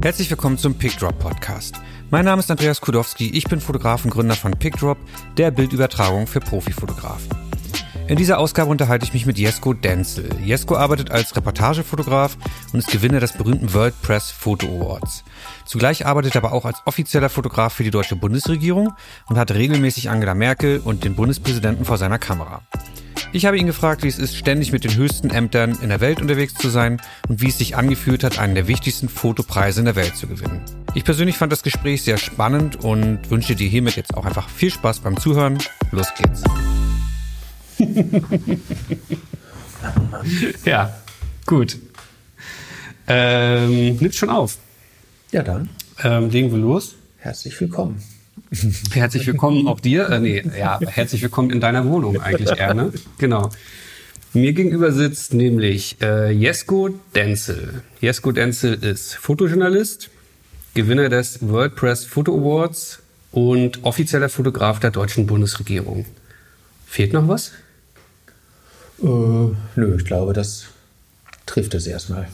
Herzlich willkommen zum PickDrop Podcast. Mein Name ist Andreas Kudowski, ich bin Fotograf und Gründer von PickDrop, der Bildübertragung für Profifotografen. In dieser Ausgabe unterhalte ich mich mit Jesko Denzel. Jesko arbeitet als Reportagefotograf und ist Gewinner des berühmten World Press Photo Awards. Zugleich arbeitet er aber auch als offizieller Fotograf für die deutsche Bundesregierung und hat regelmäßig Angela Merkel und den Bundespräsidenten vor seiner Kamera. Ich habe ihn gefragt, wie es ist, ständig mit den höchsten Ämtern in der Welt unterwegs zu sein und wie es sich angefühlt hat, einen der wichtigsten Fotopreise in der Welt zu gewinnen. Ich persönlich fand das Gespräch sehr spannend und wünsche dir hiermit jetzt auch einfach viel Spaß beim Zuhören. Los geht's. ja, gut. Ähm, nimmt schon auf. Ja, dann. Ähm, legen wir los. Herzlich willkommen. Herzlich willkommen auch dir. Äh, nee, ja, herzlich willkommen in deiner Wohnung eigentlich eher, ne? Genau. Mir gegenüber sitzt nämlich äh, Jesko Denzel. Jesko Denzel ist Fotojournalist, Gewinner des World Press Photo Awards und offizieller Fotograf der deutschen Bundesregierung. Fehlt noch was? Äh, nö, ich glaube, das trifft es erstmal.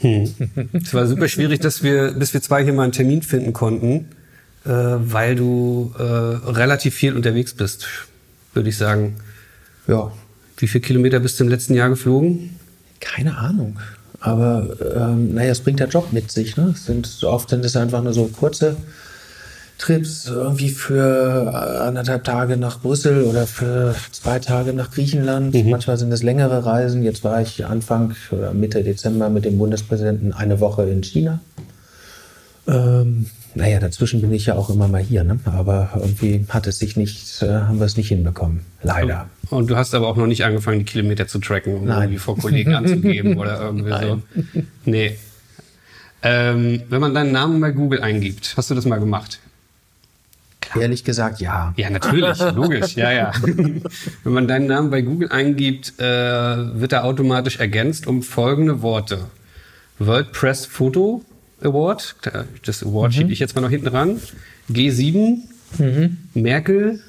Hm. Es war super schwierig, dass wir, bis wir zwei hier mal einen Termin finden konnten, äh, weil du äh, relativ viel unterwegs bist, würde ich sagen. Ja. Wie viele Kilometer bist du im letzten Jahr geflogen? Keine Ahnung. Aber ähm, naja, es bringt der Job mit sich. Ne? Es sind, oft sind es einfach nur so kurze Trips irgendwie für anderthalb Tage nach Brüssel oder für zwei Tage nach Griechenland. Mhm. Manchmal sind es längere Reisen. Jetzt war ich Anfang oder Mitte Dezember mit dem Bundespräsidenten eine Woche in China. Ähm, naja, dazwischen bin ich ja auch immer mal hier, ne? aber irgendwie hat es sich nicht, äh, haben wir es nicht hinbekommen, leider. Und du hast aber auch noch nicht angefangen, die Kilometer zu tracken, um Nein. irgendwie vor Kollegen anzugeben oder irgendwie Nein. so. Nee. Ähm, wenn man deinen Namen bei Google eingibt, hast du das mal gemacht? Ehrlich gesagt, ja. Ja, natürlich, logisch, ja, ja. Wenn man deinen Namen bei Google eingibt, äh, wird er automatisch ergänzt um folgende Worte. World Press Photo Award, das Award mhm. schiebe ich jetzt mal noch hinten ran. G7, mhm. Merkel,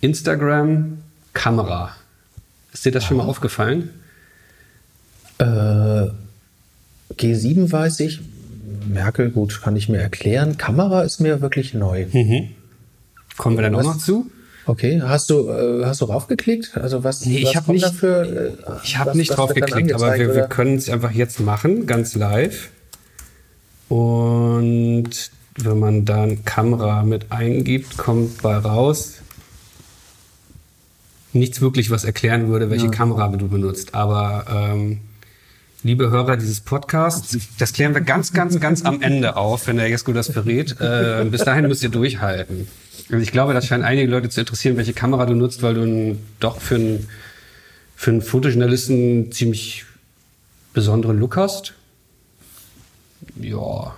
Instagram, Kamera. Ist dir das schon mal aufgefallen? Äh, G7 weiß ich. Merkel, gut, kann ich mir erklären. Kamera ist mir wirklich neu. Mhm. Kommen wir dann auch noch zu? Okay, hast du äh, hast du raufgeklickt? Also was? Nee, ich habe nicht. Dafür, äh, ich habe nicht draufgeklickt, aber wir, wir können es einfach jetzt machen, ganz live. Und wenn man dann Kamera mit eingibt, kommt bei raus nichts wirklich, was erklären würde, welche ja. Kamera du benutzt. Aber ähm, liebe Hörer dieses Podcasts, das klären wir ganz, ganz, ganz am Ende auf, wenn der Jesko das verrät. Äh, bis dahin müsst ihr durchhalten. Also ich glaube, das scheint einige Leute zu interessieren, welche Kamera du nutzt, weil du einen, doch für einen, für einen Fotojournalisten ziemlich besonderen Look hast. Ja.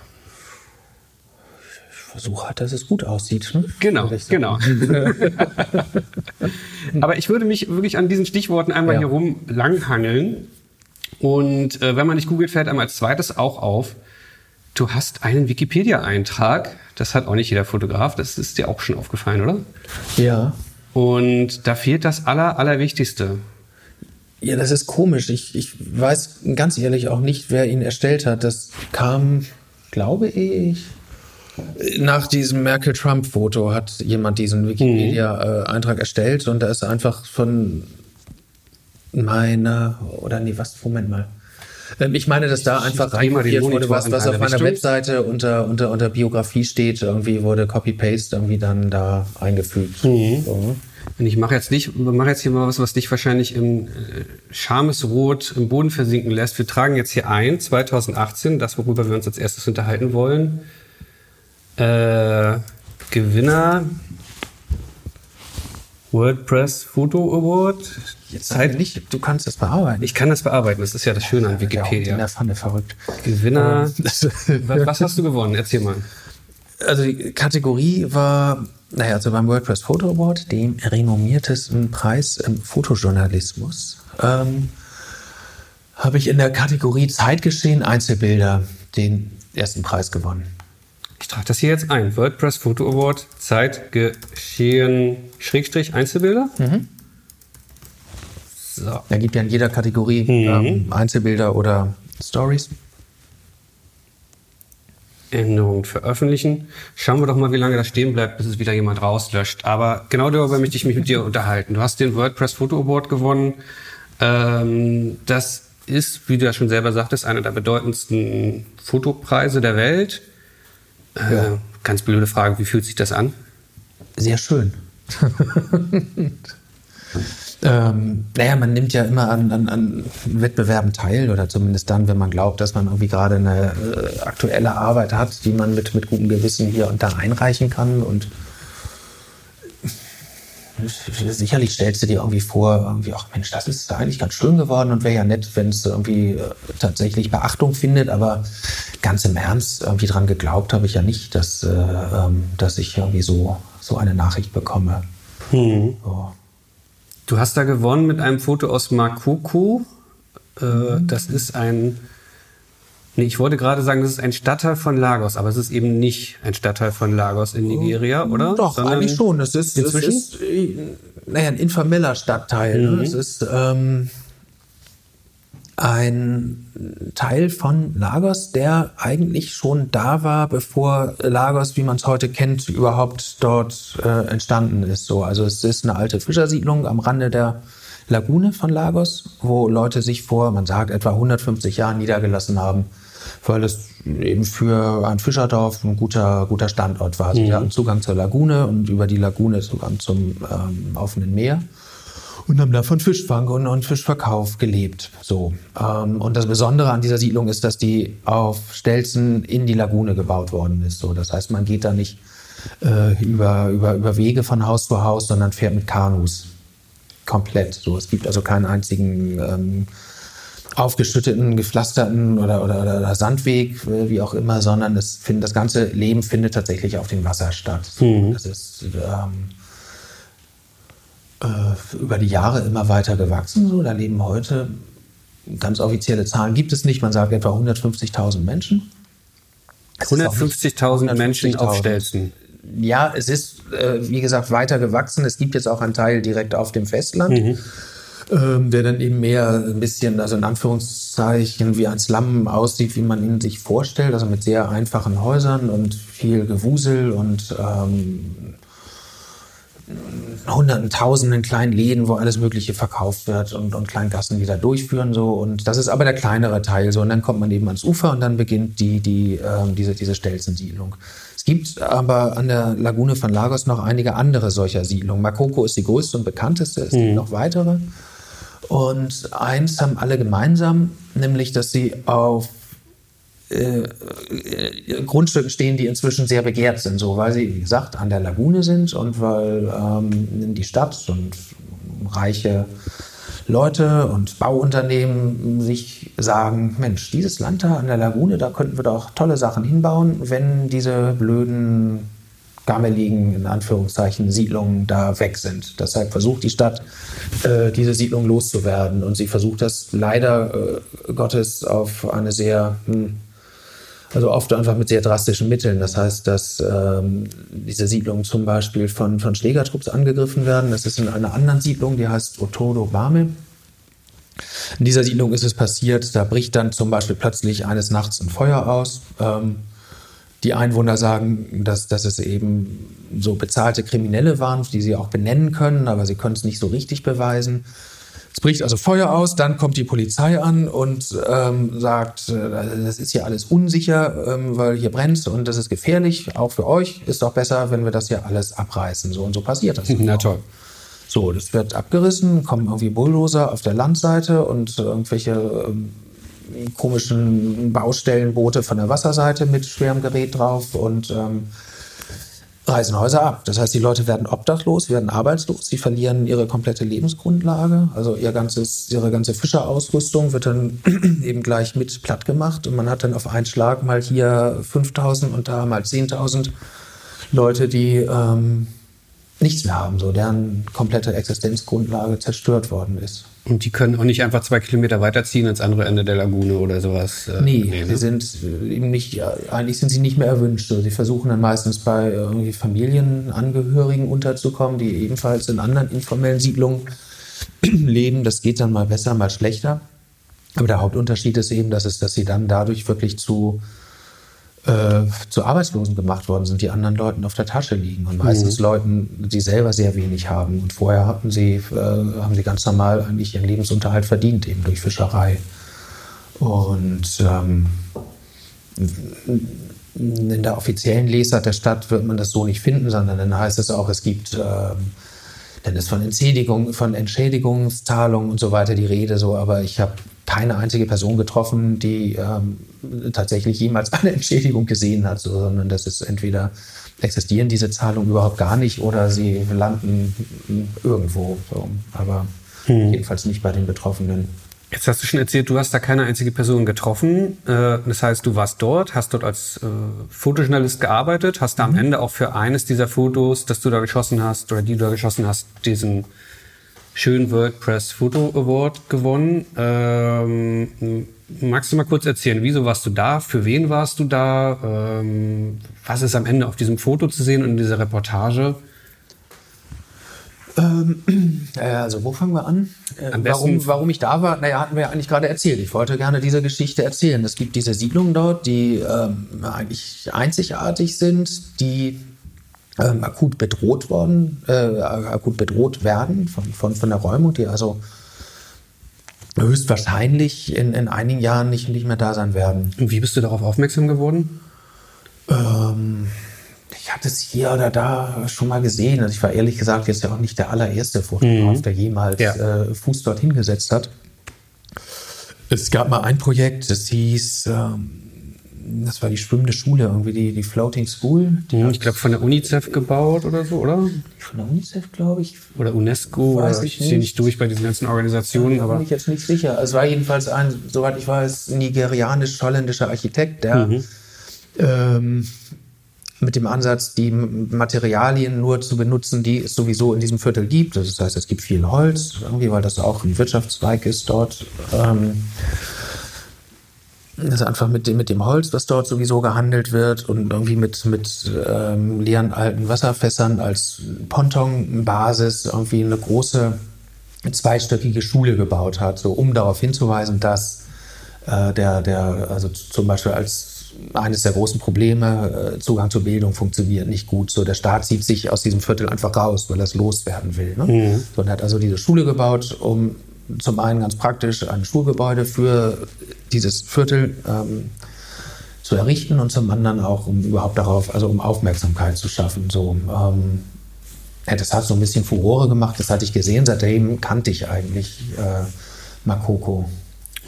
Ich versuche halt, dass es gut aussieht. Ne? Genau, genau. Aber ich würde mich wirklich an diesen Stichworten einmal ja. hier rum langhangeln. Und äh, wenn man nicht googelt, fällt einem als zweites auch auf, Du hast einen Wikipedia-Eintrag. Das hat auch nicht jeder Fotograf. Das ist dir auch schon aufgefallen, oder? Ja. Und da fehlt das Aller, Allerwichtigste. Ja, das ist komisch. Ich, ich weiß ganz ehrlich auch nicht, wer ihn erstellt hat. Das kam, glaube ich, nach diesem Merkel-Trump-Foto hat jemand diesen Wikipedia-Eintrag erstellt und da ist einfach von meiner, oder nee, was, Moment mal. Ähm, ich meine, dass da einfach reinkopiert wurde, was, was auf meiner Webseite unter, unter, unter Biografie steht. Irgendwie wurde Copy-Paste irgendwie dann da eingefügt. Mhm. So. Und ich mache jetzt nicht, mache jetzt hier mal was, was dich wahrscheinlich im äh, Schamesrot im Boden versinken lässt. Wir tragen jetzt hier ein, 2018, das, worüber wir uns als erstes unterhalten wollen. Äh, Gewinner WordPress Photo Award Jetzt Zeit nicht, du kannst das bearbeiten. Ich kann das bearbeiten, das ist ja das Schöne an Wikipedia. Ja, in der Pfanne verrückt. Gewinner. was hast du gewonnen? Erzähl mal. Also die Kategorie war, naja, also beim WordPress Photo Award, dem renommiertesten Preis im Fotojournalismus, ähm, habe ich in der Kategorie Zeitgeschehen Einzelbilder den ersten Preis gewonnen. Ich trage das hier jetzt ein. WordPress Photo Award, Zeitgeschehen, Schrägstrich, Einzelbilder. Mhm. So. Da gibt ja in jeder Kategorie mhm. ähm, Einzelbilder oder Stories. Änderungen veröffentlichen. Schauen wir doch mal, wie lange das stehen bleibt, bis es wieder jemand rauslöscht. Aber genau darüber möchte ich mich mit dir unterhalten. Du hast den WordPress Photo Award gewonnen. Ähm, das ist, wie du ja schon selber sagtest, einer der bedeutendsten Fotopreise der Welt. Äh, ja. Ganz blöde Frage, wie fühlt sich das an? Sehr schön. ähm, naja, man nimmt ja immer an, an, an, Wettbewerben teil oder zumindest dann, wenn man glaubt, dass man irgendwie gerade eine äh, aktuelle Arbeit hat, die man mit, mit gutem Gewissen hier und da einreichen kann und sicherlich stellst du dir irgendwie vor, irgendwie, ach Mensch, das ist eigentlich ganz schön geworden und wäre ja nett, wenn es irgendwie äh, tatsächlich Beachtung findet, aber ganz im Ernst, irgendwie dran geglaubt habe ich ja nicht, dass, äh, ähm, dass ich irgendwie so, so eine Nachricht bekomme. Hm. So. Du hast da gewonnen mit einem Foto aus Makoko. Äh, mhm. Das ist ein Nee, ich wollte gerade sagen, das ist ein Stadtteil von Lagos, aber es ist eben nicht ein Stadtteil von Lagos in Nigeria, oder? Doch, Sondern eigentlich schon. Es ist, inzwischen? es ist naja, ein informeller Stadtteil. Ne? Mhm. Es ist ähm, ein Teil von Lagos, der eigentlich schon da war, bevor Lagos, wie man es heute kennt, überhaupt dort äh, entstanden ist. So, also es ist eine alte Fischersiedlung am Rande der Lagune von Lagos, wo Leute sich vor, man sagt, etwa 150 Jahren niedergelassen haben weil es eben für ein Fischerdorf ein guter, guter Standort war. Also mhm. wir hatten Zugang zur Lagune und über die Lagune Zugang zum ähm, offenen Meer und haben da von Fischfang und, und Fischverkauf gelebt. So. Ähm, und das Besondere an dieser Siedlung ist, dass die auf Stelzen in die Lagune gebaut worden ist. So. Das heißt, man geht da nicht äh, über, über, über Wege von Haus zu Haus, sondern fährt mit Kanus. Komplett. So. Es gibt also keinen einzigen ähm, aufgeschütteten, gepflasterten oder, oder, oder, Sandweg, äh, wie auch immer, sondern es find, das ganze Leben findet tatsächlich auf dem Wasser statt. Mhm. Das ist ähm, äh, über die Jahre immer weiter gewachsen. So, da leben heute ganz offizielle Zahlen gibt es nicht. Man sagt etwa 150.000 Menschen. 150.000 Menschen auf Stelzen. Ja, es ist, äh, wie gesagt, weiter gewachsen. Es gibt jetzt auch einen Teil direkt auf dem Festland. Mhm ähm, der dann eben mehr ein bisschen, also in Anführungszeichen, wie ein Slum aussieht, wie man ihn sich vorstellt, also mit sehr einfachen Häusern und viel Gewusel und ähm, hunderten, tausenden kleinen Läden, wo alles Mögliche verkauft wird und, und Kleingassen, die da durchführen. So. Und das ist aber der kleinere Teil. So. Und dann kommt man eben ans Ufer und dann beginnt die, die, ähm, diese, diese Stelzensiedlung. Es gibt aber an der Lagune von Lagos noch einige andere solcher Siedlungen. Makoko ist die größte und bekannteste, es gibt mhm. noch weitere. Und eins haben alle gemeinsam, nämlich dass sie auf äh, äh, Grundstücken stehen, die inzwischen sehr begehrt sind, so weil sie, wie gesagt, an der Lagune sind und weil ähm, die Stadt und reiche Leute und Bauunternehmen sich sagen, Mensch, dieses Land da an der Lagune, da könnten wir doch tolle Sachen hinbauen, wenn diese blöden gammeligen, in Anführungszeichen, Siedlungen da weg sind. Deshalb versucht die Stadt, äh, diese Siedlung loszuwerden. Und sie versucht das leider äh, Gottes auf eine sehr, hm, also oft einfach mit sehr drastischen Mitteln. Das heißt, dass ähm, diese Siedlungen zum Beispiel von, von Schlägertrupps angegriffen werden. Das ist in einer anderen Siedlung, die heißt Otodo Bame. In dieser Siedlung ist es passiert, da bricht dann zum Beispiel plötzlich eines Nachts ein Feuer aus. Ähm, die Einwohner sagen, dass, dass es eben so bezahlte Kriminelle waren, die sie auch benennen können, aber sie können es nicht so richtig beweisen. Es bricht also Feuer aus, dann kommt die Polizei an und ähm, sagt, äh, das ist hier alles unsicher, ähm, weil hier brennt und das ist gefährlich, auch für euch. Ist doch besser, wenn wir das hier alles abreißen. So und so passiert das. Na toll. So, das wird abgerissen, kommen irgendwie Bulldozer auf der Landseite und irgendwelche ähm, komischen Baustellenboote von der Wasserseite mit schwerem Gerät drauf und ähm, reißen Häuser ab. Das heißt, die Leute werden obdachlos, werden arbeitslos, sie verlieren ihre komplette Lebensgrundlage. Also ihr ganzes, ihre ganze Fischerausrüstung wird dann eben gleich mit platt gemacht und man hat dann auf einen Schlag mal hier 5000 und da mal 10.000 Leute, die ähm, nichts mehr haben, so deren komplette Existenzgrundlage zerstört worden ist. Und die können auch nicht einfach zwei Kilometer weiterziehen ans andere Ende der Lagune oder sowas. Äh, nee, nee ne? sie sind äh, eben nicht, eigentlich sind sie nicht mehr erwünscht. Sie versuchen dann meistens bei irgendwie Familienangehörigen unterzukommen, die ebenfalls in anderen informellen Siedlungen leben. Das geht dann mal besser, mal schlechter. Aber der Hauptunterschied ist eben, dass es, dass sie dann dadurch wirklich zu äh, zu Arbeitslosen gemacht worden sind, die anderen Leuten auf der Tasche liegen und meistens mhm. Leuten, die selber sehr wenig haben. Und vorher hatten sie, äh, haben sie ganz normal eigentlich ihren Lebensunterhalt verdient, eben durch Fischerei. Und ähm, in der offiziellen Lesart der Stadt wird man das so nicht finden, sondern dann heißt es auch, es gibt, ähm, dann ist von Entschädigung, von Entschädigungszahlungen und so weiter die Rede so, aber ich habe keine einzige Person getroffen, die ähm, tatsächlich jemals eine Entschädigung gesehen hat, so, sondern das ist entweder existieren diese Zahlungen überhaupt gar nicht oder sie landen irgendwo, so. aber hm. jedenfalls nicht bei den Betroffenen. Jetzt hast du schon erzählt, du hast da keine einzige Person getroffen. Äh, das heißt, du warst dort, hast dort als äh, Fotojournalist gearbeitet, hast da am mhm. Ende auch für eines dieser Fotos, das du da geschossen hast oder die du da geschossen hast, diesen schönen WordPress Photo Award gewonnen. Ähm, magst du mal kurz erzählen, wieso warst du da? Für wen warst du da? Ähm, was ist am Ende auf diesem Foto zu sehen und in dieser Reportage? Ähm, also, wo fangen wir an? Äh, warum, warum ich da war? Naja, hatten wir ja eigentlich gerade erzählt. Ich wollte gerne diese Geschichte erzählen. Es gibt diese Siedlungen dort, die ähm, eigentlich einzigartig sind, die ähm, akut bedroht worden, äh, akut bedroht werden von, von, von der Räumung, die also höchstwahrscheinlich in, in einigen Jahren nicht, nicht mehr da sein werden. Und wie bist du darauf aufmerksam geworden? Ähm, ich hatte es hier oder da schon mal gesehen. Also ich war ehrlich gesagt jetzt ja auch nicht der allererste Fotograf, mhm. der jemals ja. äh, Fuß dorthin gesetzt hat. Es gab mal ein Projekt, das hieß, ähm, das war die schwimmende Schule, irgendwie die, die Floating School. Die mhm, ich glaube von der UNICEF gebaut oder so, oder? Von der UNICEF, glaube ich. Oder UNESCO. Weiß oder ich, ich sehe nicht durch bei diesen ganzen Organisationen. Da bin ich jetzt nicht sicher. Es war jedenfalls ein, soweit ich weiß, nigerianisch-holländischer Architekt, der mhm. ähm, mit dem Ansatz, die Materialien nur zu benutzen, die es sowieso in diesem Viertel gibt. Das heißt, es gibt viel Holz, irgendwie, weil das auch ein Wirtschaftszweig ist dort. Ähm, also einfach mit dem, mit dem Holz, was dort sowieso gehandelt wird und irgendwie mit, mit ähm, leeren alten Wasserfässern als Pontonbasis irgendwie eine große zweistöckige Schule gebaut hat, so um darauf hinzuweisen, dass äh, der, der, also zum Beispiel als eines der großen Probleme, äh, Zugang zur Bildung funktioniert nicht gut. So, der Staat zieht sich aus diesem Viertel einfach raus, weil er es loswerden will. Ne? Mhm. So, und hat also diese Schule gebaut, um zum einen ganz praktisch ein Schulgebäude für dieses Viertel ähm, zu errichten und zum anderen auch, um überhaupt darauf, also um Aufmerksamkeit zu schaffen. So, ähm, ja, das hat so ein bisschen Furore gemacht, das hatte ich gesehen, seitdem kannte ich eigentlich äh, Makoko.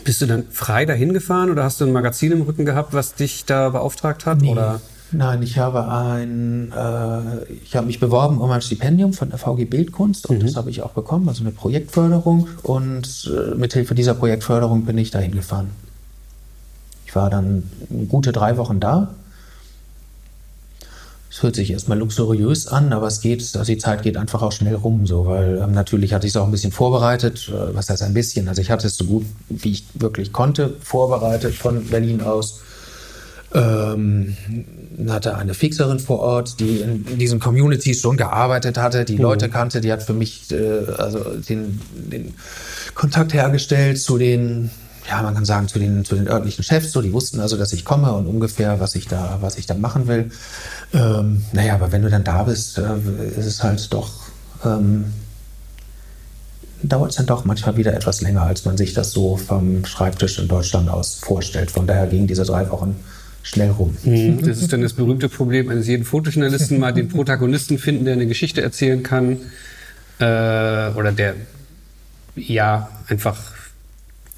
Bist du dann frei dahin gefahren oder hast du ein Magazin im Rücken gehabt, was dich da beauftragt hat? Nee. Oder? Nein, ich habe ein, äh, ich habe mich beworben um ein Stipendium von der VG Bildkunst und mhm. das habe ich auch bekommen, also eine Projektförderung. Und äh, mit Hilfe dieser Projektförderung bin ich dahin gefahren. Ich war dann gute drei Wochen da es hört sich erstmal luxuriös an, aber es geht, also die Zeit geht einfach auch schnell rum, so, weil ähm, natürlich hatte ich es auch ein bisschen vorbereitet. Äh, was heißt ein bisschen? Also ich hatte es so gut, wie ich wirklich konnte, vorbereitet von Berlin aus. Ähm, hatte eine Fixerin vor Ort, die in, in diesen Communities schon gearbeitet hatte, die mhm. Leute kannte, die hat für mich äh, also den, den Kontakt hergestellt zu den ja, man kann sagen, zu den, zu den örtlichen Chefs, so, die wussten also, dass ich komme und ungefähr, was ich da, was ich da machen will. Ähm, naja, aber wenn du dann da bist, äh, ist es halt doch, ähm, dauert es dann doch manchmal wieder etwas länger, als man sich das so vom Schreibtisch in Deutschland aus vorstellt. Von daher gingen diese drei Wochen schnell rum. Mhm. Das ist dann das berühmte Problem eines jeden Fotojournalisten, mal den Protagonisten finden, der eine Geschichte erzählen kann äh, oder der ja einfach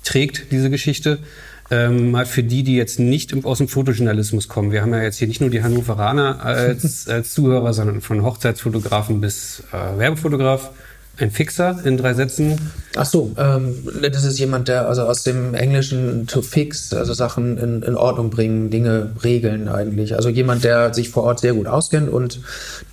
trägt diese Geschichte. Ähm, mal für die, die jetzt nicht aus dem Fotojournalismus kommen. Wir haben ja jetzt hier nicht nur die Hannoveraner als, als Zuhörer, sondern von Hochzeitsfotografen bis äh, Werbefotograf. Ein Fixer in drei Sätzen. Ach so, ähm, das ist jemand, der also aus dem Englischen to fix, also Sachen in, in Ordnung bringen, Dinge regeln eigentlich. Also jemand, der sich vor Ort sehr gut auskennt und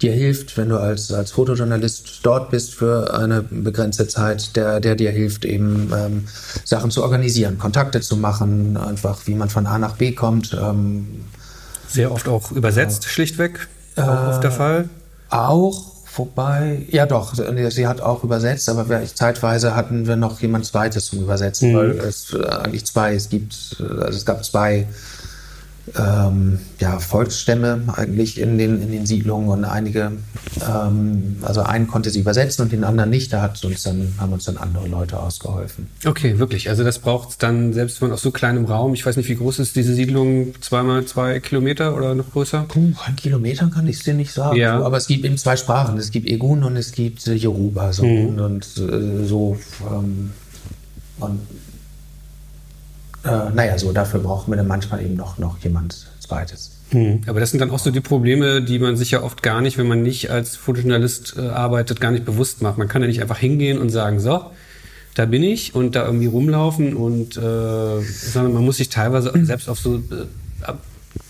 dir hilft, wenn du als, als Fotojournalist dort bist für eine begrenzte Zeit, der, der dir hilft, eben ähm, Sachen zu organisieren, Kontakte zu machen, einfach wie man von A nach B kommt. Ähm, sehr oft auch übersetzt, äh, schlichtweg, auch äh, oft der Fall. Auch Wobei, ja doch, sie hat auch übersetzt, aber zeitweise hatten wir noch jemand Zweites zum Übersetzen, mhm. weil es äh, eigentlich zwei, es gibt, also es gab zwei ähm, ja, Volksstämme eigentlich in den, in den Siedlungen und einige, ähm, also einen konnte sie übersetzen und den anderen nicht. Da hat uns dann, haben uns dann andere Leute ausgeholfen. Okay, wirklich. Also das braucht es dann, selbst wenn man aus so kleinem Raum, ich weiß nicht, wie groß ist diese Siedlung, zweimal zwei Kilometer oder noch größer? Puh, ein Kilometer kann ich es dir nicht sagen. Ja. Aber es gibt eben zwei Sprachen. Es gibt Egun und es gibt Yoruba. So, Mhm. Und äh, so ähm, und äh, naja, so dafür brauchen wir dann manchmal eben noch, noch jemand Zweites. Aber das sind dann auch so die Probleme, die man sich ja oft gar nicht, wenn man nicht als Fotojournalist äh, arbeitet, gar nicht bewusst macht. Man kann ja nicht einfach hingehen und sagen, so, da bin ich und da irgendwie rumlaufen und äh, sondern man muss sich teilweise selbst auf so äh,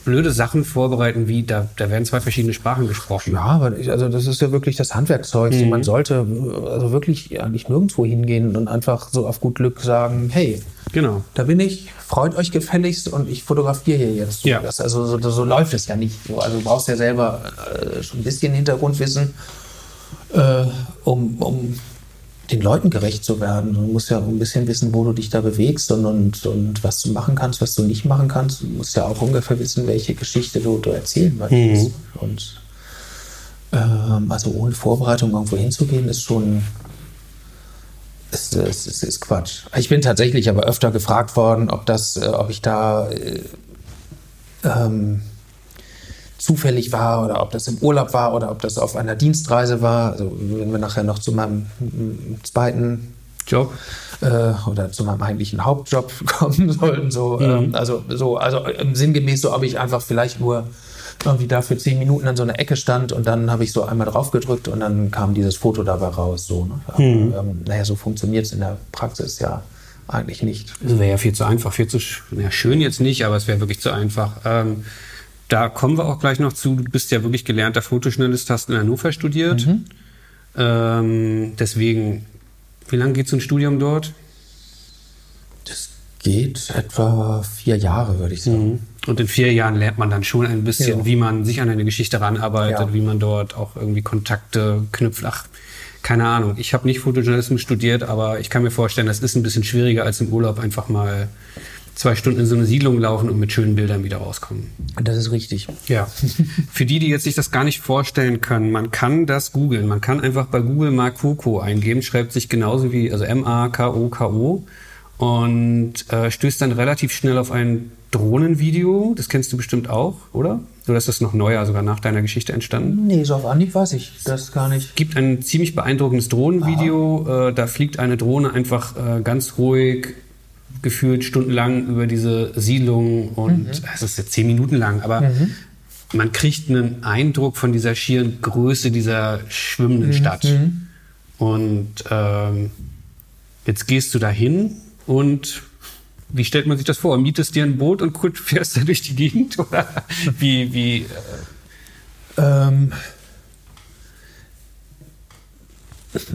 blöde Sachen vorbereiten, wie da, da werden zwei verschiedene Sprachen gesprochen. Ja, aber ich, also das ist ja wirklich das Handwerkszeug. Mhm. Man sollte also wirklich eigentlich nirgendwo hingehen und einfach so auf gut Glück sagen, hey, Genau. da bin ich, freut euch gefälligst und ich fotografiere hier jetzt. Ja. Das, also so, so läuft es ja nicht. So, Also du brauchst ja selber äh, schon ein bisschen Hintergrundwissen, äh, um, um den Leuten gerecht zu werden. Du musst ja ein bisschen wissen, wo du dich da bewegst und, und, und was du machen kannst, was du nicht machen kannst. Du musst ja auch ungefähr wissen, welche Geschichte du, du erzählen möchtest. Und ähm, also ohne Vorbereitung irgendwo hinzugehen, ist schon ist, ist, ist, ist Quatsch. Ich bin tatsächlich aber öfter gefragt worden, ob das, äh, ob ich da äh, ähm, zufällig war oder ob das im Urlaub war oder ob das auf einer Dienstreise war. Also wenn wir nachher noch zu meinem mm, zweiten Job. äh, oder zu meinem eigentlichen Hauptjob kommen sollten. So, ähm, also, so, also sinngemäß so, ob ich einfach vielleicht nur irgendwie da für zehn Minuten an so einer Ecke stand und dann habe ich so einmal drauf gedrückt und dann kam dieses Foto dabei raus. So, ne? Aber, ähm, naja, so funktioniert es in der Praxis ja eigentlich nicht. Das wäre ja viel zu einfach, viel zu sch ja, schön jetzt nicht, aber es wäre wirklich zu einfach. Ähm, da kommen wir auch gleich noch zu. Du bist ja wirklich gelernter Fotojournalist, hast in Hannover studiert. Ähm, deswegen, wie lange geht so ein Studium dort? Das geht etwa vier Jahre, würde ich sagen. Und in vier Jahren lernt man dann schon ein bisschen, Ja. wie man sich an eine Geschichte ranarbeitet, Ja. wie man dort auch irgendwie Kontakte knüpft. Ach, keine Ahnung. Ich habe nicht Fotojournalismus studiert, aber ich kann mir vorstellen, das ist ein bisschen schwieriger als im Urlaub einfach mal zwei Stunden in so eine Siedlung laufen und mit schönen Bildern wieder rauskommen. Das ist richtig. Ja. Für die, die jetzt sich das gar nicht vorstellen können, man kann das googeln. Man kann einfach bei Google mal Coco eingeben, schreibt sich genauso wie, also M-A-K-O-K-O und äh, stößt dann relativ schnell auf ein Drohnenvideo. Das kennst du bestimmt auch, oder? Oder ist das noch neuer, sogar nach deiner Geschichte entstanden? Nee, so auf Anhieb weiß ich das gar nicht. gibt ein ziemlich beeindruckendes Drohnenvideo. Äh, da fliegt eine Drohne einfach äh, ganz ruhig, gefühlt stundenlang über diese Siedlung und es ist jetzt zehn Minuten lang, aber man kriegt einen Eindruck von dieser schieren Größe dieser schwimmenden Stadt. Und ähm, jetzt gehst du dahin und wie stellt man sich das vor? Mietest dir ein Boot und fährst da durch die Gegend? Oder wie, wie äh, Ähm,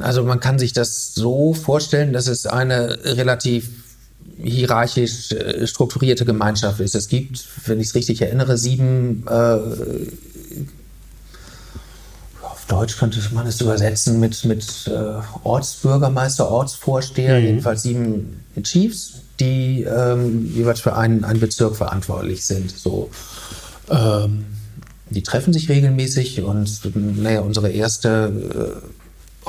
also man kann sich das so vorstellen, dass es eine relativ hierarchisch äh, strukturierte Gemeinschaft ist. Es gibt, wenn ich es richtig erinnere, sieben, äh, auf Deutsch könnte man es übersetzen mit, mit äh, Ortsbürgermeister, Ortsvorsteher, jedenfalls sieben Chiefs, die ähm, jeweils für einen, einen Bezirk verantwortlich sind. So. Ähm, die treffen sich regelmäßig und naja, unsere erste äh,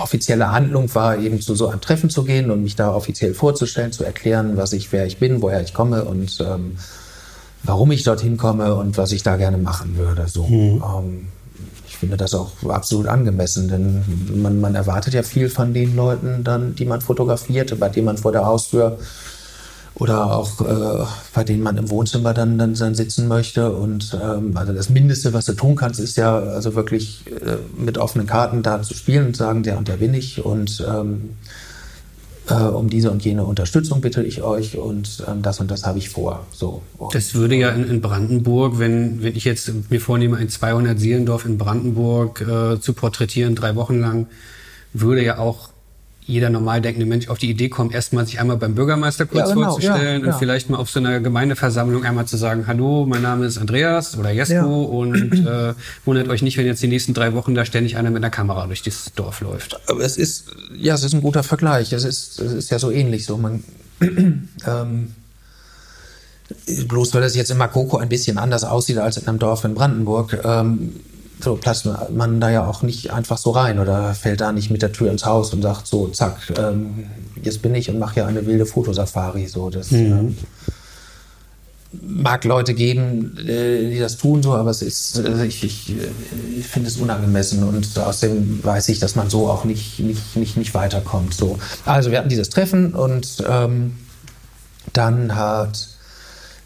offizielle Handlung war eben zu so einem Treffen zu gehen und mich da offiziell vorzustellen, zu erklären, was ich, wer ich bin, woher ich komme und ähm, warum ich dorthin komme und was ich da gerne machen würde. So. Ähm, ich finde das auch absolut angemessen, denn man, man erwartet ja viel von den Leuten dann, die man fotografiert, bei denen man vor der Haustür oder auch äh, bei denen man im Wohnzimmer dann, dann, dann sitzen möchte. Und ähm, also das Mindeste, was du tun kannst, ist ja also wirklich äh, mit offenen Karten da zu spielen und sagen, der und der bin ich und ähm, äh, um diese und jene Unterstützung bitte ich euch und ähm, das und das habe ich vor. So. Das würde ja in, in Brandenburg, wenn, wenn ich jetzt mir vornehme, ein 200-Seelendorf in Brandenburg äh, zu porträtieren, drei Wochen lang, würde ja auch jeder normal denkende Mensch auf die Idee kommen, erstmal sich einmal beim Bürgermeister kurz Ja, genau, vorzustellen ja, ja. und vielleicht mal auf so einer Gemeindeversammlung einmal zu sagen, hallo, mein Name ist Andreas oder Jesko und äh, wundert euch nicht, wenn jetzt die nächsten drei Wochen da ständig einer mit einer Kamera durch das Dorf läuft. Aber es ist, ja, es ist ein guter Vergleich. Es ist, es ist ja so ähnlich so. Man, ähm, bloß weil das jetzt in Makoko ein bisschen anders aussieht als in einem Dorf in Brandenburg, ähm, so platzt man da ja auch nicht einfach so rein oder fällt da nicht mit der Tür ins Haus und sagt so, zack, ähm, jetzt bin ich und mache ja eine wilde Fotosafari. So, das, mhm. ähm, mag Leute geben, äh, die das tun, so, aber es ist, also ich, ich, ich finde es unangemessen und außerdem weiß ich, dass man so auch nicht, nicht, nicht, nicht weiterkommt. So. Also wir hatten dieses Treffen und ähm, dann hat,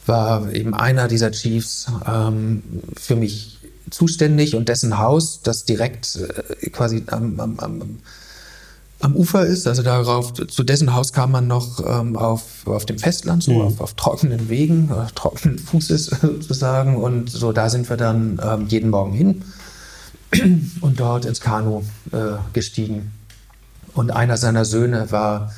war eben einer dieser Chiefs ähm, für mich zuständig und dessen Haus, das direkt äh, quasi am, am, am am Ufer ist. Also darauf, zu dessen Haus kam man noch ähm, auf, auf dem Festland, so mhm. auf, auf, trockenen Wegen, auf trockenen Fußes sozusagen. Und so da sind wir dann ähm, jeden Morgen hin und dort ins Kanu äh, gestiegen. Und einer seiner Söhne war,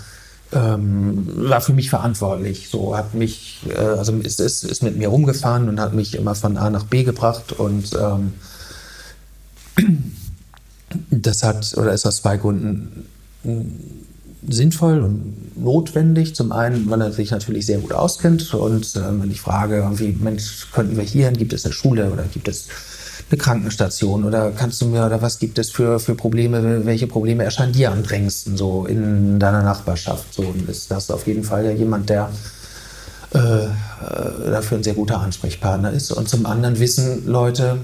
ähm, war für mich verantwortlich. So hat mich, äh, also ist, ist, ist mit mir rumgefahren und hat mich immer von A nach B gebracht und ähm, das hat oder ist aus zwei Gründen sinnvoll und notwendig. Zum einen, weil er sich natürlich sehr gut auskennt und äh, wenn ich frage, irgendwie, Mensch, könnten wir hier hin, gibt es eine Schule oder gibt es eine Krankenstation oder kannst du mir oder was gibt es für, für Probleme, welche Probleme erscheinen dir am drängendsten so in deiner Nachbarschaft? So und ist das auf jeden Fall ja jemand, der äh, äh dafür ein sehr guter Ansprechpartner ist. Und zum anderen wissen Leute,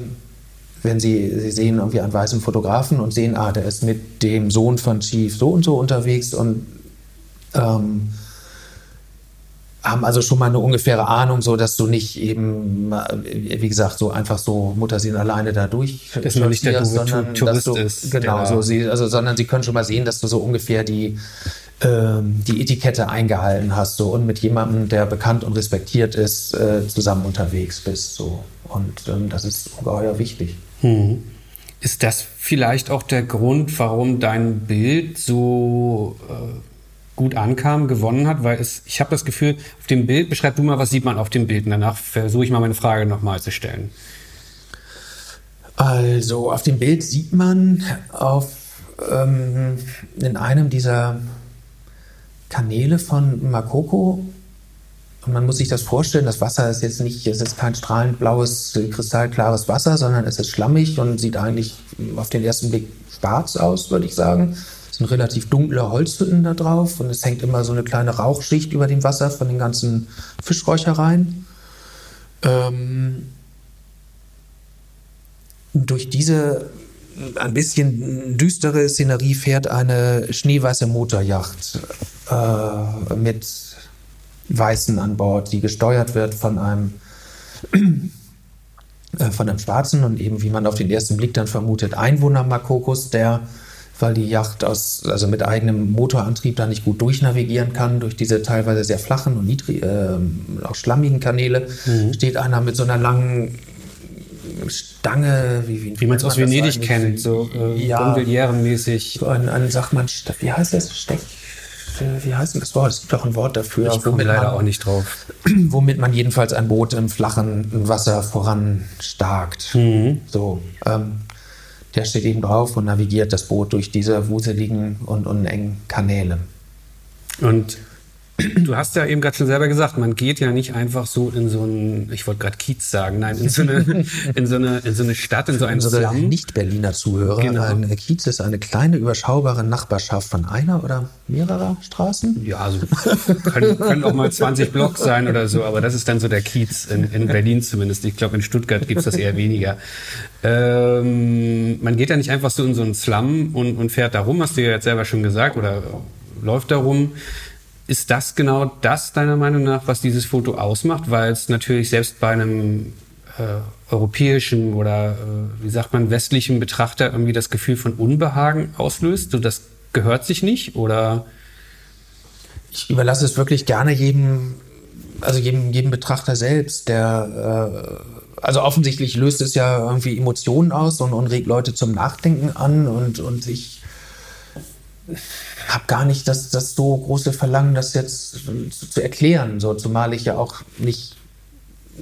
wenn Sie, Sie sehen irgendwie einen weißen Fotografen und sehen, ah, der ist mit dem Sohn von Chief so und so unterwegs und ähm, haben also schon mal eine ungefähre Ahnung, so dass du nicht eben, wie gesagt, so einfach so Mutterseelen alleine da durch. Dass man nicht der sondern Tourist du, ist. Genau, so sie, also, sondern sie können schon mal sehen, dass du so ungefähr die, ähm, die Etikette eingehalten hast, so und mit jemandem, der bekannt und respektiert ist, äh, zusammen unterwegs bist. So. Und ähm, das ist ungeheuer wichtig. Hm. Ist das vielleicht auch der Grund, warum dein Bild so äh, gut ankam, gewonnen hat? Weil es, ich habe das Gefühl, auf dem Bild, beschreib du mal, was sieht man auf dem Bild? Und danach versuche ich mal meine Frage nochmal zu stellen. Also, auf dem Bild sieht man auf, ähm, in einem dieser Kanäle von Makoko und man muss sich das vorstellen, das Wasser ist jetzt nicht, es ist kein strahlend blaues, kristallklares Wasser, sondern es ist schlammig und sieht eigentlich auf den ersten Blick schwarz aus, würde ich sagen. Sind relativ dunkle Holzhütten da drauf und es hängt immer so eine kleine Rauchschicht über dem Wasser von den ganzen Fischräuchereien. Ähm, durch diese ein bisschen düstere Szenerie fährt eine schneeweiße Motorjacht äh, mit Weißen an Bord, die gesteuert wird von einem, äh, von einem Schwarzen und eben, wie man auf den ersten Blick dann vermutet, Einwohner Makokos, der, weil die Yacht aus, also mit eigenem Motorantrieb da nicht gut durchnavigieren kann, durch diese teilweise sehr flachen und niedrig, äh, auch schlammigen Kanäle, mhm. steht einer mit so einer langen Stange, wie, wie, wie man es aus Venedig kennt, so äh, ja, mäßig. So ein, ein, sagt man, wie heißt das? Stech, wie heißt denn das Wort? Es gibt doch ein Wort dafür. Ich komme leider man, auch nicht drauf. Womit man jedenfalls ein Boot im flachen Wasser voranstarkt. Mhm. So, ähm, der steht eben drauf und navigiert das Boot durch diese wuseligen und unengen Kanäle. Und Du hast ja eben gerade schon selber gesagt, man geht ja nicht einfach so in so einen, ich wollte gerade Kiez sagen, nein, in so eine, in so eine, in so eine Stadt, in so einen Unsere Slum. Nicht-Berliner Zuhörer. Genau. Ein Kiez ist eine kleine, überschaubare Nachbarschaft von einer oder mehrerer Straßen. Ja, also können, können auch mal 20 Blocks sein oder so, aber das ist dann so der Kiez in, in Berlin zumindest. Ich glaube, in Stuttgart gibt es das eher weniger. Ähm, man geht ja nicht einfach so in so einen Slum und, und fährt da rum, hast du ja jetzt selber schon gesagt, oder läuft da rum ist das genau das deiner Meinung nach, was dieses Foto ausmacht? Weil es natürlich selbst bei einem äh, europäischen oder äh, wie sagt man westlichen Betrachter irgendwie das Gefühl von Unbehagen auslöst. So, das gehört sich nicht oder? Ich überlasse es wirklich gerne jedem, also jedem, jedem Betrachter selbst, der äh, also offensichtlich löst es ja irgendwie Emotionen aus und, und regt Leute zum Nachdenken an und, und ich habe gar nicht das, das so große Verlangen, das jetzt zu, zu, erklären, so zumal ich ja auch nicht,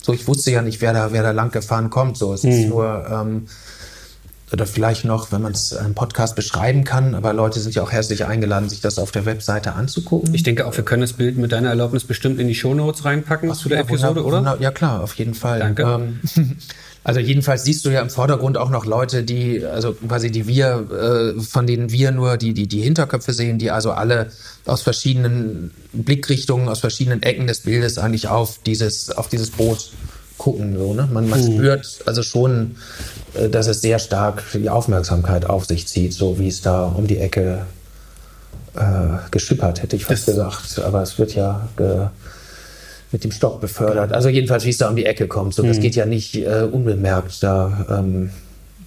so ich wusste ja nicht, wer da, wer da lang gefahren kommt. So, es mhm. ist nur, ähm, oder vielleicht noch, wenn man es im Podcast beschreiben kann, aber Leute sind ja auch herzlich eingeladen, sich das auf der Webseite anzugucken. Ich denke auch, wir können das Bild mit deiner Erlaubnis bestimmt in die Shownotes reinpacken Ach, zu der ja, Episode, oder? Ja klar, auf jeden Fall. Danke. Ähm, also jedenfalls siehst du ja im Vordergrund auch noch Leute, die, also quasi die wir, äh, von denen wir nur die, die, die Hinterköpfe sehen, die also alle aus verschiedenen Blickrichtungen, aus verschiedenen Ecken des Bildes eigentlich auf dieses, auf dieses Boot gucken. So, ne? Man, man mhm. spürt also schon, äh, dass es sehr stark die Aufmerksamkeit auf sich zieht, so wie es da um die Ecke äh, geschippert, hätte ich fast das gesagt. Aber es wird ja ge, mit dem Stock befördert. Also jedenfalls, wie es da um die Ecke kommt. So, mhm. Das geht ja nicht äh, unbemerkt. Da ähm,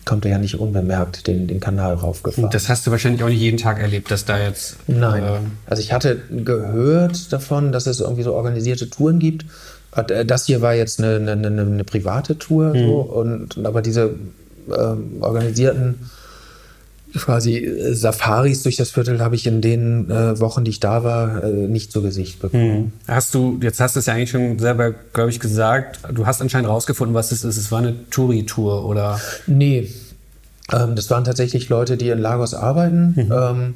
kommt er ja nicht unbemerkt den, den Kanal raufgefahren. Das hast du wahrscheinlich auch nicht jeden Tag erlebt, dass da jetzt. Nein. Äh also ich hatte gehört davon, dass es irgendwie so organisierte Touren gibt. Äh, das hier war jetzt eine, eine, eine, eine private Tour, mhm. so, und, aber diese ähm, organisierten quasi äh, Safaris durch das Viertel habe ich in den äh, Wochen, die ich da war, äh, nicht zu Gesicht bekommen. Mhm. Hast du, jetzt hast du es ja eigentlich schon selber, glaube ich, gesagt, du hast anscheinend rausgefunden, was es ist. Es war eine Touri-Tour, oder? Nee, ähm, das waren tatsächlich Leute, die in Lagos arbeiten. Mhm. Ähm,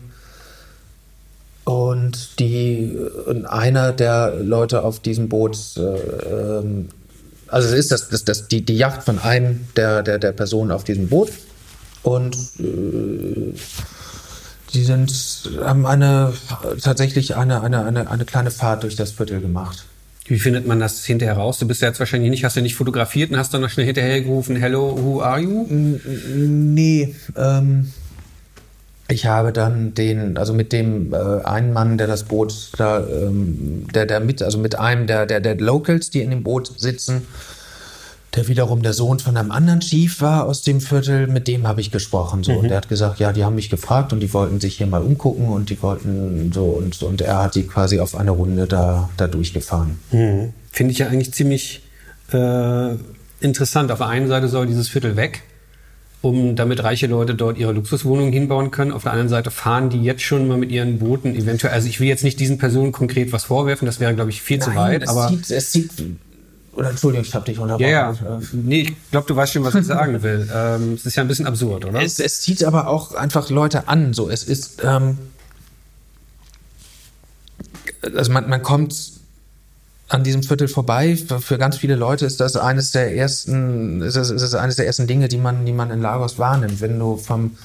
und die und einer der Leute auf diesem Boot, äh, ähm, also es ist das, das, das, die, die Yacht von einem der, der, der Personen auf diesem Boot. Und äh, die sind, haben eine tatsächlich eine, eine, eine, eine kleine Fahrt durch das Viertel gemacht. Wie findet man das hinterher raus? Du bist ja jetzt wahrscheinlich nicht, hast du nicht fotografiert und hast dann noch schnell hinterher gerufen, hello, who are you? Nee, ähm, ich habe dann den, also mit dem äh, einen Mann, der das Boot da, ähm, der, der mit, also mit einem der, der, der Locals, die in dem Boot sitzen, der wiederum der Sohn von einem anderen Chief war aus dem Viertel, mit dem habe ich gesprochen. So. Mhm. Und der hat gesagt, ja, die haben mich gefragt und die wollten sich hier mal umgucken und die wollten so und, und er hat die quasi auf eine Runde da, da durchgefahren. Mhm. Finde ich ja eigentlich ziemlich äh, interessant. Auf der einen Seite soll dieses Viertel weg um damit reiche Leute dort ihre Luxuswohnungen hinbauen können. Auf der anderen Seite fahren die jetzt schon mal mit ihren Booten eventuell. Also ich will jetzt nicht diesen Personen konkret was vorwerfen, das wäre, glaube ich, viel Nein, zu weit. Es aber sieht, es sieht oder Entschuldigung, ich habe dich unterbrochen. Ja, ja. Nee, ich glaube, du weißt schon, was ich sagen will. Ähm, es ist ja ein bisschen absurd, oder? Es, es zieht aber auch einfach Leute an. So, es ist, ähm, also man, man kommt an diesem Viertel vorbei. Für, ganz viele Leute ist das eines der ersten, ist das, ist das eines der ersten Dinge, die man, die man in Lagos wahrnimmt. Wenn du vom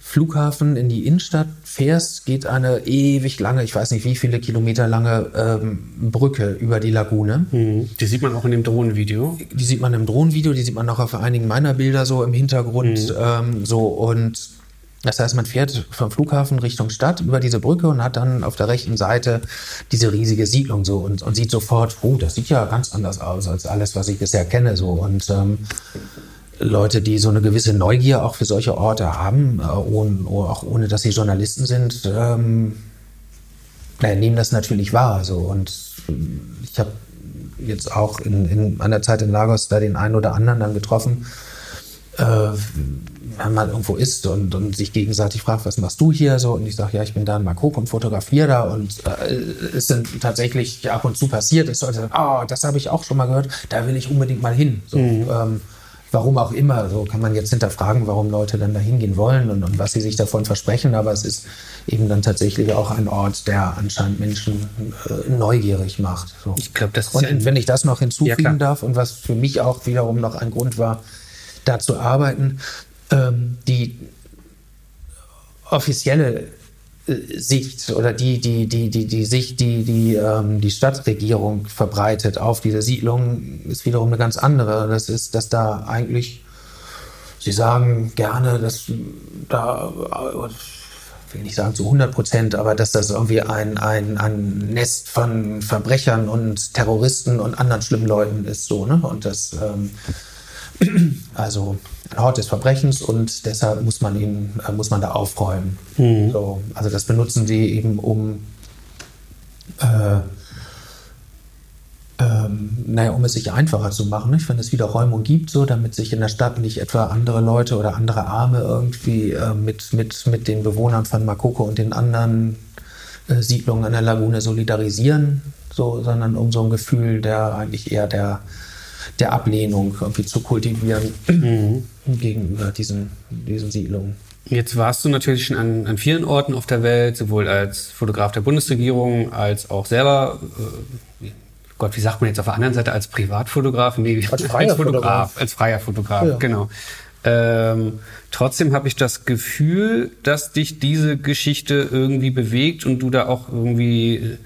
Flughafen in die Innenstadt fährst, geht eine ewig lange, ich weiß nicht wie viele Kilometer lange ähm, Brücke über die Lagune. Mhm. Die sieht man auch in dem Drohnenvideo. Die sieht man im Drohnenvideo, die sieht man auch auf einigen meiner Bilder so im Hintergrund. Mhm. Ähm, so und das heißt, man fährt vom Flughafen Richtung Stadt über diese Brücke und hat dann auf der rechten Seite diese riesige Siedlung so und, und sieht sofort, oh, das sieht ja ganz anders aus als alles, was ich bisher kenne so. Und ähm, Leute, die so eine gewisse Neugier auch für solche Orte haben, äh, ohne, auch ohne dass sie Journalisten sind, ähm, nehmen das natürlich wahr so. Und ich habe jetzt auch in, in einer Zeit in Lagos da den einen oder anderen dann getroffen, äh, man irgendwo ist und, und sich gegenseitig fragt, was machst du hier so? Und ich sage, ja, ich bin da in Makok und fotografiere da. Und äh, es sind tatsächlich ab und zu passiert, dass Leute sagen, oh, das habe ich auch schon mal gehört, da will ich unbedingt mal hin. So, mhm. ähm, warum auch immer, so kann man jetzt hinterfragen, warum Leute dann da hingehen wollen und, und was sie sich davon versprechen. Aber es ist eben dann tatsächlich auch ein Ort, der anscheinend Menschen äh, neugierig macht. So. Ich glaube, das ist Und ja wenn ich das noch hinzufügen ja, darf und was für mich auch wiederum noch ein Grund war, da zu arbeiten, ähm, die offizielle äh, Sicht oder die, die, die, die, die Sicht, die die, ähm, die Stadtregierung verbreitet auf diese Siedlung, ist wiederum eine ganz andere. Das ist, dass da eigentlich, sie sagen gerne, dass da, ich will nicht sagen zu 100 Prozent, aber dass das irgendwie ein, ein, ein Nest von Verbrechern und Terroristen und anderen schlimmen Leuten ist, so, ne? Und das, ähm, also ein Ort des Verbrechens und deshalb muss man ihn, äh, muss man da aufräumen. Mhm. So, also das benutzen sie eben, um äh, ähm, naja, um es sich einfacher zu machen, nicht? wenn es wieder Räumung gibt, so, damit sich in der Stadt nicht etwa andere Leute oder andere Arme irgendwie äh, mit, mit, mit den Bewohnern von Makoko und den anderen äh, Siedlungen an der Lagune solidarisieren, so, sondern um so ein Gefühl der eigentlich eher der der Ablehnung irgendwie zu kultivieren mhm. gegenüber diesen, diesen Siedlungen. Jetzt warst du natürlich schon an, an, vielen Orten auf der Welt, sowohl als Fotograf der Bundesregierung als auch selber, äh, Gott, wie sagt man jetzt auf der anderen Seite, als Privatfotograf? Nee, als freier als Fotograf. Fotograf. Als freier Fotograf, ja. genau. Ähm, trotzdem habe ich das Gefühl, dass dich diese Geschichte irgendwie bewegt und du da auch irgendwie,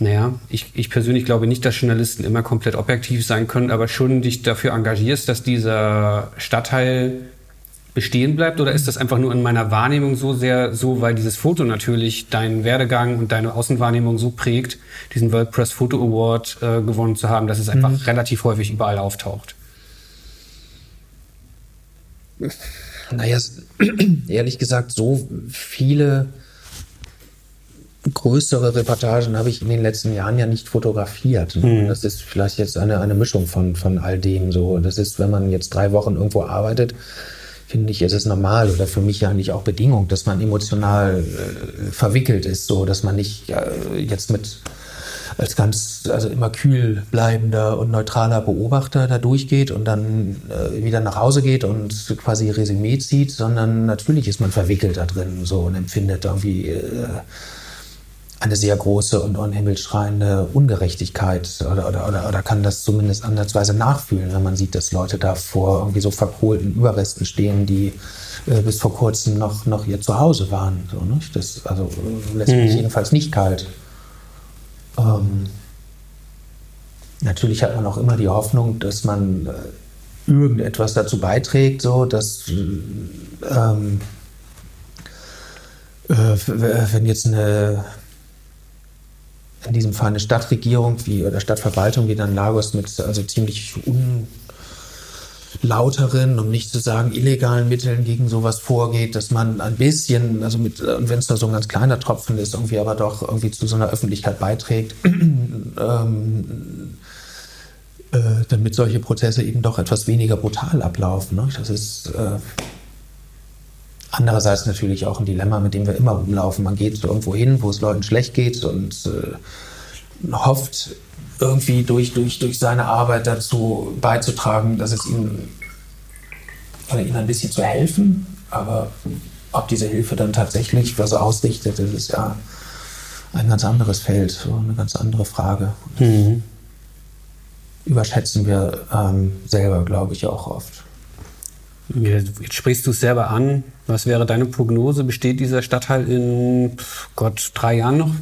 naja, ich, ich persönlich glaube nicht, dass Journalisten immer komplett objektiv sein können, aber schon dich dafür engagierst, dass dieser Stadtteil bestehen bleibt? Oder ist das einfach nur in meiner Wahrnehmung so sehr so, weil dieses Foto natürlich deinen Werdegang und deine Außenwahrnehmung so prägt, diesen World Press Photo Award äh, gewonnen zu haben, dass es einfach mhm. relativ häufig überall auftaucht? Naja, ehrlich gesagt, so viele größere Reportagen habe ich in den letzten Jahren ja nicht fotografiert. Mhm. Das ist vielleicht jetzt eine, eine Mischung von, von all dem. So, das ist, wenn man jetzt drei Wochen irgendwo arbeitet, finde ich, ist es normal oder für mich ja eigentlich auch Bedingung, dass man emotional äh, verwickelt ist, so dass man nicht äh, jetzt mit als ganz, also immer kühl bleibender und neutraler Beobachter da durchgeht und dann äh, wieder nach Hause geht und quasi Resümee zieht, sondern natürlich ist man verwickelt da drin so und empfindet irgendwie äh, eine sehr große und unhimmelschreiende Ungerechtigkeit oder, oder, oder, oder kann das zumindest ansatzweise nachfühlen, wenn man sieht, dass Leute da vor irgendwie so verkohlten Überresten stehen, die äh, bis vor kurzem noch, noch ihr Zuhause waren. So, nicht? Das also, lässt mich mhm. jedenfalls nicht kalt. Ähm, natürlich hat man auch immer die Hoffnung, dass man äh, irgendetwas dazu beiträgt, so dass ähm, äh, wenn jetzt eine in diesem Fall eine Stadtregierung wie oder Stadtverwaltung wie dann Lagos mit also ziemlich unlauteren, um nicht zu sagen illegalen Mitteln gegen sowas vorgeht, dass man ein bisschen, also mit, wenn es nur so ein ganz kleiner Tropfen ist, irgendwie aber doch irgendwie zu so einer Öffentlichkeit beiträgt, ähm, äh, damit solche Prozesse eben doch etwas weniger brutal ablaufen. Ne? Das ist äh, Andererseits natürlich auch ein Dilemma, mit dem wir immer rumlaufen. Man geht irgendwo hin, wo es Leuten schlecht geht und äh, hofft irgendwie durch, durch, durch seine Arbeit dazu beizutragen, dass es ihnen oder ihnen ein bisschen zu helfen. Aber ob diese Hilfe dann tatsächlich was ausrichtet, das ist ja ein ganz anderes Feld, so eine ganz andere Frage. Mhm. Überschätzen wir ähm, selber, glaube ich, auch oft. Jetzt sprichst du es selber an. Was wäre deine Prognose? Besteht dieser Stadtteil in, Gott, drei Jahren noch?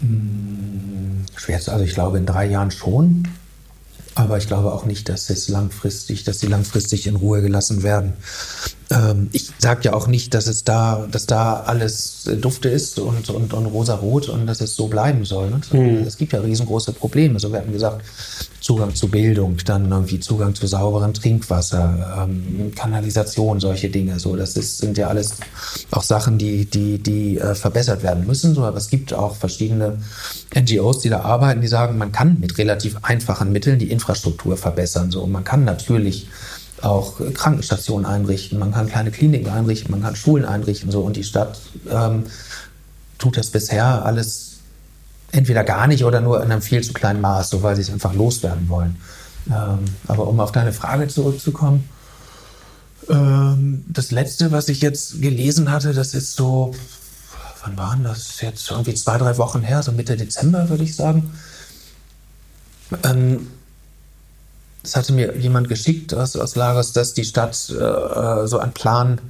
Hm, schwer zu, also ich glaube in drei Jahren schon. Aber ich glaube auch nicht, dass es langfristig, dass sie langfristig in Ruhe gelassen werden. Ähm, ich sage ja auch nicht, dass es da, dass da alles dufte ist und, und, und rosa-rot und dass es so bleiben soll. Ne? Mhm. Es gibt ja riesengroße Probleme. So, wir hatten gesagt, Zugang zu Bildung, dann irgendwie Zugang zu sauberem Trinkwasser, ähm, Kanalisation, solche Dinge. So, das ist, sind ja alles auch Sachen, die, die, die äh, verbessert werden müssen. So, aber es gibt auch verschiedene NGOs, die da arbeiten, die sagen, man kann mit relativ einfachen Mitteln die Infrastruktur verbessern. So, und man kann natürlich auch Krankenstationen einrichten, man kann kleine Kliniken einrichten, man kann Schulen einrichten. So, und die Stadt ähm, tut das bisher alles entweder gar nicht oder nur in einem viel zu kleinen Maß, so weil sie es einfach loswerden wollen. Ähm, aber um auf deine Frage zurückzukommen, ähm, das letzte, was ich jetzt gelesen hatte, das ist so, wann waren das jetzt? Irgendwie zwei, drei Wochen her, so Mitte Dezember, würde ich sagen. Ähm, das hatte mir jemand geschickt aus, aus Lagos, dass die Stadt äh, äh so einen Plan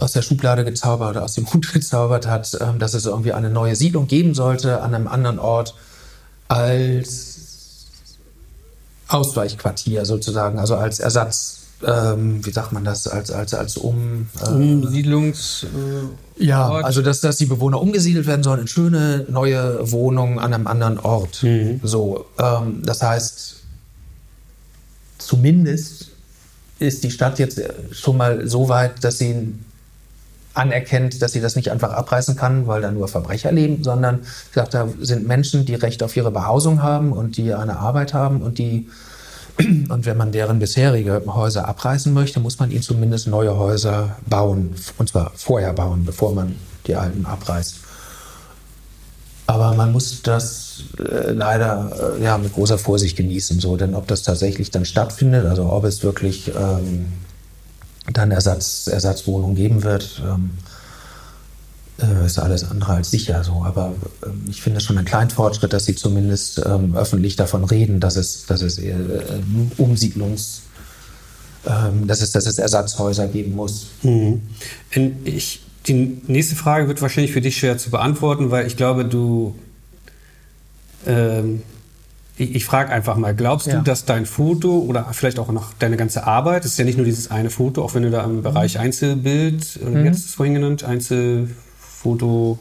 aus der Schublade gezaubert oder aus dem Hut gezaubert hat, ähm, dass es irgendwie eine neue Siedlung geben sollte an einem anderen Ort als Ausweichquartier sozusagen, also als Ersatz. Ähm, wie sagt man das, als, als, als um, äh, Umsiedlungs. Äh, ja, also dass, dass die Bewohner umgesiedelt werden sollen in schöne neue Wohnungen an einem anderen Ort. Mhm. So, ähm, das heißt, zumindest ist die Stadt jetzt schon mal so weit, dass sie anerkennt, dass sie das nicht einfach abreißen kann, weil da nur Verbrecher leben, sondern sagt, da sind Menschen, die Recht auf ihre Behausung haben und die eine Arbeit haben und die und wenn man deren bisherige Häuser abreißen möchte, muss man ihnen zumindest neue Häuser bauen. Und zwar vorher bauen, bevor man die alten abreißt. Aber man muss das äh, leider äh, ja, mit großer Vorsicht genießen. So. Denn ob das tatsächlich dann stattfindet, also ob es wirklich ähm, dann Ersatz, Ersatzwohnungen geben wird, ähm, äh, ist alles andere als sicher. So. Aber ähm, ich finde es schon ein kleiner Fortschritt, dass sie zumindest ähm, öffentlich davon reden, dass es, dass es äh, Umsiedlungs- ähm, dass, es, dass es Ersatzhäuser geben muss. Mhm. Ich die nächste Frage wird wahrscheinlich für dich schwer zu beantworten, weil ich glaube, du. Ähm, ich, ich frage einfach mal, glaubst ja. du, dass dein Foto oder vielleicht auch noch deine ganze Arbeit, das ist ja nicht nur dieses eine Foto, auch wenn du da im Bereich mhm. Einzelbild, mhm. wie hast du es vorhin genannt, Einzelfoto.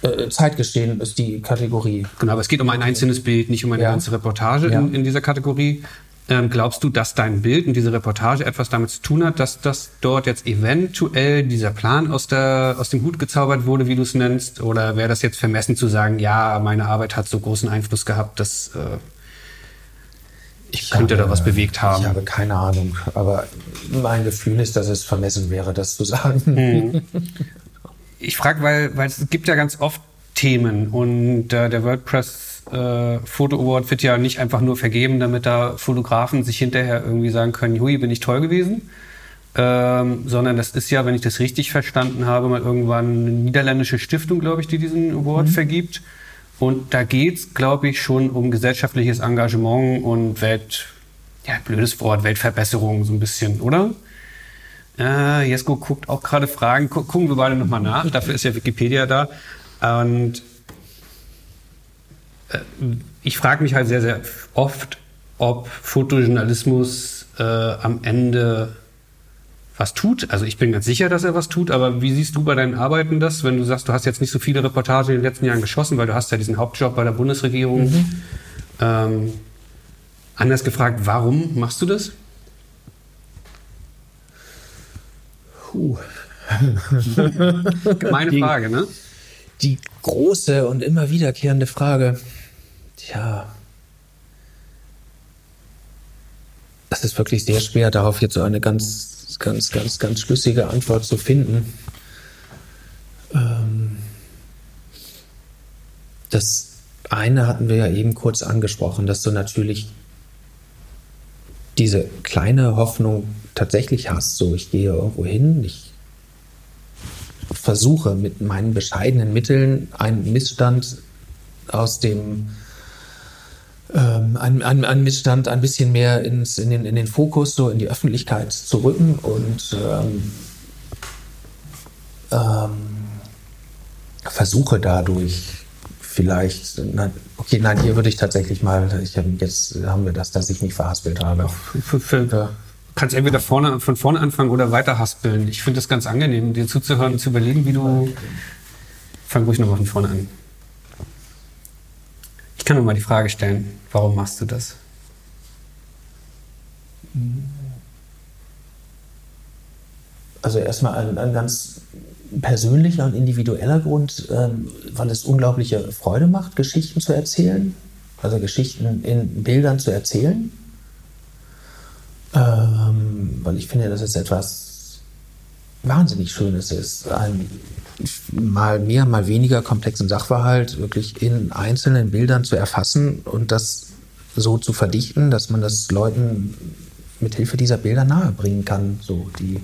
Äh, Zeitgeschehen ist die Kategorie. Genau, aber es geht um ein einzelnes Bild, nicht um eine ja. ganze Reportage ja. in, in dieser Kategorie. Ähm, glaubst du, dass dein Bild und diese Reportage etwas damit zu tun hat, dass das dort jetzt eventuell dieser Plan aus, der, aus dem Hut gezaubert wurde, wie du es nennst? Oder wäre das jetzt vermessen zu sagen, ja, meine Arbeit hat so großen Einfluss gehabt, dass äh, ich könnte habe, da was bewegt haben? Ich habe keine Ahnung, aber mein Gefühl ist, dass es vermessen wäre, das zu sagen. Hm. Ich frage, weil, weil es gibt ja ganz oft Themen und äh, der WordPress äh, Foto Award wird ja nicht einfach nur vergeben, damit da Fotografen sich hinterher irgendwie sagen können, hui, bin ich toll gewesen. Ähm, sondern das ist ja, wenn ich das richtig verstanden habe, mal irgendwann eine niederländische Stiftung, glaube ich, die diesen Award mhm. vergibt. Und da geht's, glaube ich, schon um gesellschaftliches Engagement und Welt, ja, blödes Wort, Weltverbesserung so ein bisschen, oder? Äh, Jesko guckt auch gerade Fragen, gucken wir beide nochmal nach, dafür ist ja Wikipedia da. Und ich frage mich halt sehr, sehr oft, ob Fotojournalismus äh, am Ende was tut. Also ich bin ganz sicher, dass er was tut, aber wie siehst du bei deinen Arbeiten das, wenn du sagst, du hast jetzt nicht so viele Reportagen in den letzten Jahren geschossen, weil du hast ja diesen Hauptjob bei der Bundesregierung. Mhm. Ähm, anders gefragt, warum machst du das? Puh. Gemeine Frage, ne? Die große und immer wiederkehrende Frage, Tja. Das ist wirklich sehr schwer, darauf jetzt so eine ganz, ganz, ganz, ganz schlüssige Antwort zu finden. Ähm, das eine hatten wir ja eben kurz angesprochen, dass du natürlich diese kleine Hoffnung tatsächlich hast. So, ich gehe irgendwo hin, ich versuche mit meinen bescheidenen Mitteln einen Missstand aus dem ähm, ein, ein, ein, Missstand ein bisschen mehr ins, in, den, in den Fokus, so in die Öffentlichkeit zu rücken und ähm, ähm, versuche dadurch vielleicht, na, okay, nein, hier würde ich tatsächlich mal, ich jetzt haben wir das, dass ich mich verhaspelt habe. Für, für, kannst entweder vorne, von vorne anfangen oder weiter haspeln. Ich finde das ganz angenehm, dir zuzuhören zu überlegen, wie du. Fang ruhig nochmal von vorne an kann nur mal die Frage stellen, warum machst du das? Also erstmal ein, ein ganz persönlicher und individueller Grund, ähm, weil es unglaubliche Freude macht, Geschichten zu erzählen, also Geschichten in Bildern zu erzählen. Ähm, weil ich finde, das ist etwas wahnsinnig Schönes ist, ein mal mehr, mal weniger komplexen Sachverhalt wirklich in einzelnen Bildern zu erfassen und das so zu verdichten, dass man das Leuten mit Hilfe dieser Bilder nahebringen kann, so die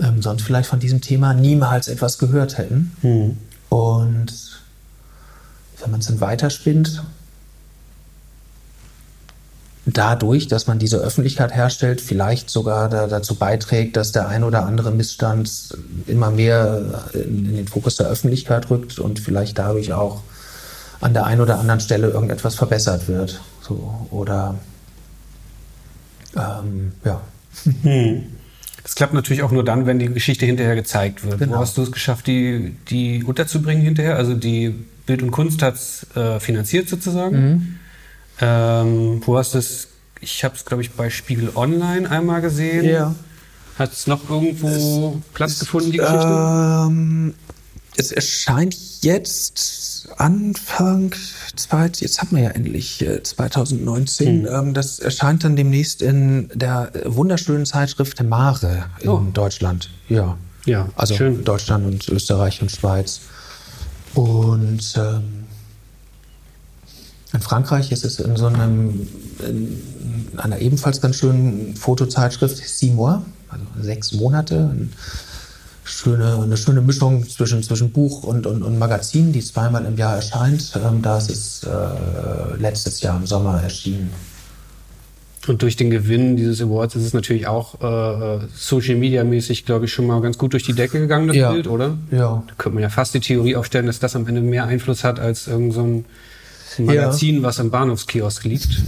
ähm, sonst vielleicht von diesem Thema niemals etwas gehört hätten. Mhm. Und wenn man es dann weiterspinnt, dadurch, dass man diese Öffentlichkeit herstellt, vielleicht sogar da, dazu beiträgt, dass der ein oder andere Missstand immer mehr in, in den Fokus der Öffentlichkeit rückt und vielleicht dadurch auch an der einen oder anderen Stelle irgendetwas verbessert wird. So, oder ähm, ja. Hm. Das klappt natürlich auch nur dann, wenn die Geschichte hinterher gezeigt wird. Genau. Wo hast du es geschafft, die, die unterzubringen hinterher? Also die Bild und Kunst hat es äh, finanziert sozusagen. Mhm. Ähm, wo hast du es? Ich habe es, glaube ich, bei Spiegel Online einmal gesehen. Ja. Hat es noch irgendwo es Platz gefunden, die Geschichte? Ähm, es erscheint jetzt Anfang, zweit, jetzt haben wir ja endlich 2019. Hm. Ähm, das erscheint dann demnächst in der wunderschönen Zeitschrift Mare in oh. Deutschland. Ja. Ja, also schön. Deutschland und Österreich und Schweiz. Und ähm, in Frankreich ist es in so einem, in einer ebenfalls ganz schönen Fotozeitschrift, Seymour, also sechs Monate, schöne, eine schöne Mischung zwischen, zwischen Buch und, und, und Magazin, die zweimal im Jahr erscheint. Ähm, da ist es äh, letztes Jahr im Sommer erschienen. Und durch den Gewinn dieses Awards ist es natürlich auch äh, Social Media mäßig, glaube ich, schon mal ganz gut durch die Decke gegangen, das Ja. Bild, oder? Ja. Da könnte man ja fast die Theorie aufstellen, dass das am Ende mehr Einfluss hat als irgend so ein Magazin, was am Bahnhofskiosk liegt.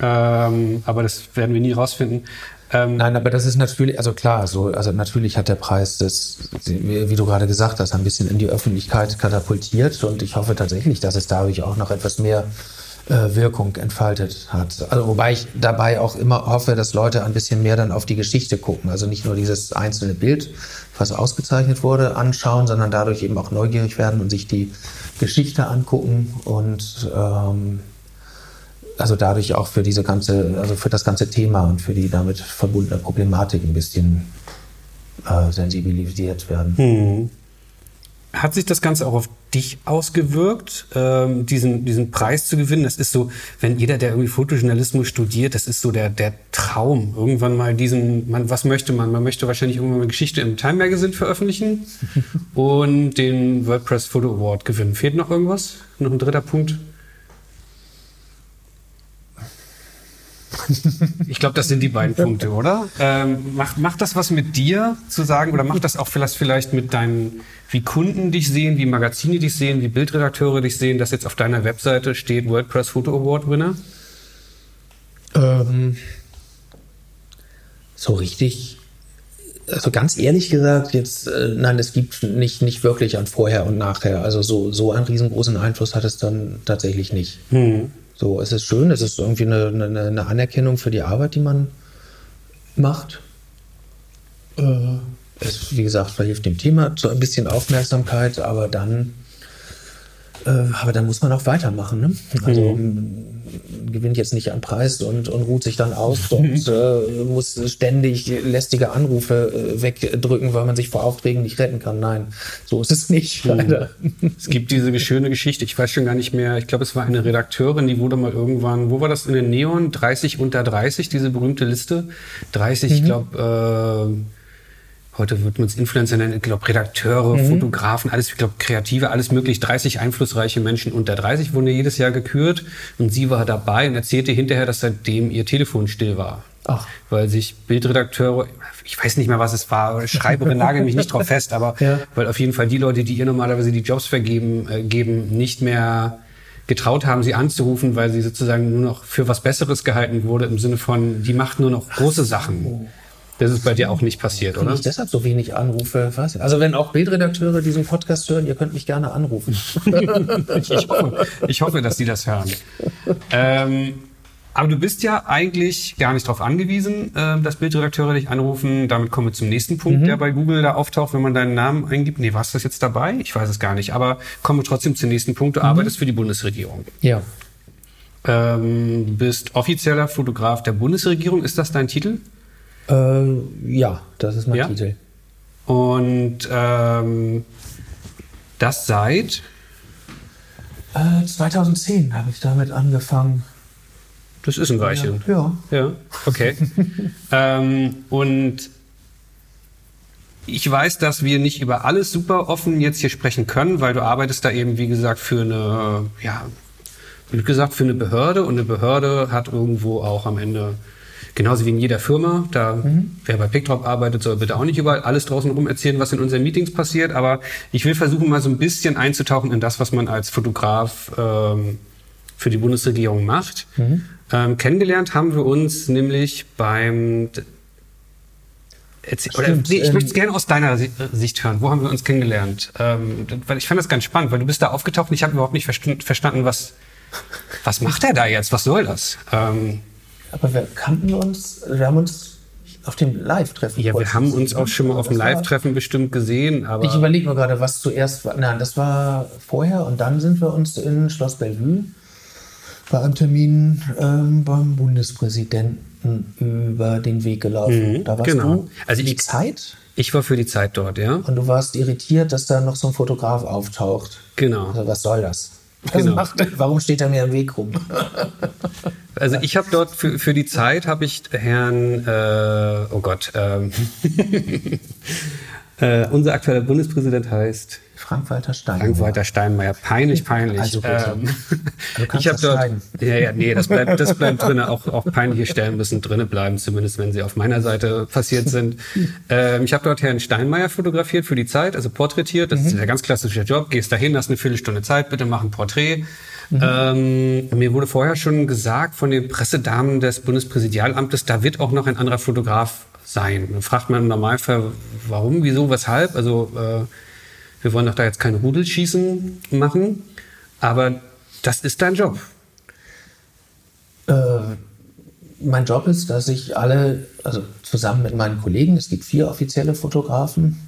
Ähm, aber das werden wir nie rausfinden. Ähm, Nein, aber das ist natürlich, also klar, so, also natürlich hat der Preis das, wie du gerade gesagt hast, ein bisschen in die Öffentlichkeit katapultiert und ich hoffe tatsächlich, dass es dadurch auch noch etwas mehr Wirkung entfaltet hat. Also wobei ich dabei auch immer hoffe, dass Leute ein bisschen mehr dann auf die Geschichte gucken. Also nicht nur dieses einzelne Bild, was ausgezeichnet wurde, anschauen, sondern dadurch eben auch neugierig werden und sich die Geschichte angucken und ähm, also dadurch auch für diese ganze, also für das ganze Thema und für die damit verbundene Problematik ein bisschen äh, sensibilisiert werden. Hat sich das Ganze auch auf dich ausgewirkt, ähm, diesen, diesen Preis zu gewinnen? Das ist so, wenn jeder, der irgendwie Fotojournalismus studiert, das ist so der, der Traum. Irgendwann mal diesen, man, was möchte man? Man möchte wahrscheinlich irgendwann mal eine Geschichte im Time Magazine veröffentlichen und den WordPress Photo Award gewinnen. Fehlt noch irgendwas? Noch ein dritter Punkt? Ich glaube, das sind die beiden Punkte, oder? Ähm, macht, macht das was mit dir zu sagen oder macht das auch vielleicht, vielleicht mit deinen, wie Kunden dich sehen, wie Magazine dich sehen, wie Bildredakteure dich sehen, dass jetzt auf deiner Webseite steht WordPress Photo Award Winner? Ähm, so richtig, also ganz ehrlich gesagt, jetzt, äh, nein, es gibt nicht, nicht wirklich ein Vorher und Nachher. Also so, so einen riesengroßen Einfluss hat es dann tatsächlich nicht. So, es ist schön, es ist irgendwie eine, eine, eine Anerkennung für die Arbeit, die man macht. Äh, es, wie gesagt, verhilft dem Thema zu ein bisschen Aufmerksamkeit, aber dann, aber dann muss man auch weitermachen. Ne? Also m, gewinnt jetzt nicht einen Preis und, und ruht sich dann aus und äh, muss ständig lästige Anrufe äh, wegdrücken, weil man sich vor Aufträgen nicht retten kann. Nein, so ist es nicht, leider. Es gibt diese schöne Geschichte, ich weiß schon gar nicht mehr, ich glaube, es war eine Redakteurin, die wurde mal irgendwann, wo war das in den Neon? 30 unter 30, diese berühmte Liste. 30, ich glaube, äh, heute wird man es Influencer nennen, ich glaube, Redakteure, Fotografen, alles, ich glaube, Kreative, alles möglich. 30 einflussreiche Menschen unter 30 wurden ja jedes Jahr gekürt und sie war dabei und erzählte hinterher, dass seitdem ihr Telefon still war. Ach. Weil sich Bildredakteure, ich weiß nicht mehr, was es war, Schreiberin nagel mich nicht drauf fest, aber Ja. weil auf jeden Fall die Leute, die ihr normalerweise die Jobs vergeben, äh, geben, nicht mehr getraut haben, sie anzurufen, weil sie sozusagen nur noch für was Besseres gehalten wurde, im Sinne von, die macht nur noch große Sachen. Das ist bei dir auch nicht passiert, oder? ich deshalb so wenig Anrufe? Was? Also wenn auch Bildredakteure diesen Podcast hören, ihr könnt mich gerne anrufen. Ich hoffe, ich hoffe, dass die das hören. Ähm, aber du bist ja eigentlich gar nicht darauf angewiesen, äh, dass Bildredakteure dich anrufen. Damit kommen wir zum nächsten Punkt, der bei Google da auftaucht, wenn man deinen Namen eingibt. Nee, warst du das jetzt dabei? Ich weiß es gar nicht. Aber kommen wir trotzdem zum nächsten Punkt. Du arbeitest für die Bundesregierung. ja. Ähm, bist offizieller Fotograf der Bundesregierung. Ist das dein Titel? Äh, ja, das ist mein Ja? Titel. Und ähm, das seit Äh, 2010 habe ich damit angefangen. Das ist ein Weilchen. Ja. Ja, okay. ähm, und ich weiß, dass wir nicht über alles super offen jetzt hier sprechen können, weil du arbeitest da eben, wie gesagt, für eine, ja, wie gesagt, für eine Behörde und eine Behörde hat irgendwo auch am Ende, genauso wie in jeder Firma, da wer bei PickDrop arbeitet, soll bitte auch nicht überall alles draußen rum erzählen, was in unseren Meetings passiert, aber ich will versuchen, mal so ein bisschen einzutauchen in das, was man als Fotograf ähm, für die Bundesregierung macht. Ähm, kennengelernt haben wir uns nämlich beim Erzähl, oder, nee, ich ähm, möchte es gerne aus deiner äh, Sicht hören. Wo haben wir uns kennengelernt? Ähm, weil ich fand das ganz spannend, weil du bist da aufgetaucht und ich habe überhaupt nicht verstanden, verstanden, was, was macht er da jetzt? Was soll das? Ähm, Aber wir kannten uns, wir haben uns auf dem Live-Treffen. ja, wir haben uns auch schon mal auf dem Live-Treffen bestimmt gesehen, aber Ich überlege mir gerade, was zuerst war. Nein, das war vorher und dann sind wir uns in Schloss Bellevue bei einem Termin ähm, beim Bundespräsidenten über den Weg gelaufen. Mhm, da warst genau. du Also die ich- Zeit Ich war für die Zeit dort, ja. Und du warst irritiert, dass da noch so ein Fotograf auftaucht. Genau. Also was soll das? Was Genau. macht er? Warum steht er mir im Weg rum? Also ich habe dort für, für die Zeit habe ich Herrn, äh, oh Gott, ähm, äh, unser aktueller Bundespräsident heißt Frank-Walter Stein. Frank-Walter Steinmeier. Peinlich, peinlich. Also bitte. ähm, Du kannst ich habe dort, schneiden. ja, ja, nee, das bleibt, das bleibt drin. Auch, auch peinliche Stellen müssen drinne bleiben, zumindest wenn sie auf meiner Seite passiert sind. ähm, ich habe dort Herrn Steinmeier fotografiert für die Zeit, also porträtiert. Das ist der ganz klassische Job. Gehst dahin, hast eine Viertelstunde Zeit, bitte mach ein Porträt. Ähm, mir wurde vorher schon gesagt von den Pressedamen des Bundespräsidialamtes, da wird auch noch ein anderer Fotograf sein. Dann fragt man im Normalfall, warum, wieso, weshalb. Also äh, wir wollen doch da jetzt kein Rudelschießen machen, aber das ist dein Job. Äh, mein Job ist, dass ich alle, also zusammen mit meinen Kollegen, es gibt vier offizielle Fotografen,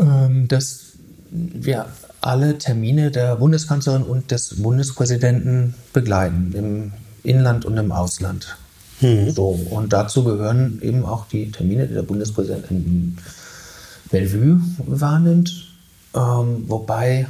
ähm, dass wir alle Termine der Bundeskanzlerin und des Bundespräsidenten begleiten, im Inland und im Ausland. So, und dazu gehören eben auch die Termine, die der Bundespräsident in Bellevue wahrnimmt. Ähm, wobei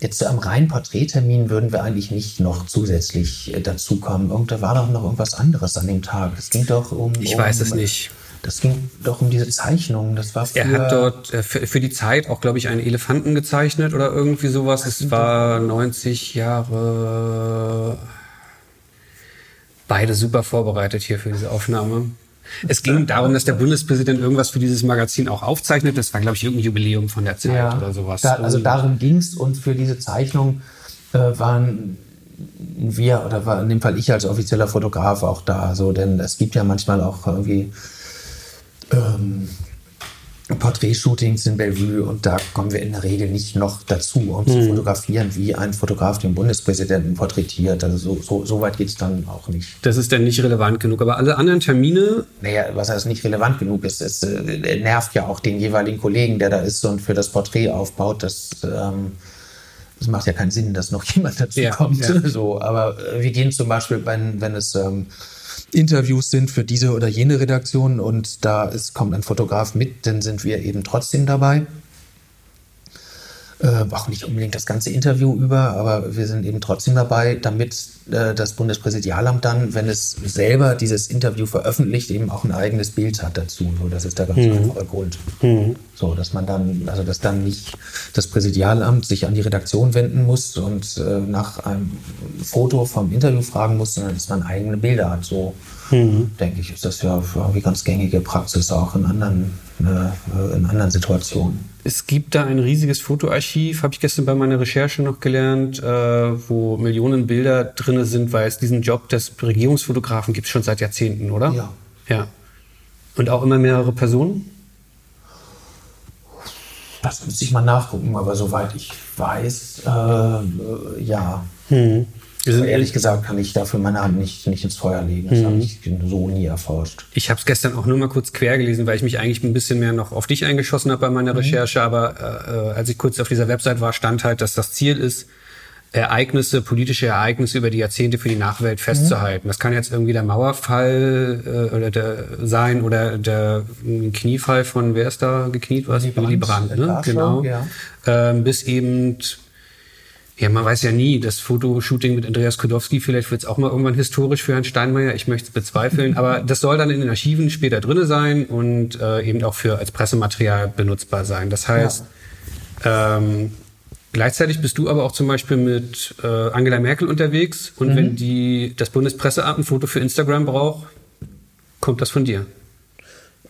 Jetzt am reinen Porträttermin würden wir eigentlich nicht noch zusätzlich äh, dazukommen. Irgend, da war doch noch irgendwas anderes an dem Tag. Es ging doch um. Ich um, weiß es nicht. Das ging doch um diese Zeichnung. Das war für, Er hat dort äh, für, für die Zeit auch, glaube ich, einen Elefanten gezeichnet oder irgendwie sowas. Es war 90 Jahre. Beide super vorbereitet hier für diese Aufnahme. Es ging darum, dass der Bundespräsident irgendwas für dieses Magazin auch aufzeichnet. Das war, glaube ich, irgendein Jubiläum von der Zeit ja, oder sowas. Da, also darum ging es und für diese Zeichnung äh, waren wir oder war in dem Fall ich als offizieller Fotograf auch da. So, denn es gibt ja manchmal auch irgendwie ähm, Porträtshootings in Bellevue und da kommen wir in der Regel nicht noch dazu, um Mhm. zu fotografieren, wie ein Fotograf den Bundespräsidenten porträtiert. Also so, so, so weit geht es dann auch nicht. Das ist dann nicht relevant genug. Aber alle anderen Termine, Naja, was heißt nicht relevant genug ist, es äh, nervt ja auch den jeweiligen Kollegen, der da ist und für das Porträt aufbaut. Das, ähm, das macht ja keinen Sinn, dass noch jemand dazu Ja, kommt. ja. So, aber äh, wir gehen zum Beispiel, wenn, wenn es ähm, Interviews sind für diese oder jene Redaktion und da ist, kommt ein Fotograf mit, dann sind wir eben trotzdem dabei. Äh, auch nicht unbedingt das ganze Interview über, aber wir sind eben trotzdem dabei, damit äh, das Bundespräsidialamt dann, wenn es selber dieses Interview veröffentlicht, eben auch ein eigenes Bild hat dazu. So, das ist der ganz einfache Grund. So, dass man dann, also dass dann nicht das Präsidialamt sich an die Redaktion wenden muss und äh, nach einem Foto vom Interview fragen muss, sondern dass man eigene Bilder hat. So denke ich, ist das ja irgendwie ganz gängige Praxis auch in anderen, äh, in anderen Situationen. Es gibt da ein riesiges Fotoarchiv, habe ich gestern bei meiner Recherche noch gelernt, äh, wo Millionen Bilder drinne sind, weil es diesen Job des Regierungsfotografen gibt schon seit Jahrzehnten, oder? Ja. Ja. Und auch immer mehrere Personen? Das müsste ich mal nachgucken, aber soweit ich weiß, äh, äh, ja. Sind Aber ehrlich gesagt kann ich dafür meine Hand nicht, nicht ins Feuer legen. Das habe ich so nie erforscht. Ich habe es gestern auch nur mal kurz quer gelesen, weil ich mich eigentlich ein bisschen mehr noch auf dich eingeschossen habe bei meiner Recherche. Aber äh, äh, als ich kurz auf dieser Website war, stand halt, dass das Ziel ist, Ereignisse, politische Ereignisse über die Jahrzehnte für die Nachwelt festzuhalten. Das kann jetzt irgendwie der Mauerfall äh, oder der sein oder der Kniefall von wer ist da gekniet? Was? Willy Brandt, ne? Tarschow, Genau. ja. Ähm, bis eben ja, man weiß ja nie, das Fotoshooting mit Andreas Kodowski, vielleicht wird es auch mal irgendwann historisch für Herrn Steinmeier, ich möchte es bezweifeln, aber das soll dann in den Archiven später drinne sein und äh, eben auch für als Pressematerial benutzbar sein. Das heißt, ähm, gleichzeitig bist du aber auch zum Beispiel mit äh, Angela Merkel unterwegs. Und wenn die das Bundespresseamt ein Foto für Instagram braucht, kommt das von dir.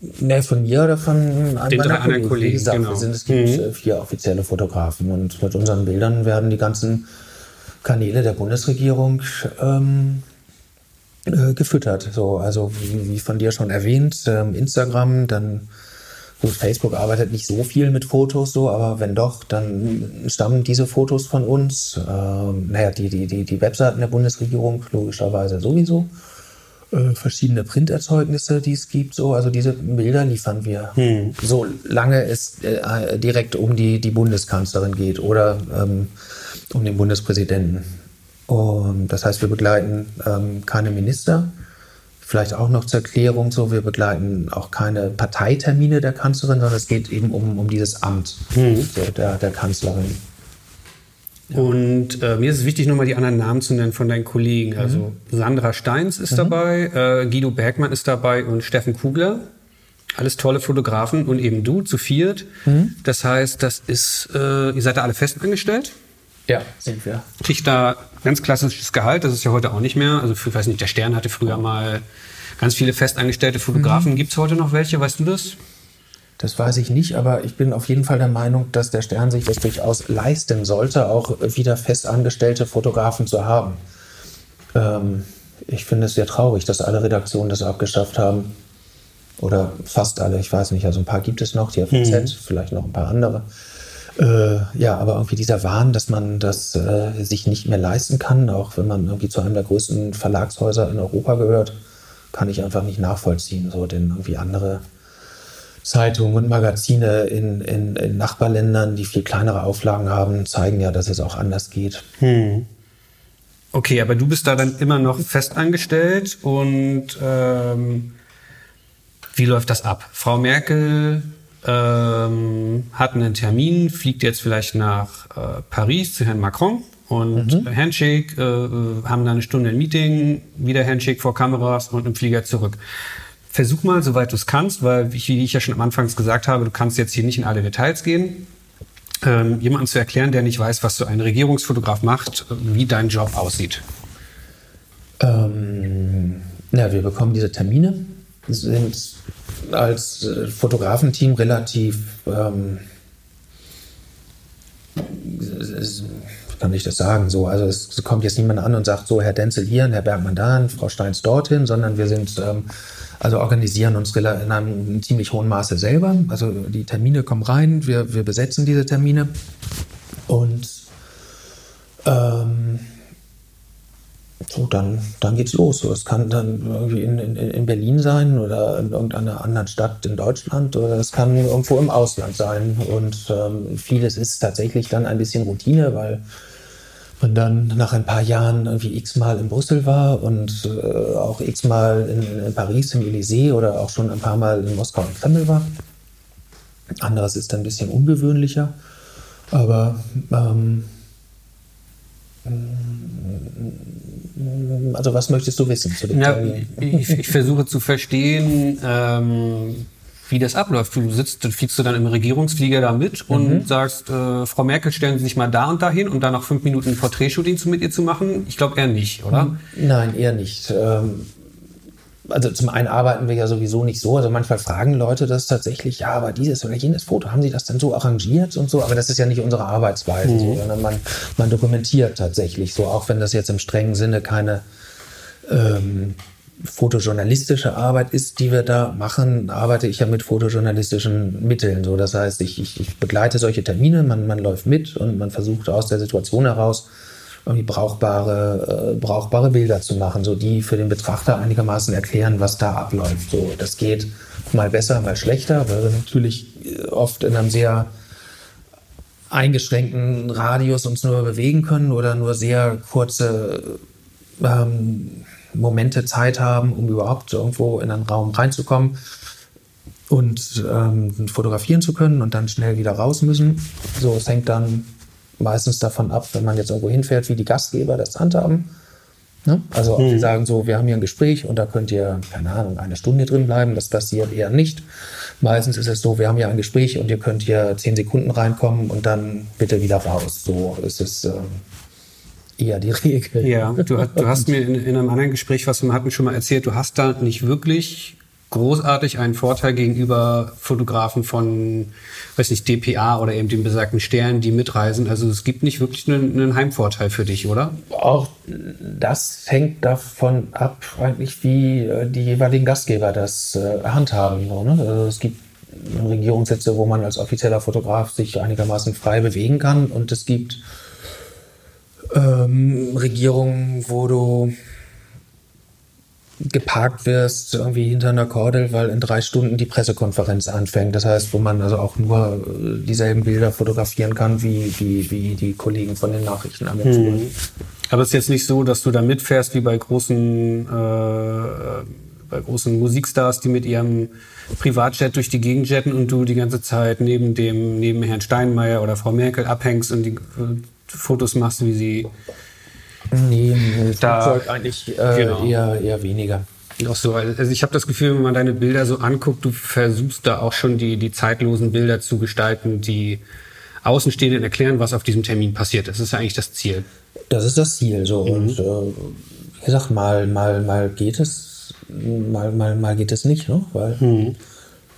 Ne, von mir oder von einem meiner drei anderen Wie Kollegen, gesagt, genau. wir sind, es gibt äh, vier offizielle Fotografen und mit unseren Bildern werden die ganzen Kanäle der Bundesregierung ähm, äh, gefüttert. So, also wie, wie von dir schon erwähnt, ähm, Instagram, dann gut, Facebook arbeitet nicht so viel mit Fotos, so, aber wenn doch, dann stammen diese Fotos von uns. Ähm, naja, die, die, die, die Webseiten der Bundesregierung logischerweise sowieso äh, verschiedene Printerzeugnisse, die es gibt. So, also diese Bilder liefern wir, solange es äh, direkt um die, die Bundeskanzlerin geht oder ähm, um den Bundespräsidenten. Und das heißt, wir begleiten ähm, keine Minister Vielleicht auch noch zur Erklärung so, wir begleiten auch keine Parteitermine der Kanzlerin, sondern es geht eben um, um dieses Amt Mhm. so, der, der Kanzlerin. Und äh, mir ist es wichtig, nochmal die anderen Namen zu nennen von deinen Kollegen. Also Sandra Steins ist dabei, äh, Guido Bergmann ist dabei und Steffen Kugler. Alles tolle Fotografen und eben du zu viert. Das heißt, das ist, äh, ihr seid da alle fest angestellt. Ja, sind wir. Kriegt da ganz klassisches Gehalt, das ist ja heute auch nicht mehr. Also ich weiß nicht, der Stern hatte früher mal ganz viele festangestellte Fotografen. Gibt's heute noch welche, weißt du das? Das weiß ich nicht, aber ich bin auf jeden Fall der Meinung, dass der Stern sich das durchaus leisten sollte, auch wieder festangestellte Fotografen zu haben. Ähm, ich finde es sehr traurig, dass alle Redaktionen das abgeschafft haben. Oder fast alle, ich weiß nicht. Also ein paar gibt es noch, die FZ, vielleicht noch ein paar andere. Äh, ja, aber irgendwie dieser Wahn, dass man das äh, sich nicht mehr leisten kann, auch wenn man irgendwie zu einem der größten Verlagshäuser in Europa gehört, kann ich einfach nicht nachvollziehen. So, denn irgendwie andere Zeitungen und Magazine in, in, in Nachbarländern, die viel kleinere Auflagen haben, zeigen ja, dass es auch anders geht. Okay, aber du bist da dann immer noch fest angestellt und ähm, wie läuft das ab? Frau Merkel ähm, hat einen Termin, fliegt jetzt vielleicht nach äh, Paris zu Herrn Macron und Handshake, äh, äh, haben da eine Stunde ein Meeting, wieder Handshake vor Kameras und im Flieger zurück. Versuch mal, soweit du es kannst, weil, wie ich ja schon am Anfang gesagt habe, du kannst jetzt hier nicht in alle Details gehen, ähm, jemanden zu erklären, der nicht weiß, was so ein Regierungsfotograf macht, wie dein Job aussieht. Ähm, ja, wir bekommen diese Termine, sind als äh, Fotografenteam relativ, ähm, kann ich das sagen, so, also es, kommt jetzt niemand an und sagt so, Herr Denzel hier, Herr Bergmann dahin, Frau Steins dorthin, sondern wir sind, ähm, also organisieren uns in einem ziemlich hohen Maße selber. Also die Termine kommen rein, wir, wir besetzen diese Termine und ähm, so, dann, dann geht's los. So, es kann dann irgendwie in, in, in Berlin sein oder in irgendeiner anderen Stadt in Deutschland oder es kann irgendwo im Ausland sein. Und ähm, vieles ist tatsächlich dann ein bisschen Routine, weil man dann nach ein paar Jahren irgendwie x-mal in Brüssel war und äh, auch x-mal in, in Paris im Élysée oder auch schon ein paar Mal in Moskau im Kreml war. Anderes ist dann ein bisschen ungewöhnlicher. Aber ähm, also was möchtest du wissen zu den Ja, ich, ich versuche zu verstehen, ähm, wie das abläuft. Du sitzt, dann fliegst du dann im Regierungsflieger da mit und sagst, äh, Frau Merkel, stellen Sie sich mal da und dahin und dann noch fünf Minuten ein Porträtshooting zu mit ihr zu machen. Ich glaube eher nicht, oder? Nein, eher nicht. Ähm, also zum einen arbeiten wir ja sowieso nicht so. Also manchmal fragen Leute das tatsächlich, ja, aber dieses oder jenes Foto, haben Sie das denn so arrangiert und so? Aber das ist ja nicht unsere Arbeitsweise, so, sondern man, man dokumentiert tatsächlich so, auch wenn das jetzt im strengen Sinne keine ähm, fotojournalistische Arbeit ist, die wir da machen, arbeite ich ja mit fotojournalistischen Mitteln. So, das heißt, ich, ich, ich begleite solche Termine, man, man läuft mit und man versucht aus der Situation heraus irgendwie brauchbare, äh, brauchbare Bilder zu machen, so die für den Betrachter einigermaßen erklären, was da abläuft. So, das geht mal besser, mal schlechter, weil wir natürlich äh, oft in einem sehr eingeschränkten Radius uns nur bewegen können oder nur sehr kurze ähm, Momente Zeit haben, um überhaupt irgendwo in einen Raum reinzukommen und ähm, fotografieren zu können und dann schnell wieder raus müssen. So, es hängt dann meistens davon ab, wenn man jetzt irgendwo hinfährt, wie die Gastgeber das handhaben. Ne? Also ob sie sagen so, wir haben hier ein Gespräch und da könnt ihr, keine Ahnung, eine Stunde drin bleiben, das passiert eher nicht. Meistens ist es so, wir haben hier ein Gespräch und ihr könnt hier zehn Sekunden reinkommen und dann bitte wieder raus. So ist es ähm, eher die Regel. Ja, du, du hast mir in, in einem anderen Gespräch, was wir hatten, schon mal erzählt, du hast da nicht wirklich großartig einen Vorteil gegenüber Fotografen von, weiß nicht, DPA oder eben den besagten Sternen, die mitreisen. Also es gibt nicht wirklich einen, einen Heimvorteil für dich, oder? Auch das hängt davon ab, eigentlich, wie äh, die jeweiligen Gastgeber das äh, handhaben. So, ne? also es gibt Regierungssitze, wo man als offizieller Fotograf sich einigermaßen frei bewegen kann und es gibt ähm, Regierungen, wo du geparkt wirst, irgendwie hinter einer Kordel, weil in drei Stunden die Pressekonferenz anfängt. Das heißt, wo man also auch nur äh, dieselben Bilder fotografieren kann, wie, wie, wie die Kollegen von den Nachrichtenagenturen. Aber es ist jetzt nicht so, dass du da mitfährst wie bei großen äh, bei großen Musikstars, die mit ihrem Privatjet durch die Gegend jetten und du die ganze Zeit neben dem, neben Herrn Steinmeier oder Frau Merkel abhängst und die Fotos machst, wie sie Nee, Da- Flugzeug eigentlich äh, Genau. eher, eher weniger. Auch so, also ich habe das Gefühl, wenn man deine Bilder so anguckt, du versuchst da auch schon die, die zeitlosen Bilder zu gestalten, die Außenstehenden erklären, was auf diesem Termin passiert. Das ist ja eigentlich das Ziel. Das ist das Ziel. So. Mhm. Und äh, wie gesagt, mal, mal, mal geht es, mal, mal, mal geht es nicht, ne? Weil Mhm.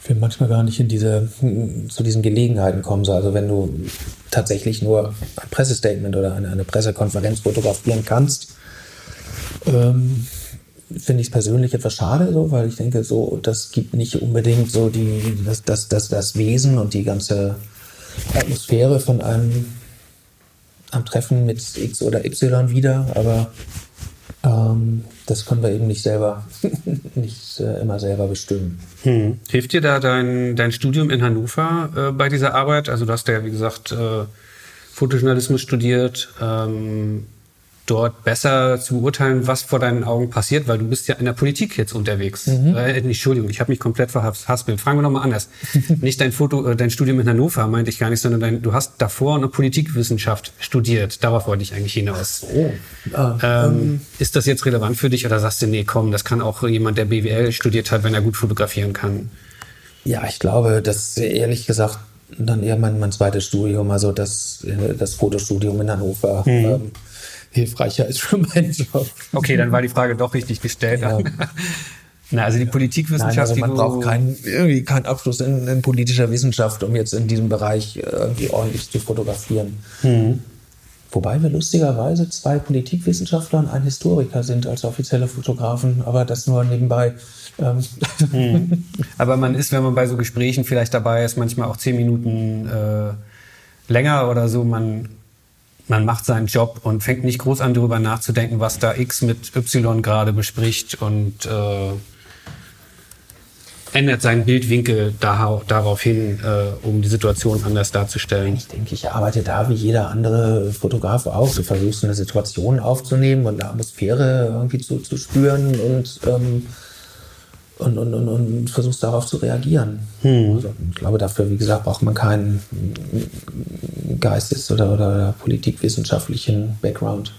Wir manchmal gar nicht in diese, zu diesen Gelegenheiten kommen. So. Also wenn du tatsächlich nur ein Pressestatement oder eine, eine Pressekonferenz fotografieren kannst, ähm, finde ich es persönlich etwas schade, so, weil ich denke, so, das gibt nicht unbedingt so die, das, das, das, das Wesen und die ganze Atmosphäre von einem am Treffen mit X oder Y wieder, aber ähm, das können wir eben nicht selber, nicht äh, immer selber bestimmen. Hm. Hilft dir da dein, dein Studium in Hannover äh, bei dieser Arbeit? Also du hast ja, wie gesagt, äh, Fotojournalismus studiert, ähm, dort besser zu beurteilen, was vor deinen Augen passiert, weil du bist ja in der Politik jetzt unterwegs. Äh, nicht, Entschuldigung, ich habe mich komplett verhaspelt. Fragen wir nochmal anders. nicht dein Foto, äh, dein Studium in Hannover meinte ich gar nicht, sondern dein, du hast davor eine Politikwissenschaft studiert. Darauf wollte ich eigentlich hinaus. Ähm, ist das jetzt relevant für dich oder sagst du, nee, komm, das kann auch jemand, der BWL studiert hat, wenn er gut fotografieren kann? Ja, ich glaube, dass ehrlich gesagt dann eher mein, mein zweites Studium, also das, äh, das Fotostudium in Hannover, ähm, hilfreicher ist für meinen Job. Okay, dann war die Frage doch richtig gestellt. Ja. Na, also die Nein, Politikwissenschaft, also die man braucht keinen, irgendwie keinen Abschluss in, in politischer Wissenschaft, um jetzt in diesem Bereich äh, irgendwie ordentlich zu fotografieren. Wobei wir lustigerweise zwei Politikwissenschaftler und ein Historiker sind als offizielle Fotografen, aber das nur nebenbei. Ähm, Aber man ist, wenn man bei so Gesprächen vielleicht dabei ist, manchmal auch zehn Minuten äh, länger oder so. Man, man macht seinen Job und fängt nicht groß an, darüber nachzudenken, was da X mit Y gerade bespricht und äh, ändert seinen Bildwinkel da, darauf hin, äh, um die Situation anders darzustellen. Ich denke, ich arbeite da wie jeder andere Fotograf auch. Du versuchst eine Situation aufzunehmen und eine Atmosphäre irgendwie zu, zu spüren und, ähm, und, und, und, und versuchst darauf zu reagieren. Also, ich glaube, dafür, wie gesagt, braucht man keinen Geistes- oder, oder politikwissenschaftlichen Background.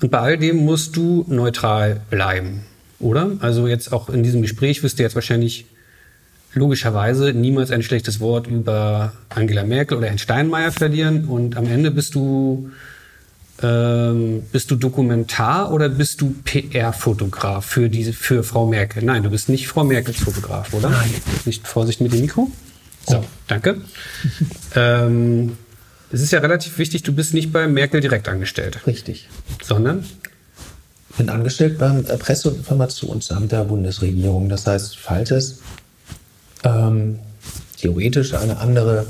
Und bei all dem musst du neutral bleiben, oder? Also jetzt auch in diesem Gespräch wirst du jetzt wahrscheinlich logischerweise niemals ein schlechtes Wort über Angela Merkel oder Herrn Steinmeier verlieren und am Ende bist du ähm, bist du Dokumentar oder bist du PR-Fotograf für diese für Frau Merkel? Nein, du bist nicht Frau Merkels Fotograf, oder? Nein. Nicht Vorsicht mit dem Mikro. So, danke. ähm, es ist ja relativ wichtig, du bist nicht bei Merkel direkt angestellt, Richtig. sondern Ich bin angestellt beim äh, Presse- und Informationsamt der Bundesregierung. Das heißt, falls es ähm, theoretisch eine andere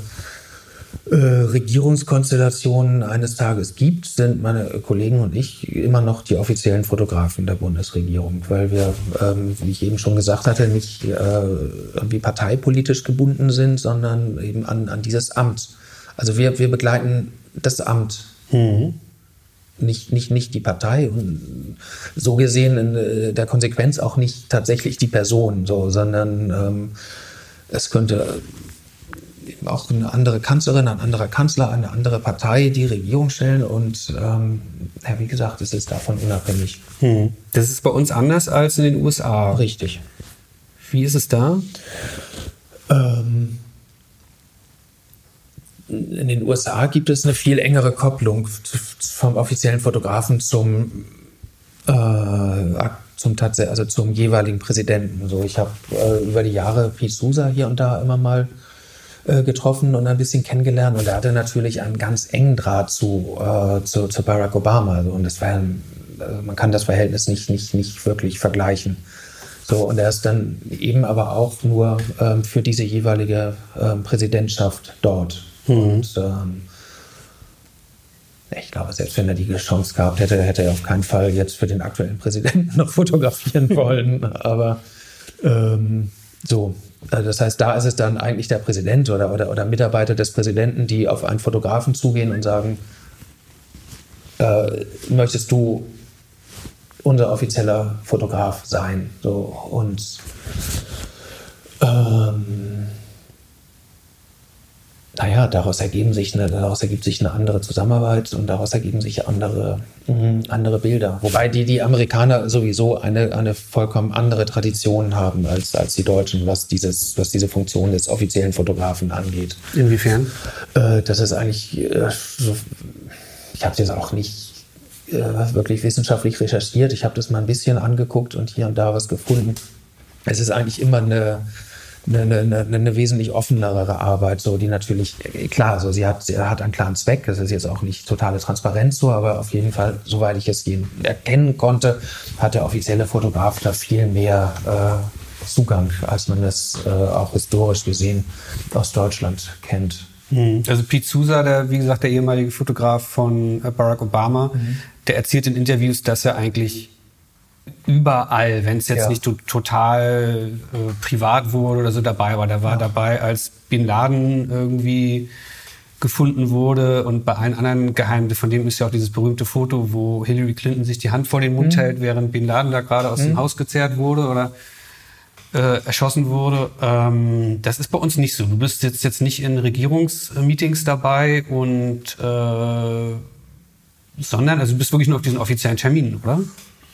äh, Regierungskonstellation eines Tages gibt, sind meine Kollegen und ich immer noch die offiziellen Fotografen der Bundesregierung, weil wir, ähm, wie ich eben schon gesagt hatte, nicht äh, irgendwie parteipolitisch gebunden sind, sondern eben an, an dieses Amt. Also wir, wir begleiten das Amt nicht, nicht, nicht die Partei und so gesehen in äh, der Konsequenz auch nicht tatsächlich die Person, so, sondern ähm, es könnte auch eine andere Kanzlerin, ein anderer Kanzler, eine andere Partei die Regierung stellen und ähm, ja, wie gesagt, es ist davon unabhängig. das ist bei uns anders als in den USA. Richtig. Wie ist es da? Ähm, in den USA gibt es eine viel engere Kopplung vom offiziellen Fotografen zum äh, zum also zum jeweiligen Präsidenten. So, ich habe äh, über die Jahre Pete Sousa hier und da immer mal äh, getroffen und ein bisschen kennengelernt und er hatte natürlich einen ganz engen Draht zu, äh, zu, zu Barack Obama. Also, und das war, also man kann das Verhältnis nicht, nicht, nicht wirklich vergleichen. So, und er ist dann eben aber auch nur ähm, für diese jeweilige ähm, Präsidentschaft dort. Und ähm, ich glaube, selbst wenn er die Chance gehabt hätte, hätte er auf keinen Fall jetzt für den aktuellen Präsidenten noch fotografieren wollen. Aber ähm, so, das heißt, da ist es dann eigentlich der Präsident oder, oder, oder Mitarbeiter des Präsidenten, die auf einen Fotografen zugehen und sagen, äh, möchtest du unser offizieller Fotograf sein. So und ähm, naja, daraus ergeben sich eine, daraus ergibt sich eine andere Zusammenarbeit und daraus ergeben sich andere, mh, andere Bilder. Wobei die, die Amerikaner sowieso eine, eine vollkommen andere Tradition haben als, als die Deutschen, was dieses, was diese Funktion des offiziellen Fotografen angeht. Inwiefern? Äh, das ist eigentlich äh, so, ich habe das auch nicht äh, wirklich wissenschaftlich recherchiert. Ich habe das mal ein bisschen angeguckt und hier und da was gefunden. Es ist eigentlich immer eine, eine, eine, eine wesentlich offenere Arbeit, so die natürlich, klar, so sie hat, sie hat einen klaren Zweck, das ist jetzt auch nicht totale Transparenz so, aber auf jeden Fall, soweit ich es erkennen konnte, hat der offizielle Fotograf da viel mehr äh, Zugang, als man es äh, auch historisch gesehen aus Deutschland kennt. Mhm. Also Pete Sousa, der, wie gesagt, der ehemalige Fotograf von äh, Barack Obama, mhm. der erzählt in Interviews, dass er eigentlich überall, wenn es jetzt ja. nicht to total äh, privat wurde oder so dabei war. Der war ja. dabei, als Bin Laden irgendwie gefunden wurde und bei allen anderen Geheimnissen, von dem ist ja auch dieses berühmte Foto, wo Hillary Clinton sich die Hand vor den Mund mhm. hält, während Bin Laden da gerade aus mhm. dem Haus gezerrt wurde oder äh, erschossen wurde. Ähm, das ist bei uns nicht so. Du bist jetzt, jetzt nicht in Regierungsmeetings dabei und äh, sondern also du bist wirklich nur auf diesen offiziellen Terminen, oder?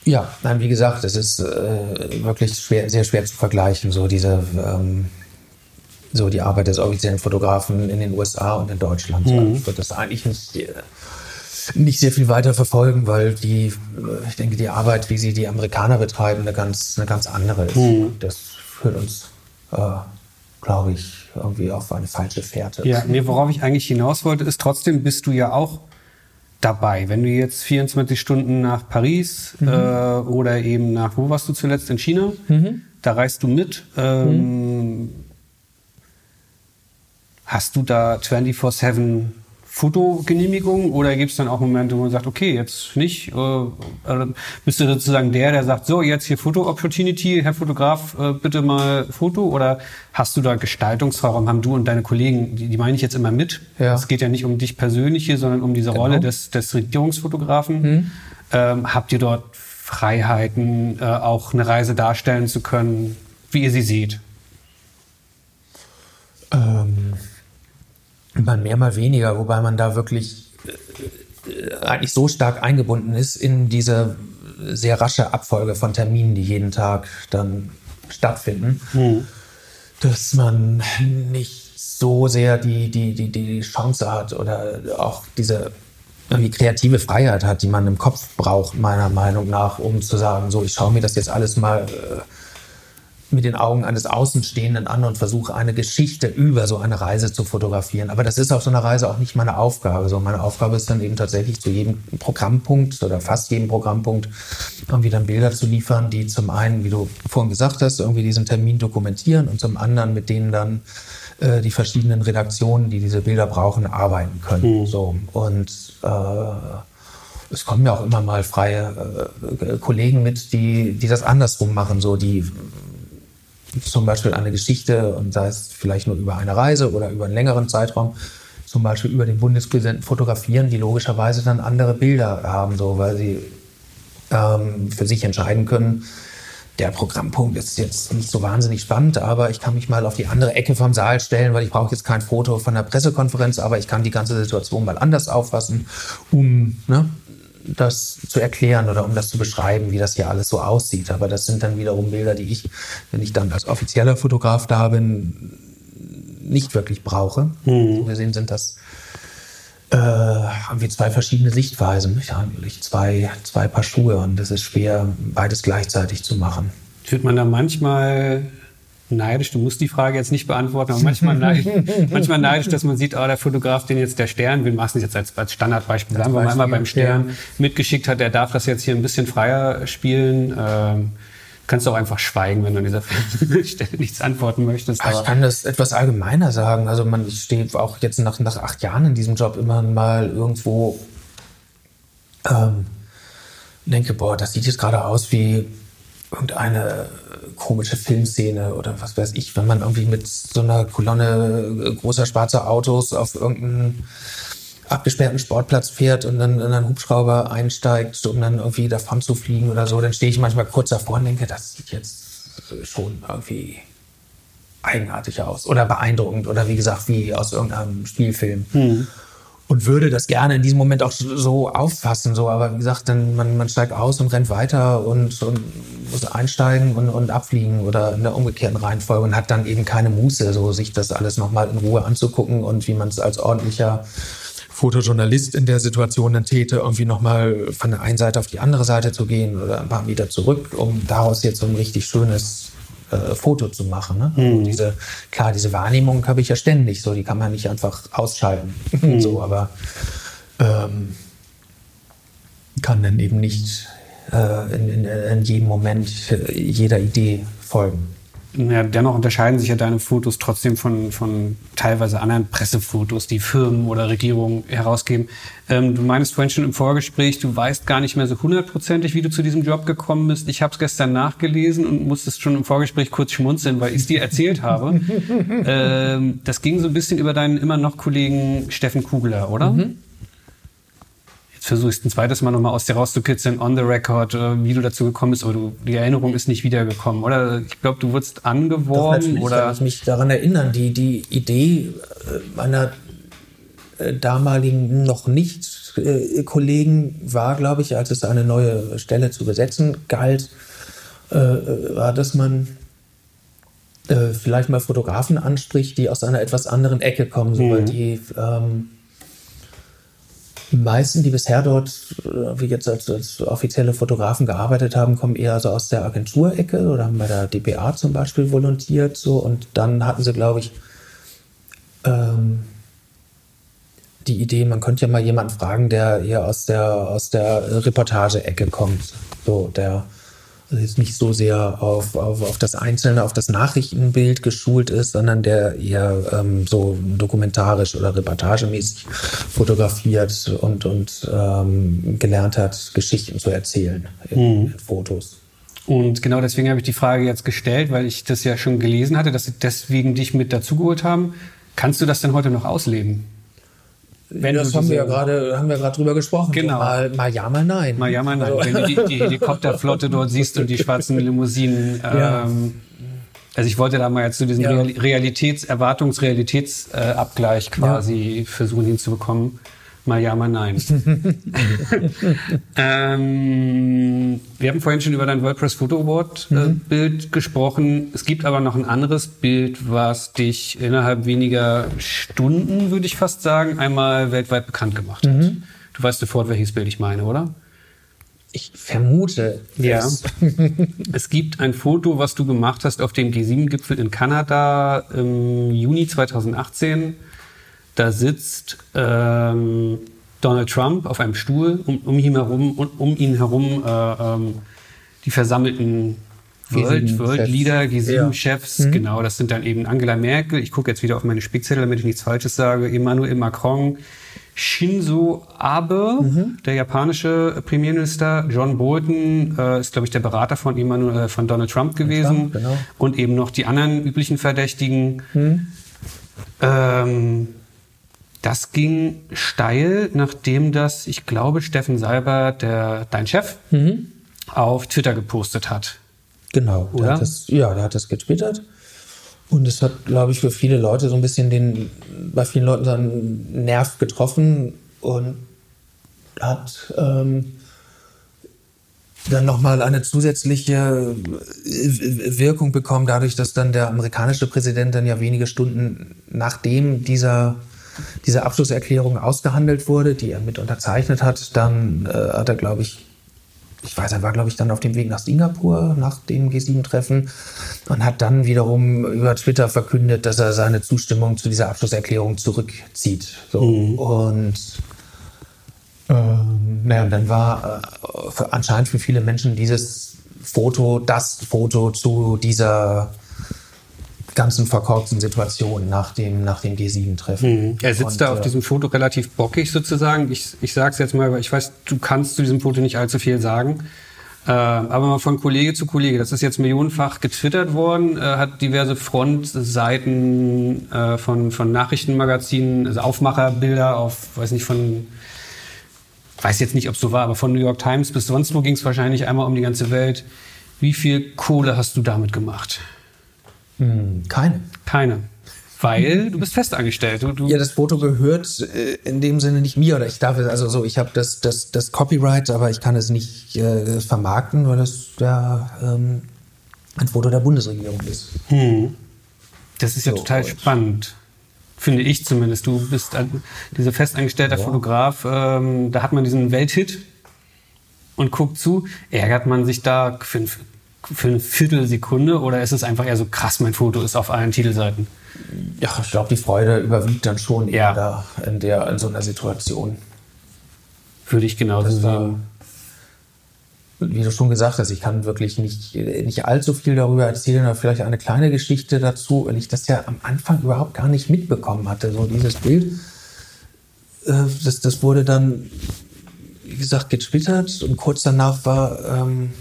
Ja, nein, wie gesagt, es ist äh, wirklich schwer, sehr schwer zu vergleichen, so diese ähm, so die Arbeit des offiziellen Fotografen in den USA und in Deutschland. Mhm. Ich würde das eigentlich nicht, äh, nicht sehr viel weiter verfolgen, weil die, äh, ich denke, die Arbeit, wie sie die Amerikaner betreiben, eine ganz, eine ganz andere ist. Mhm. Das führt uns, äh, glaube ich, irgendwie auf eine falsche Fährte. Ja, nee, worauf ich eigentlich hinaus wollte, ist trotzdem bist du ja auch dabei. Wenn du jetzt 24 Stunden nach Paris mhm. äh, oder eben nach, wo warst du zuletzt in China? Mhm. Da reist du mit. Ähm, mhm. Hast du da 24-7 Fotogenehmigung oder gibt es dann auch Momente, wo man sagt, okay, jetzt nicht? Äh, bist du sozusagen der, der sagt, so, jetzt hier Foto-Opportunity, Herr Fotograf, äh, bitte mal Foto? Oder hast du da Gestaltungsraum? Haben du und deine Kollegen, die, die meine ich jetzt immer mit. Ja. Es geht ja nicht um dich persönlich hier, sondern um diese genau. Rolle des, des Regierungsfotografen. Mhm. Ähm, habt ihr dort Freiheiten, äh, auch eine Reise darstellen zu können, wie ihr sie seht? Ähm Mal mehr, mal weniger, wobei man da wirklich äh, eigentlich so stark eingebunden ist in diese sehr rasche Abfolge von Terminen, die jeden Tag dann stattfinden, mhm. dass man nicht so sehr die, die, die, die Chance hat oder auch diese irgendwie kreative Freiheit hat, die man im Kopf braucht, meiner Meinung nach, um zu sagen, so, ich schaue mir das jetzt alles mal äh, mit den Augen eines Außenstehenden an und versuche eine Geschichte über so eine Reise zu fotografieren. Aber das ist auf so einer Reise auch nicht meine Aufgabe. So meine Aufgabe ist dann eben tatsächlich zu jedem Programmpunkt oder fast jedem Programmpunkt irgendwie dann Bilder zu liefern, die zum einen, wie du vorhin gesagt hast, irgendwie diesen Termin dokumentieren und zum anderen mit denen dann äh, die verschiedenen Redaktionen, die diese Bilder brauchen, arbeiten können. Mhm. So und äh, es kommen ja auch immer mal freie äh, Kollegen mit, die, die das andersrum machen, so die zum Beispiel eine Geschichte und sei es vielleicht nur über eine Reise oder über einen längeren Zeitraum, zum Beispiel über den Bundespräsidenten fotografieren, die logischerweise dann andere Bilder haben, so weil sie ähm, für sich entscheiden können, der Programmpunkt ist jetzt nicht so wahnsinnig spannend, aber ich kann mich mal auf die andere Ecke vom Saal stellen, weil ich brauche jetzt kein Foto von der Pressekonferenz, aber ich kann die ganze Situation mal anders auffassen, um ne, das zu erklären oder um das zu beschreiben, wie das hier alles so aussieht. Aber das sind dann wiederum Bilder, die ich, wenn ich dann als offizieller Fotograf da bin, nicht wirklich brauche. Mhm. So gesehen sind das äh, haben wir zwei verschiedene Sichtweisen. Ich habe zwei, zwei Paar Schuhe und das ist schwer, beides gleichzeitig zu machen. Fühlt man da manchmal neidisch, du musst die Frage jetzt nicht beantworten, aber manchmal neidisch, manchmal neidisch, dass man sieht, oh, der Fotograf, den jetzt der Stern, wir machen es jetzt als, als Standardbeispiel, sagen wir mal einmal beim Stern, ja. mitgeschickt hat, der darf das jetzt hier ein bisschen freier spielen. Ähm, kannst du auch einfach schweigen, wenn du an dieser Stelle nichts antworten möchtest. Ach, ich kann das etwas allgemeiner sagen. Also man, ich stehe auch jetzt nach, nach acht Jahren in diesem Job immer mal irgendwo ähm, denke, boah, das sieht jetzt gerade aus wie irgendeine komische Filmszene oder was weiß ich, wenn man irgendwie mit so einer Kolonne großer schwarzer Autos auf irgendeinen abgesperrten Sportplatz fährt und dann in einen Hubschrauber einsteigt, um dann irgendwie davon zu fliegen oder so, dann stehe ich manchmal kurz davor und denke, das sieht jetzt schon irgendwie eigenartig aus oder beeindruckend oder wie gesagt, wie aus irgendeinem Spielfilm. Mhm. Und würde das gerne in diesem Moment auch so auffassen, so, aber wie gesagt, dann man, man steigt aus und rennt weiter und, und muss einsteigen und, und abfliegen oder in der umgekehrten Reihenfolge und hat dann eben keine Muße, so sich das alles nochmal in Ruhe anzugucken und wie man es als ordentlicher Fotojournalist in der Situation dann täte, irgendwie nochmal von der einen Seite auf die andere Seite zu gehen oder ein paar Meter zurück, um daraus jetzt so ein richtig schönes äh, Foto zu machen. Ne? Mhm. Diese, klar, diese Wahrnehmung habe ich ja ständig, so die kann man nicht einfach ausschalten. Mhm. so, aber ähm, kann dann eben nicht äh, in, in, in jedem Moment äh, jeder Idee folgen ja, dennoch unterscheiden sich ja deine Fotos trotzdem von, von teilweise anderen Pressefotos, die Firmen oder Regierungen herausgeben. Ähm, du meinst vorhin schon im Vorgespräch, du weißt gar nicht mehr so hundertprozentig, wie du zu diesem Job gekommen bist. Ich habe es gestern nachgelesen und musstest schon im Vorgespräch kurz schmunzeln, weil ich es dir erzählt habe. ähm, das ging so ein bisschen über deinen immer noch Kollegen Steffen Kugler, oder? Mhm versuche ich es ein zweites Mal nochmal aus dir rauszukitzeln, on the record, äh, wie du dazu gekommen bist, aber du, die Erinnerung ist nicht wiedergekommen, oder? Ich glaube, du wurdest angeworben, oder? Kann ich mich daran erinnern, die, die Idee äh, meiner äh, damaligen noch nicht Kollegen war, glaube ich, als es eine neue Stelle zu besetzen galt, war, dass man vielleicht mal Fotografen anspricht, die aus einer etwas anderen Ecke kommen, so, mhm. weil die ähm, die meisten, die bisher dort, äh, wie jetzt als, als offizielle Fotografen gearbeitet haben, kommen eher so aus der Agenturecke oder haben bei der DPA zum Beispiel volontiert. So, und dann hatten sie, glaube ich, ähm, die Idee, man könnte ja mal jemanden fragen, der eher aus der, aus der Reportage-Ecke kommt. So, der also jetzt nicht so sehr auf, auf, auf das Einzelne, auf das Nachrichtenbild geschult ist, sondern der eher ähm, so dokumentarisch oder reportagemäßig fotografiert und, und ähm, gelernt hat, Geschichten zu erzählen in, mhm. in Fotos. Und genau deswegen habe ich die Frage jetzt gestellt, weil ich das ja schon gelesen hatte, dass sie deswegen dich mit dazugeholt haben. Kannst du das denn heute noch ausleben? Wenn das haben wir ja gerade, haben wir gerade drüber gesprochen. Genau. Mal, mal ja, mal nein. Mal ja, mal nein. Also. Wenn du die, die, Helikopterflotte dort siehst und die schwarzen Limousinen. Ja. Ähm, also ich wollte da mal jetzt zu diesem ja. Realitäts-, Erwartungsrealitätsabgleich quasi ja. versuchen hinzubekommen. Mal ja, mal nein. ähm, wir haben vorhin schon über dein WordPress Photo Award äh, mhm. Bild gesprochen. Es gibt aber noch ein anderes Bild, was dich innerhalb weniger Stunden, würde ich fast sagen, einmal weltweit bekannt gemacht hat. Mhm. Du weißt sofort, welches Bild ich meine, oder? Ich vermute. Ja. es gibt ein Foto, was du gemacht hast auf dem G7-Gipfel in Kanada im Juni 2018 da sitzt ähm, Donald Trump auf einem Stuhl, um, um ihn herum, um, um ihn herum äh, ähm, die versammelten World, World Leader, G7-Chefs, ja. mhm. genau, das sind dann eben Angela Merkel, ich gucke jetzt wieder auf meine Spickzettel, damit ich nichts Falsches sage, Emmanuel Macron, Shinzo Abe, mhm. der japanische Premierminister, John Bolton äh, ist, glaube ich, der Berater von, Emmanuel, äh, von Donald Trump gewesen Trump, genau. und eben noch die anderen üblichen Verdächtigen. Mhm. Ähm, das ging steil, nachdem das, ich glaube, Steffen Salber, der, dein Chef, mhm. auf Twitter gepostet hat. Genau, oder? Der hat das, ja, der hat das getwittert. Und es hat, glaube ich, für viele Leute so ein bisschen den, bei vielen Leuten so einen Nerv getroffen und hat ähm, dann nochmal eine zusätzliche Wirkung bekommen, dadurch, dass dann der amerikanische Präsident dann ja wenige Stunden nachdem dieser diese Abschlusserklärung ausgehandelt wurde, die er mit unterzeichnet hat, dann äh, hat er, glaube ich, ich weiß, er war, glaube ich, dann auf dem Weg nach Singapur nach dem G7-Treffen und hat dann wiederum über Twitter verkündet, dass er seine Zustimmung zu dieser Abschlusserklärung zurückzieht. So. Mhm. Und ähm, naja, dann war äh, für, anscheinend für viele Menschen dieses Foto das Foto zu dieser ganzen verkorksten Situation nach dem, nach dem G7-Treffen. Mhm. Er sitzt Und, da auf äh, diesem Foto relativ bockig sozusagen. Ich, ich sage es jetzt mal, weil ich weiß, du kannst zu diesem Foto nicht allzu viel sagen. Äh, aber mal von Kollege zu Kollege. Das ist jetzt millionenfach getwittert worden, äh, hat diverse Frontseiten äh, von, von Nachrichtenmagazinen, also Aufmacherbilder auf, weiß nicht, von, weiß jetzt nicht, ob es so war, aber von New York Times bis sonst wo ging es wahrscheinlich einmal um die ganze Welt. Wie viel Kohle hast du damit gemacht? Hm, keine. Keine. Weil du bist festangestellt. Du, du ja, das Foto gehört äh, in dem Sinne nicht mir oder ich darf es, also so, ich habe das, das, das Copyright, aber ich kann es nicht äh, vermarkten, weil das ja ähm, ein Foto der Bundesregierung ist. Hm. Das ist ja so, total spannend. Finde ich zumindest. Du bist ein, dieser festangestellter ja. Fotograf, ähm, da hat man diesen Welthit und guckt zu. Ärgert man sich da ein, für eine Viertelsekunde oder ist es einfach eher so krass, mein Foto ist auf allen Titelseiten? Ja, ich glaube, die Freude überwiegt dann schon ja. da in, der, in so einer Situation. Würde ich genauso das sehen. wie du schon gesagt hast, ich kann wirklich nicht, nicht allzu viel darüber erzählen, aber vielleicht eine kleine Geschichte dazu, weil ich das ja am Anfang überhaupt gar nicht mitbekommen hatte. So dieses Bild, äh, das, das wurde dann, wie gesagt, getwittert und kurz danach war ähm,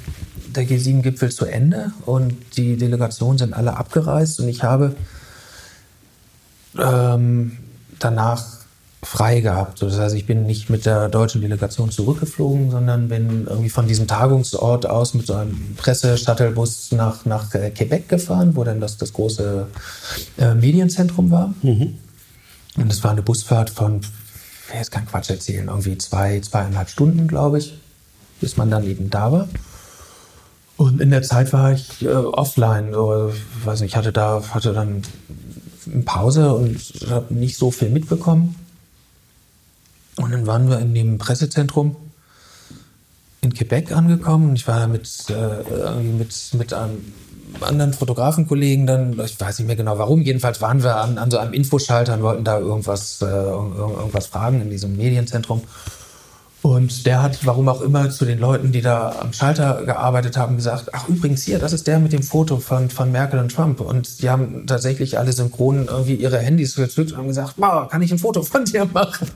der G7-Gipfel zu Ende und die Delegationen sind alle abgereist und ich habe ähm, danach frei gehabt. Das heißt, ich bin nicht mit der deutschen Delegation zurückgeflogen, sondern bin irgendwie von diesem Tagungsort aus mit so einem Presse-Shuttlebus nach, nach Quebec gefahren, wo dann das, das große äh, Medienzentrum war. Mhm. Und es war eine Busfahrt von, jetzt keinen Quatsch erzählen, irgendwie zwei, zweieinhalb Stunden, glaube ich, bis man dann eben da war. Und in der Zeit war ich äh, offline. So, weiß nicht, ich hatte da, hatte dann Pause und habe nicht so viel mitbekommen. Und dann waren wir in dem Pressezentrum in Quebec angekommen und ich war da mit, äh, mit, mit einem anderen Fotografenkollegen dann, ich weiß nicht mehr genau warum, jedenfalls waren wir an, an so einem Infoschalter und wollten da irgendwas, äh, irgendwas fragen in diesem Medienzentrum. Und der hat, warum auch immer, zu den Leuten, die da am Schalter gearbeitet haben, gesagt, ach übrigens hier, das ist der mit dem Foto von, von Merkel und Trump. Und die haben tatsächlich alle synchron irgendwie ihre Handys gezückt und haben gesagt, wow, kann ich ein Foto von dir machen?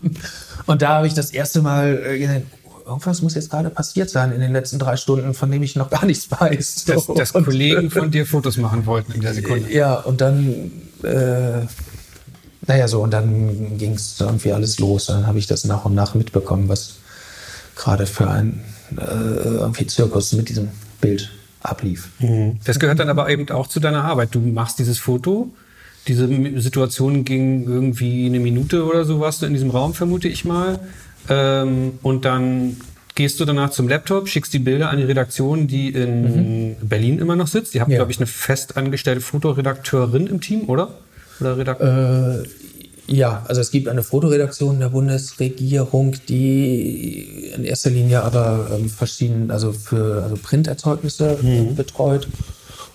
Und da habe ich das erste Mal äh, gedacht, irgendwas muss jetzt gerade passiert sein in den letzten drei Stunden, von dem ich noch gar nichts weiß. Dass, dass Kollegen von dir Fotos machen wollten in der Sekunde. Ja, und dann, äh, naja, so, und dann ging es irgendwie alles los. Dann habe ich das nach und nach mitbekommen, was gerade für einen äh, irgendwie Zirkus mit diesem Bild ablief. Mhm. Das gehört dann aber eben auch zu deiner Arbeit. Du machst dieses Foto. Diese Situation ging irgendwie eine Minute oder so, warst du in diesem Raum, vermute ich mal. Ähm, und dann gehst du danach zum Laptop, schickst die Bilder an die Redaktion, die in mhm. Berlin immer noch sitzt. Die haben, ja. glaube ich, eine festangestellte Fotoredakteurin im Team, oder? Oder Redakteur? Äh, ja, also es gibt eine Fotoredaktion der Bundesregierung, die in erster Linie aber ähm, verschieden, also für also Printerzeugnisse mhm. betreut.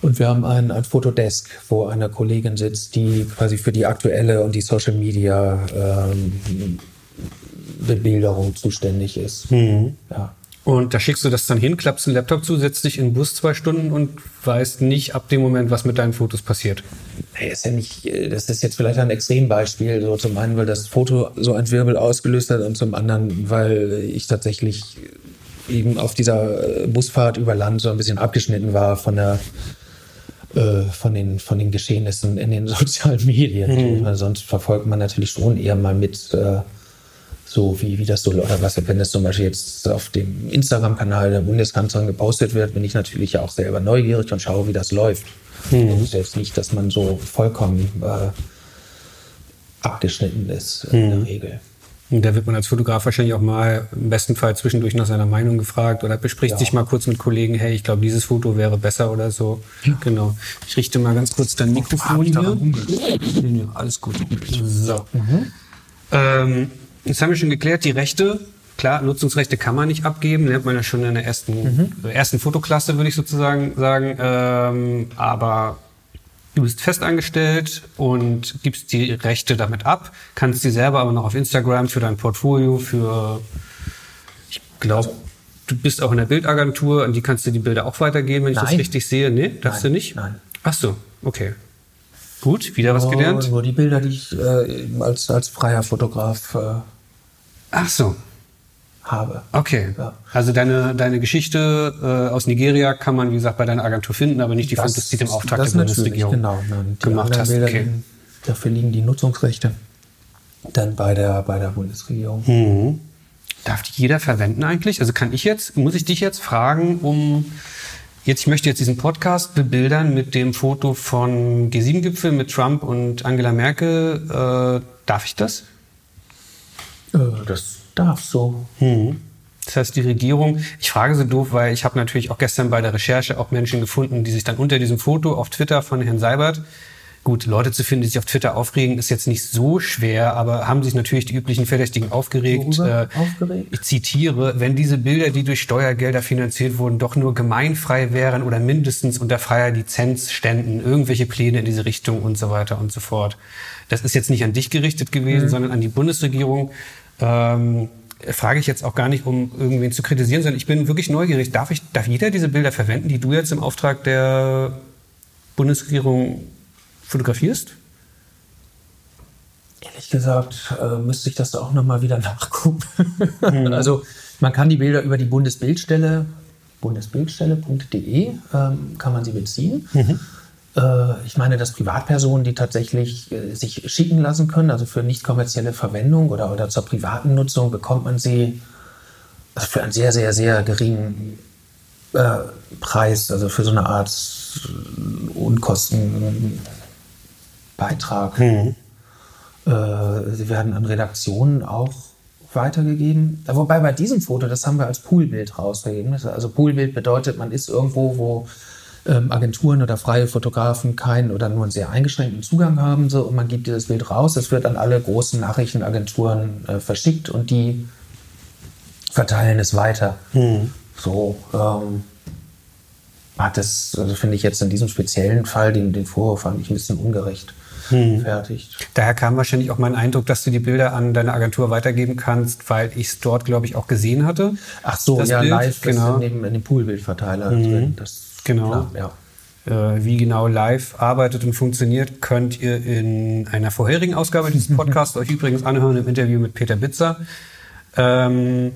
Und wir haben ein, ein Fotodesk, wo eine Kollegin sitzt, die quasi für die aktuelle und die Social Media ähm, Bebilderung zuständig ist. Mhm. Ja. Und da schickst du das dann hin, klappst den Laptop zu, setzt dich in den Bus zwei Stunden und weißt nicht ab dem Moment, was mit deinen Fotos passiert. Nee, ist ja nicht, äh, das ist jetzt vielleicht ein Extrembeispiel. So zum einen, weil das Foto so ein Wirbel ausgelöst hat und zum anderen, weil ich tatsächlich eben auf dieser äh, Busfahrt über Land so ein bisschen abgeschnitten war von der äh, von den, von den Geschehnissen in den sozialen Medien. Mhm. Sonst verfolgt man natürlich schon eher mal mit, äh, so wie, wie das so, oder was, wenn das zum Beispiel jetzt auf dem Instagram-Kanal der Bundeskanzlerin gepostet wird, bin ich natürlich auch selber neugierig und schaue, wie das läuft. Hm. Das ist jetzt nicht, dass man so vollkommen äh, abgeschnitten ist in der hm. Regel. Und da wird man als Fotograf wahrscheinlich auch mal im besten Fall zwischendurch nach seiner Meinung gefragt oder bespricht ja. sich mal kurz mit Kollegen, hey, ich glaube, dieses Foto wäre besser oder so. Ja. Genau. Ich richte mal ganz kurz dein Mikrofon hier. Ja, alles gut. So. Mhm. Ähm, Jetzt haben wir schon geklärt, die Rechte, klar, Nutzungsrechte kann man nicht abgeben, lernt man ja schon in der ersten, mhm. ersten Fotoklasse, würde ich sozusagen sagen. Ähm, aber du bist festangestellt und gibst die Rechte damit ab, kannst die selber aber noch auf Instagram für dein Portfolio, für, ich glaube, du bist auch in der Bildagentur, an die kannst du die Bilder auch weitergeben, wenn ich Nein. das richtig sehe. Nee, darfst Nein. du nicht? Nein. Ach so, okay. Gut, wieder was gelernt? Nur die Bilder, die ich äh, als, als freier Fotograf äh, Ach so. habe. Okay. Ja. Also deine, deine Geschichte äh, aus Nigeria kann man, wie gesagt, bei deiner Agentur finden, aber nicht die das, die im Auftrag der Bundesregierung genau, nein, gemacht hast. Bilder, okay. Dafür liegen die Nutzungsrechte dann bei der, bei der Bundesregierung. Mhm. Darf die jeder verwenden eigentlich? Also kann ich jetzt, muss ich dich jetzt fragen, um jetzt, ich möchte jetzt diesen Podcast bebildern mit dem Foto von G7-Gipfel mit Trump und Angela Merkel. Äh, darf ich das? Äh, das darf so. Mhm. Das heißt, die Regierung, ich frage so doof, weil ich habe natürlich auch gestern bei der Recherche auch Menschen gefunden, die sich dann unter diesem Foto auf Twitter von Herrn Seibert Gut, Leute zu finden, die sich auf Twitter aufregen, ist jetzt nicht so schwer, aber haben sich natürlich die üblichen Verdächtigen aufgeregt. Äh, aufgeregt? Ich zitiere, wenn diese Bilder, die durch Steuergelder finanziert wurden, doch nur gemeinfrei wären oder mindestens unter freier Lizenz ständen, irgendwelche Pläne in diese Richtung und so weiter und so fort. Das ist jetzt nicht an dich gerichtet gewesen, mhm. sondern an die Bundesregierung. Ähm, frage ich jetzt auch gar nicht, um irgendwen zu kritisieren, sondern ich bin wirklich neugierig. Darf, ich, darf jeder diese Bilder verwenden, die du jetzt im Auftrag der Bundesregierung fotografierst? Ehrlich gesagt äh, müsste ich das auch nochmal wieder nachgucken. Mhm. Also man kann die Bilder über die Bundesbildstelle, bundesbildstelle.de, ähm, kann man sie beziehen. Mhm. Äh, ich meine, dass Privatpersonen, die tatsächlich äh, sich schicken lassen können, also für nicht kommerzielle Verwendung oder, oder zur privaten Nutzung, bekommt man sie also für einen sehr, sehr, sehr geringen äh, Preis, also für so eine Art Unkosten Beitrag. Mhm. Äh, sie werden an Redaktionen auch weitergegeben. Wobei bei diesem Foto, das haben wir als Poolbild rausgegeben. Also Poolbild bedeutet, man ist irgendwo, wo ähm, Agenturen oder freie Fotografen keinen oder nur einen sehr eingeschränkten Zugang haben. So, und man gibt dieses Bild raus. Es wird an alle großen Nachrichtenagenturen äh, verschickt und die verteilen es weiter. Mhm. So ähm, hat es, also finde ich jetzt in diesem speziellen Fall den, den Vorwurf fand ich ein bisschen ungerecht hm. fertigt. Daher kam wahrscheinlich auch mein Eindruck, dass du die Bilder an deine Agentur weitergeben kannst, weil ich es dort, glaube ich, auch gesehen hatte. Ach so, ja, Bild. live genau. in dem, in dem Poolbildverteiler mhm. drin. Das, genau. Klar, ja äh, wie genau live arbeitet und funktioniert, könnt ihr in einer vorherigen Ausgabe dieses Podcasts euch übrigens anhören im Interview mit Peter Bitzer. Ähm,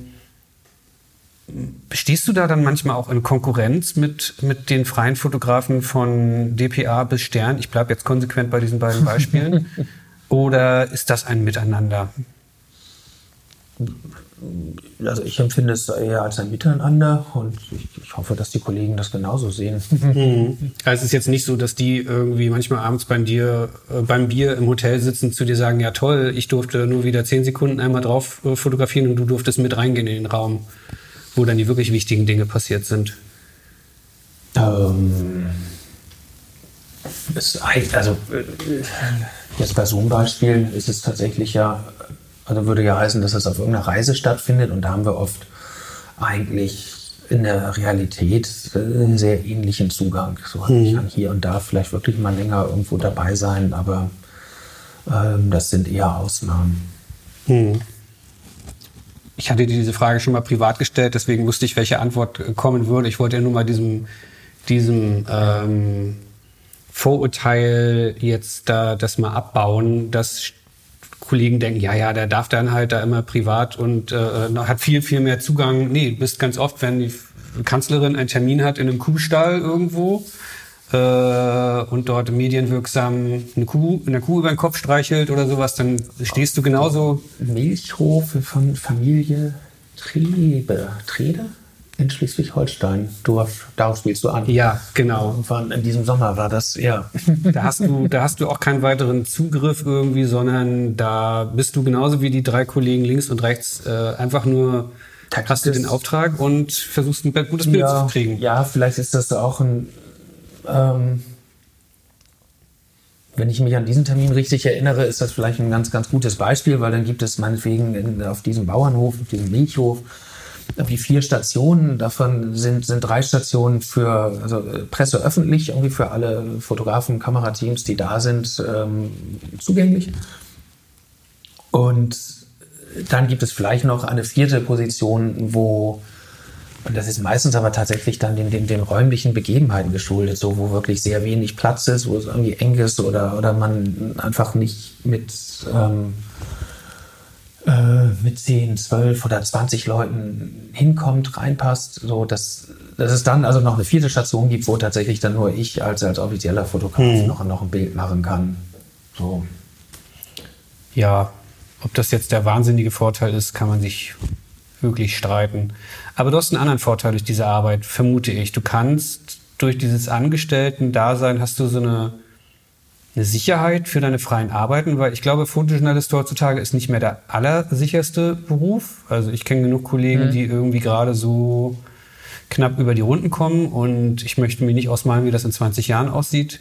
Stehst du da dann manchmal auch in Konkurrenz mit, mit den freien Fotografen von DPA bis Stern? Ich bleibe jetzt konsequent bei diesen beiden Beispielen. Oder ist das ein Miteinander? Also ich empfinde es eher als ein Miteinander und ich, ich hoffe, dass die Kollegen das genauso sehen. Mhm. Also es ist jetzt nicht so, dass die irgendwie manchmal abends bei dir äh, beim Bier im Hotel sitzen, zu dir sagen, ja toll, ich durfte nur wieder zehn Sekunden einmal drauf äh, fotografieren und du durftest mit reingehen in den Raum wo dann die wirklich wichtigen Dinge passiert sind? Ähm, es, also äh, jetzt bei so einem Beispiel ist es tatsächlich ja, also würde ja heißen, dass es auf irgendeiner Reise stattfindet und da haben wir oft eigentlich in der Realität einen sehr ähnlichen Zugang. So mhm. ich kann hier und da vielleicht wirklich mal länger irgendwo dabei sein, aber ähm, das sind eher Ausnahmen. Mhm. Ich hatte dir diese Frage schon mal privat gestellt, deswegen wusste ich, welche Antwort kommen würde. Ich wollte ja nur mal diesem, diesem ähm, Vorurteil jetzt da das mal abbauen, dass Kollegen denken, ja, ja, der darf dann halt da immer privat und äh, hat viel, viel mehr Zugang. Nee, du bist ganz oft, wenn die Kanzlerin einen Termin hat in einem Kuhstall irgendwo, äh, und dort medienwirksam eine Kuh, eine Kuh über den Kopf streichelt oder sowas, dann stehst du genauso. Milchhof von Familie Trebe, Trede? In Schleswig-Holstein. darauf spielst du an. Ja, genau. Irgendwann in diesem Sommer war das, ja. Da hast du, da hast du auch keinen weiteren Zugriff irgendwie, sondern da bist du genauso wie die drei Kollegen links und rechts äh, einfach nur hast du den Auftrag und versuchst ein gutes Bild ja, zu kriegen. Ja, vielleicht ist das auch ein ähm, wenn ich mich an diesen Termin richtig erinnere, ist das vielleicht ein ganz, ganz gutes Beispiel, weil dann gibt es meinetwegen in, auf diesem Bauernhof, auf diesem Milchhof, irgendwie vier Stationen. Davon sind, sind drei Stationen für also Presse öffentlich, irgendwie für alle Fotografen, Kamerateams, die da sind, ähm, zugänglich. Und dann gibt es vielleicht noch eine vierte Position, wo und das ist meistens aber tatsächlich dann den, den, den räumlichen Begebenheiten geschuldet, so wo wirklich sehr wenig Platz ist, wo es irgendwie eng ist oder, oder man einfach nicht mit, ähm, äh, mit 10, 12 oder 20 Leuten hinkommt, reinpasst, so dass, dass es dann also noch eine vierte Station gibt, wo tatsächlich dann nur ich als, als offizieller Fotograf mhm. noch, noch ein Bild machen kann. So. Ja, ob das jetzt der wahnsinnige Vorteil ist, kann man sich wirklich streiten. Aber du hast einen anderen Vorteil durch diese Arbeit, vermute ich. Du kannst durch dieses Angestellten-Dasein hast du so eine eine Sicherheit für deine freien Arbeiten, weil ich glaube, Fotojournalist heutzutage ist nicht mehr der allersicherste Beruf. Also ich kenne genug Kollegen, mhm. die irgendwie gerade so knapp über die Runden kommen und ich möchte mir nicht ausmalen, wie das in 20 Jahren aussieht.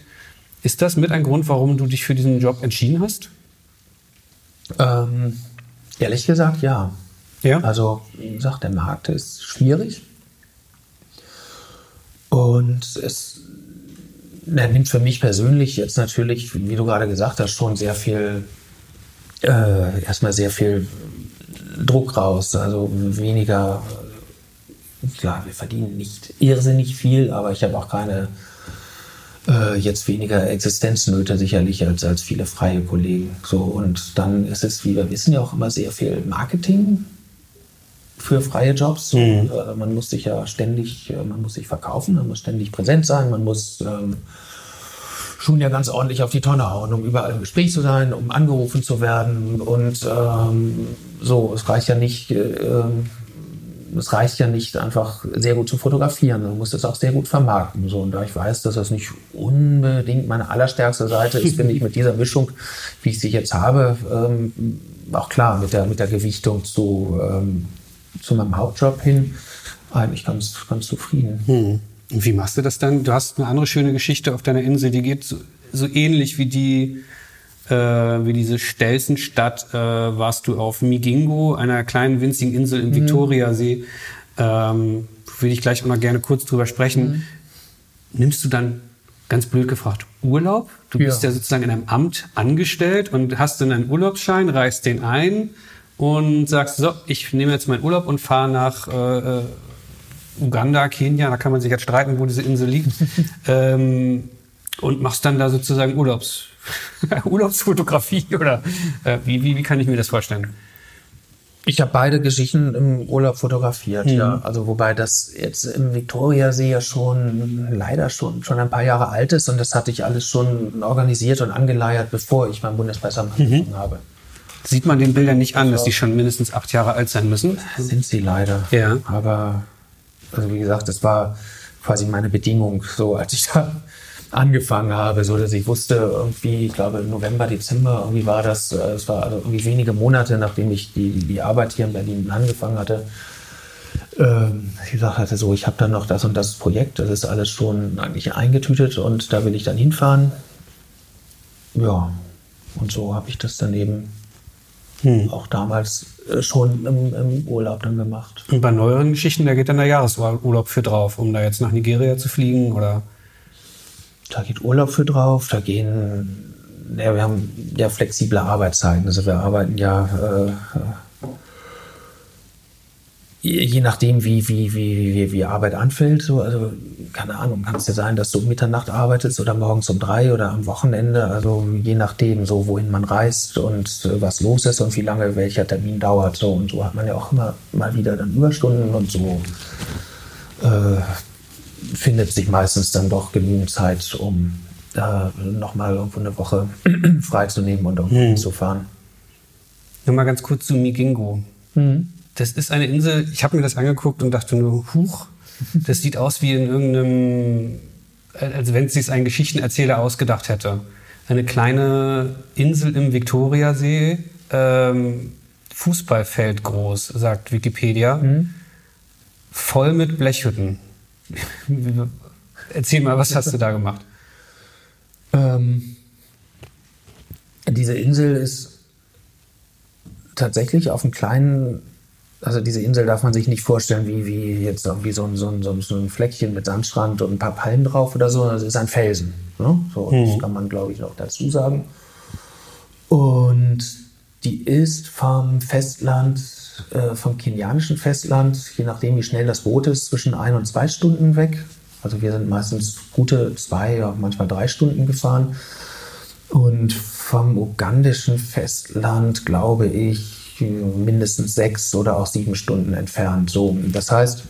Ist das mit ein Grund, warum du dich für diesen Job entschieden hast? Ähm, ehrlich gesagt, ja. Ja. Also, wie gesagt, der Markt ist schwierig. Und es er nimmt für mich persönlich jetzt natürlich, wie du gerade gesagt hast, schon sehr viel, äh, erstmal sehr viel Druck raus. Also weniger, klar, wir verdienen nicht irrsinnig viel, aber ich habe auch keine äh, jetzt weniger Existenznöte sicherlich als, als viele freie Kollegen. So, und dann ist es, wie wir wissen, ja auch immer sehr viel Marketing für freie Jobs. Mhm. Äh, man muss sich ja ständig, äh, man muss sich verkaufen, man muss ständig präsent sein, man muss ähm, schon ja ganz ordentlich auf die Tonne hauen, um überall im Gespräch zu sein, um angerufen zu werden. Und ähm, so, es reicht ja nicht, äh, es reicht ja nicht einfach sehr gut zu fotografieren, man muss das auch sehr gut vermarkten. So, und da ich weiß, dass das nicht unbedingt meine allerstärkste Seite ist, finde ich mit dieser Mischung, wie ich sie jetzt habe, ähm, auch klar, mit der, mit der Gewichtung zu, ähm, zu meinem Hauptjob hin, eigentlich ganz, ganz zufrieden. Hm. Wie machst du das dann? Du hast eine andere schöne Geschichte auf deiner Insel, die geht so, so ähnlich wie die, äh, wie diese Stelzenstadt, äh, warst du auf Migingo, einer kleinen winzigen Insel im mhm. Viktoriasee. Ähm, will ich gleich auch mal gerne kurz drüber sprechen. Mhm. Nimmst du dann ganz blöd gefragt, Urlaub. Du bist ja. ja sozusagen in einem Amt angestellt und hast dann einen Urlaubsschein, reißt den ein und sagst, so, ich nehme jetzt meinen Urlaub und fahre nach äh, äh Uganda, Kenia, da kann man sich jetzt streiten, wo diese Insel liegt. ähm, und machst dann da sozusagen Urlaubs, Urlaubsfotografie oder äh, wie, wie, wie kann ich mir das vorstellen? Ich habe beide Geschichten im Urlaub fotografiert, mhm. ja. Also wobei das jetzt im Viktoriasee ja schon leider schon schon ein paar Jahre alt ist und das hatte ich alles schon organisiert und angeleiert, bevor ich mein Bundespresseamt mhm. angefangen habe. Sieht man den Bildern nicht an, dass die schon mindestens acht Jahre alt sein müssen? Sind sie leider. Ja. Aber also wie gesagt, das war quasi meine Bedingung, so als ich da angefangen habe, so dass ich wusste, irgendwie, ich glaube November, Dezember, irgendwie war das, äh, es war also irgendwie wenige Monate, nachdem ich die, die Arbeit hier in Berlin angefangen hatte. Ähm, ich gesagt hatte, so, ich habe dann noch das und das Projekt, das ist alles schon eigentlich eingetütet und da will ich dann hinfahren. Ja, und so habe ich das dann eben hm. auch damals äh, schon im, im, Urlaub dann gemacht. Und bei neueren Geschichten, da geht dann der Jahresurlaub für drauf, um da jetzt nach Nigeria zu fliegen oder? Da geht Urlaub für drauf, da gehen, ja, wir haben ja flexible Arbeitszeiten, also wir arbeiten ja äh, je nachdem, wie, wie, wie, wie, wie Arbeit anfällt, so, also keine Ahnung, kann es ja sein, dass du um Mitternacht arbeitest oder morgens um drei oder am Wochenende, also je nachdem, so wohin man reist und äh, was los ist und wie lange welcher Termin dauert, so und so hat man ja auch immer mal wieder dann Überstunden und so äh, findet sich meistens dann doch genügend Zeit, um äh, nochmal irgendwo eine Woche freizunehmen und irgendwo hm. zu fahren. Nur mal ganz kurz zu Migingo. Hm. Das ist eine Insel, ich habe mir das angeguckt und dachte nur, huch, das sieht aus wie in irgendeinem, als wenn es sich ein Geschichtenerzähler ausgedacht hätte. Eine kleine Insel im Viktoriasee, ähm, Fußballfeld groß, sagt Wikipedia, mhm. voll mit Blechhütten. Erzähl mal, was hast du da gemacht? Ähm, diese Insel ist tatsächlich auf einem kleinen also diese Insel darf man sich nicht vorstellen wie, wie jetzt irgendwie so ein, so, ein, so ein Fleckchen mit Sandstrand und ein paar Palmen drauf oder so. Das ist ein Felsen. Ne? So, hm. Das kann man, glaube ich, noch dazu sagen. Und die ist vom Festland, äh, vom kenianischen Festland, je nachdem wie schnell das Boot ist, zwischen ein und zwei Stunden weg. Also wir sind meistens gute zwei, manchmal drei Stunden gefahren. Und vom ugandischen Festland, glaube ich, mindestens sechs oder auch sieben Stunden entfernt. So, das heißt,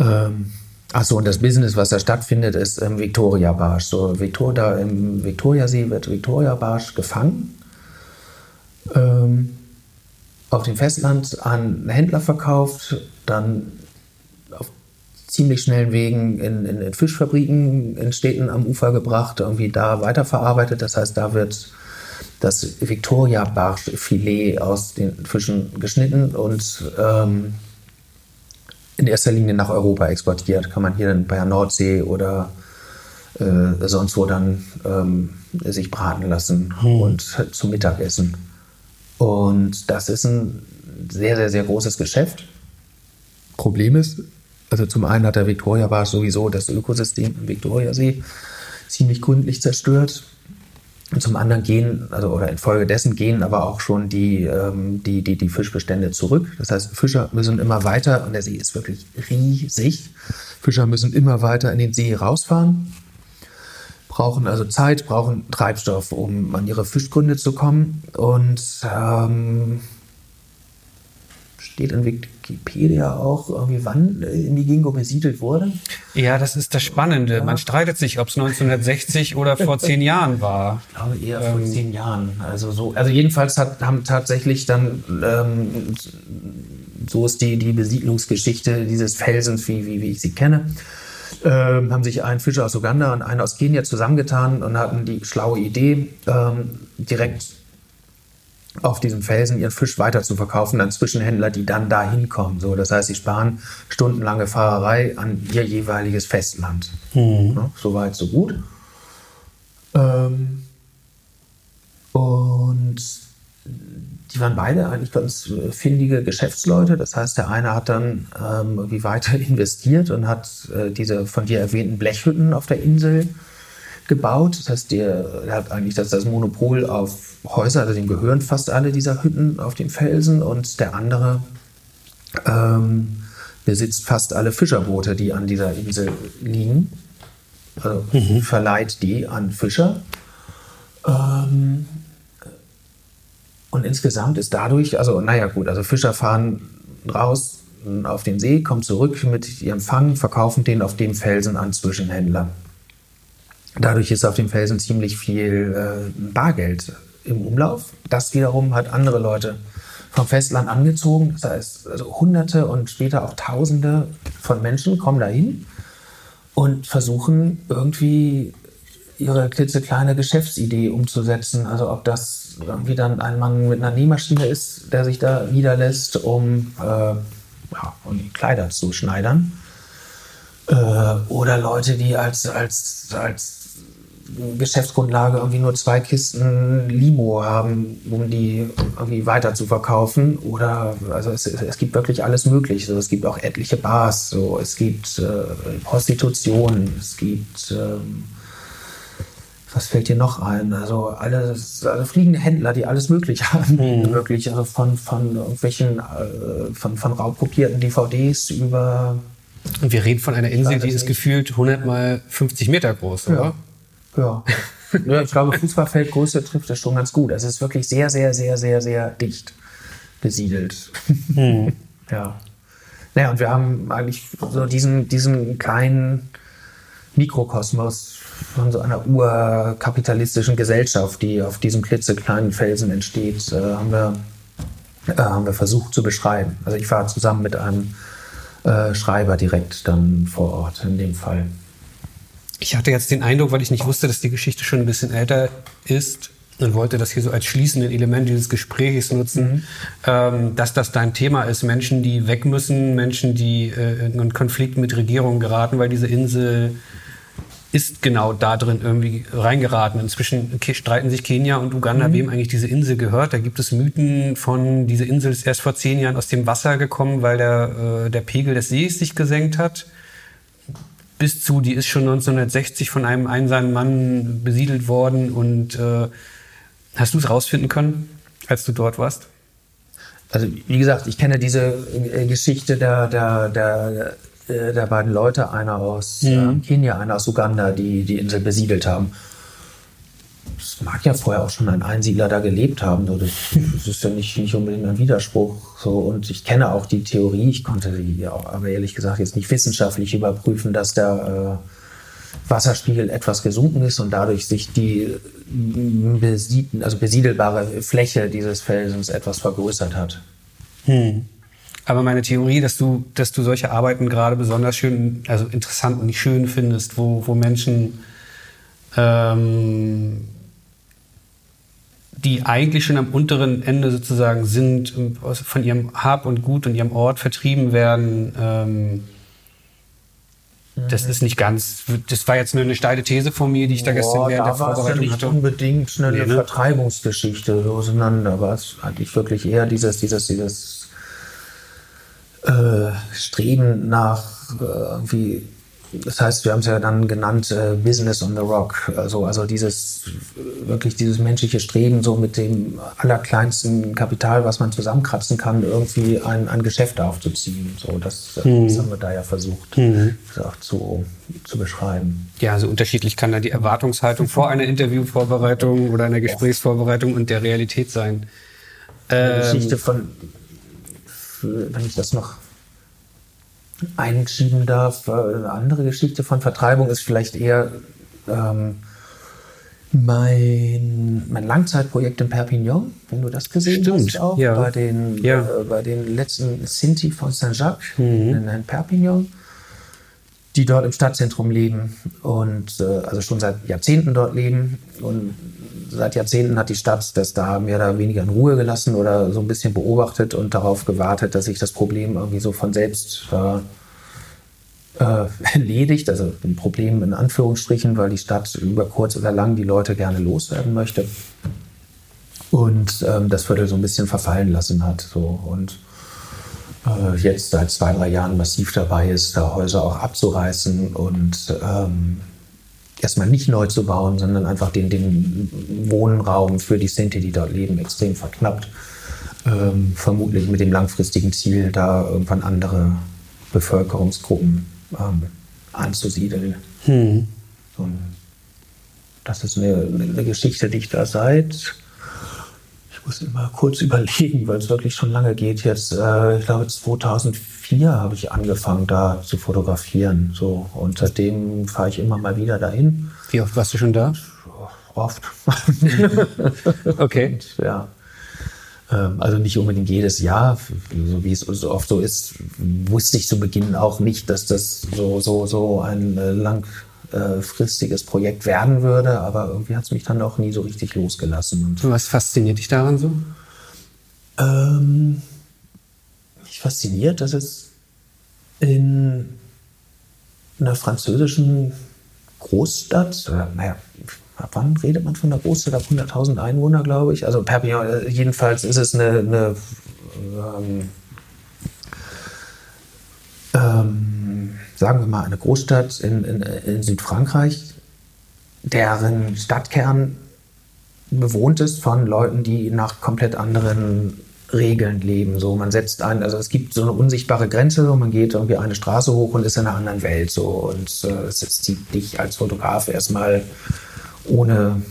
ähm, Achso, und das Business, was da stattfindet, ist im Victoria Barsch. So, Victor, da im Victoriasee wird Victoria Barsch gefangen, ähm, auf dem Festland an Händler verkauft, dann auf ziemlich schnellen Wegen in, in, in Fischfabriken in Städten am Ufer gebracht, irgendwie da weiterverarbeitet. Das heißt, da wird das Victoria Barsch Filet aus den Fischen geschnitten und ähm, in erster Linie nach Europa exportiert. Kann man hier bei der Nordsee oder äh, sonst wo dann ähm, sich braten lassen hm. und zum Mittagessen. Und das ist ein sehr, sehr, sehr großes Geschäft. Problem ist, also zum einen hat der Victoria war sowieso das Ökosystem im Viktoriasee ziemlich gründlich zerstört. Zum anderen gehen, also oder infolgedessen gehen aber auch schon die, ähm, die, die, die Fischbestände zurück. Das heißt, Fischer müssen immer weiter, und der See ist wirklich riesig, Fischer müssen immer weiter in den See rausfahren, brauchen also Zeit, brauchen Treibstoff, um an ihre Fischgründe zu kommen. Und ähm, steht in Wikipedia auch irgendwie, wann äh, Migingo besiedelt wurde? Ja, das ist das Spannende. Ja. Man streitet sich, ob es 1960 oder vor zehn Jahren war. Ich glaube eher ähm, vor zehn Jahren. Also so, also jedenfalls hat, haben tatsächlich dann ähm, so ist die, die Besiedlungsgeschichte dieses Felsens, wie, wie, wie ich sie kenne. Ähm, haben sich ein Fischer aus Uganda und einer aus Kenia zusammengetan und hatten die schlaue Idee, ähm, direkt auf diesem Felsen ihren Fisch weiter zu verkaufen an Zwischenhändler, die dann da hinkommen. So, das heißt, sie sparen stundenlange Fahrerei an ihr jeweiliges Festland. Mhm. Ja, so weit, so gut. Ähm, und die waren beide eigentlich ganz findige Geschäftsleute. Das heißt, der eine hat dann ähm, irgendwie weiter investiert und hat äh, diese von dir erwähnten Blechhütten auf der Insel gebaut. Das heißt, der, der hat eigentlich das, das Monopol auf Häuser, also dem gehören fast alle dieser Hütten auf dem Felsen und der andere ähm, besitzt fast alle Fischerboote, die an dieser Insel liegen. Also mhm. verleiht die an Fischer. Ähm, und insgesamt ist dadurch, also naja gut, also Fischer fahren raus auf den See, kommen zurück mit ihrem Fang, verkaufen den auf dem Felsen an Zwischenhändler. Dadurch ist auf dem Felsen ziemlich viel äh, Bargeld im Umlauf. Das wiederum hat andere Leute vom Festland angezogen. Das heißt, also Hunderte und später auch Tausende von Menschen kommen dahin und versuchen irgendwie ihre klitzekleine Geschäftsidee umzusetzen. Also ob das irgendwie dann ein Mann mit einer Nähmaschine ist, der sich da niederlässt, um, äh, ja, um Kleider zu schneidern. Äh, oder Leute, die als, als, als Geschäftsgrundlage irgendwie nur zwei Kisten Limo haben, um die irgendwie weiter zu verkaufen. Oder also es, es gibt wirklich alles Mögliche. Es gibt auch etliche Bars, so es gibt äh, Prostitution, es gibt ähm, was fällt dir noch ein? Also alles, also fliegende Händler, die alles Mögliche haben, mhm. wirklich, also von, von irgendwelchen, äh, von, von raubkopierten DVDs über. Und wir reden von einer Insel, die ist gefühlt 100 mal 50 Meter groß, oder? Ja. Ja. ja ich glaube, Fußballfeldgröße trifft das schon ganz gut. Es ist wirklich sehr, sehr, sehr, sehr, sehr dicht besiedelt. Hm. ja. Naja, und wir haben eigentlich so diesen, diesen kleinen Mikrokosmos von so einer urkapitalistischen Gesellschaft, die auf diesem klitzekleinen Felsen entsteht, äh, haben, wir, äh, haben wir versucht zu beschreiben. Also ich war zusammen mit einem äh, Schreiber direkt dann vor Ort in dem Fall. Ich hatte jetzt den Eindruck, weil ich nicht wusste, dass die Geschichte schon ein bisschen älter ist und wollte das hier so als schließenden Element dieses Gesprächs nutzen, mhm. ähm, dass das dein Thema ist. Menschen, die weg müssen, Menschen, die äh, in einen Konflikt mit Regierungen geraten, weil diese Insel ist genau da drin irgendwie reingeraten. Inzwischen streiten sich Kenia und Uganda, mhm. wem eigentlich diese Insel gehört. Da gibt es Mythen von, diese Insel ist erst vor zehn Jahren aus dem Wasser gekommen, weil der, äh, der Pegel des Sees sich gesenkt hat bis zu, die ist schon 1960 von einem einsamen Mann besiedelt worden. Und äh, hast du es rausfinden können, als du dort warst? Also wie gesagt, ich kenne diese äh, Geschichte der, der, der, äh, der beiden Leute, einer aus mhm. äh, Kenia, einer aus Uganda, die die Insel besiedelt haben. Es mag ja vorher auch schon ein Einsiedler da gelebt haben. Das, das ist ja nicht, nicht unbedingt ein Widerspruch. So, und ich kenne auch die Theorie, ich konnte die auch, aber ehrlich gesagt jetzt nicht wissenschaftlich überprüfen, dass der äh, Wasserspiegel etwas gesunken ist und dadurch sich die besied also besiedelbare Fläche dieses Felsens etwas vergrößert hat. Hm. Aber meine Theorie, dass du, dass du solche Arbeiten gerade besonders schön, also interessant und schön findest, wo, wo Menschen ähm, die eigentlich schon am unteren Ende sozusagen sind, von ihrem Hab und Gut und ihrem Ort vertrieben werden. Ähm, das ist nicht ganz, das war jetzt nur eine steile These von mir, die ich da gestern Boah, während da der Vorbereitung ja nicht hatte. unbedingt eine nee, ne? Vertreibungsgeschichte so auseinander, war es eigentlich wirklich eher dieses, dieses, dieses äh, Streben nach äh, irgendwie das heißt, wir haben es ja dann genannt äh, Business on the Rock. Also, also dieses wirklich dieses menschliche Streben, so mit dem allerkleinsten Kapital, was man zusammenkratzen kann, irgendwie ein, ein Geschäft aufzuziehen. So, das, mhm. das haben wir da ja versucht, mhm. auch zu, zu beschreiben. Ja, also unterschiedlich kann da die Erwartungshaltung vor einer Interviewvorbereitung oder einer Gesprächsvorbereitung und der Realität sein. Eine ähm, Geschichte von, wenn ich das noch einschieben darf. Eine andere Geschichte von Vertreibung ist vielleicht eher ähm, mein, mein Langzeitprojekt in Perpignan, wenn du das gesehen Stimmt, hast auch, ja. bei, den, ja. äh, bei den letzten Sinti von Saint-Jacques mhm. in, in Perpignan die dort im Stadtzentrum leben und äh, also schon seit Jahrzehnten dort leben. Und seit Jahrzehnten hat die Stadt das da mehr oder weniger in Ruhe gelassen oder so ein bisschen beobachtet und darauf gewartet, dass sich das Problem irgendwie so von selbst äh, äh, erledigt. Also ein Problem in Anführungsstrichen, weil die Stadt über kurz oder lang die Leute gerne loswerden möchte. Und ähm, das Viertel so ein bisschen verfallen lassen hat. So. Und äh, jetzt seit zwei, drei Jahren massiv dabei ist, da Häuser auch abzureißen und ähm, erstmal nicht neu zu bauen, sondern einfach den, den Wohnraum für die Sinti, die dort leben, extrem verknappt. Ähm, vermutlich mit dem langfristigen Ziel, da irgendwann andere Bevölkerungsgruppen ähm, anzusiedeln. Hm. Und das ist eine, eine Geschichte, die ich da seit muss immer kurz überlegen, weil es wirklich schon lange geht jetzt. Äh, ich glaube, 2004 habe ich angefangen, da zu fotografieren. So. Und seitdem fahre ich immer mal wieder dahin. Wie oft warst du schon da? Oft. okay. Und, ja. Ähm, also nicht unbedingt jedes Jahr, so wie es so oft so ist, wusste ich zu Beginn auch nicht, dass das so, so, so ein äh, lang äh, fristiges Projekt werden würde, aber irgendwie hat es mich dann auch nie so richtig losgelassen. Und Was fasziniert dich daran so? Ähm, mich fasziniert, dass es in einer französischen Großstadt, oder naja, wann redet man von einer Großstadt ab 100.000 Einwohner, glaube ich? Also Perpignan, äh, jedenfalls ist es eine, eine ähm, ähm, sagen wir mal, eine Großstadt in, in, in Südfrankreich, deren Stadtkern bewohnt ist von Leuten, die nach komplett anderen Regeln leben. So, man setzt ein, also es gibt so eine unsichtbare Grenze, so, man geht irgendwie eine Straße hoch und ist in einer anderen Welt. So, und äh, es zieht dich als Fotograf erstmal ohne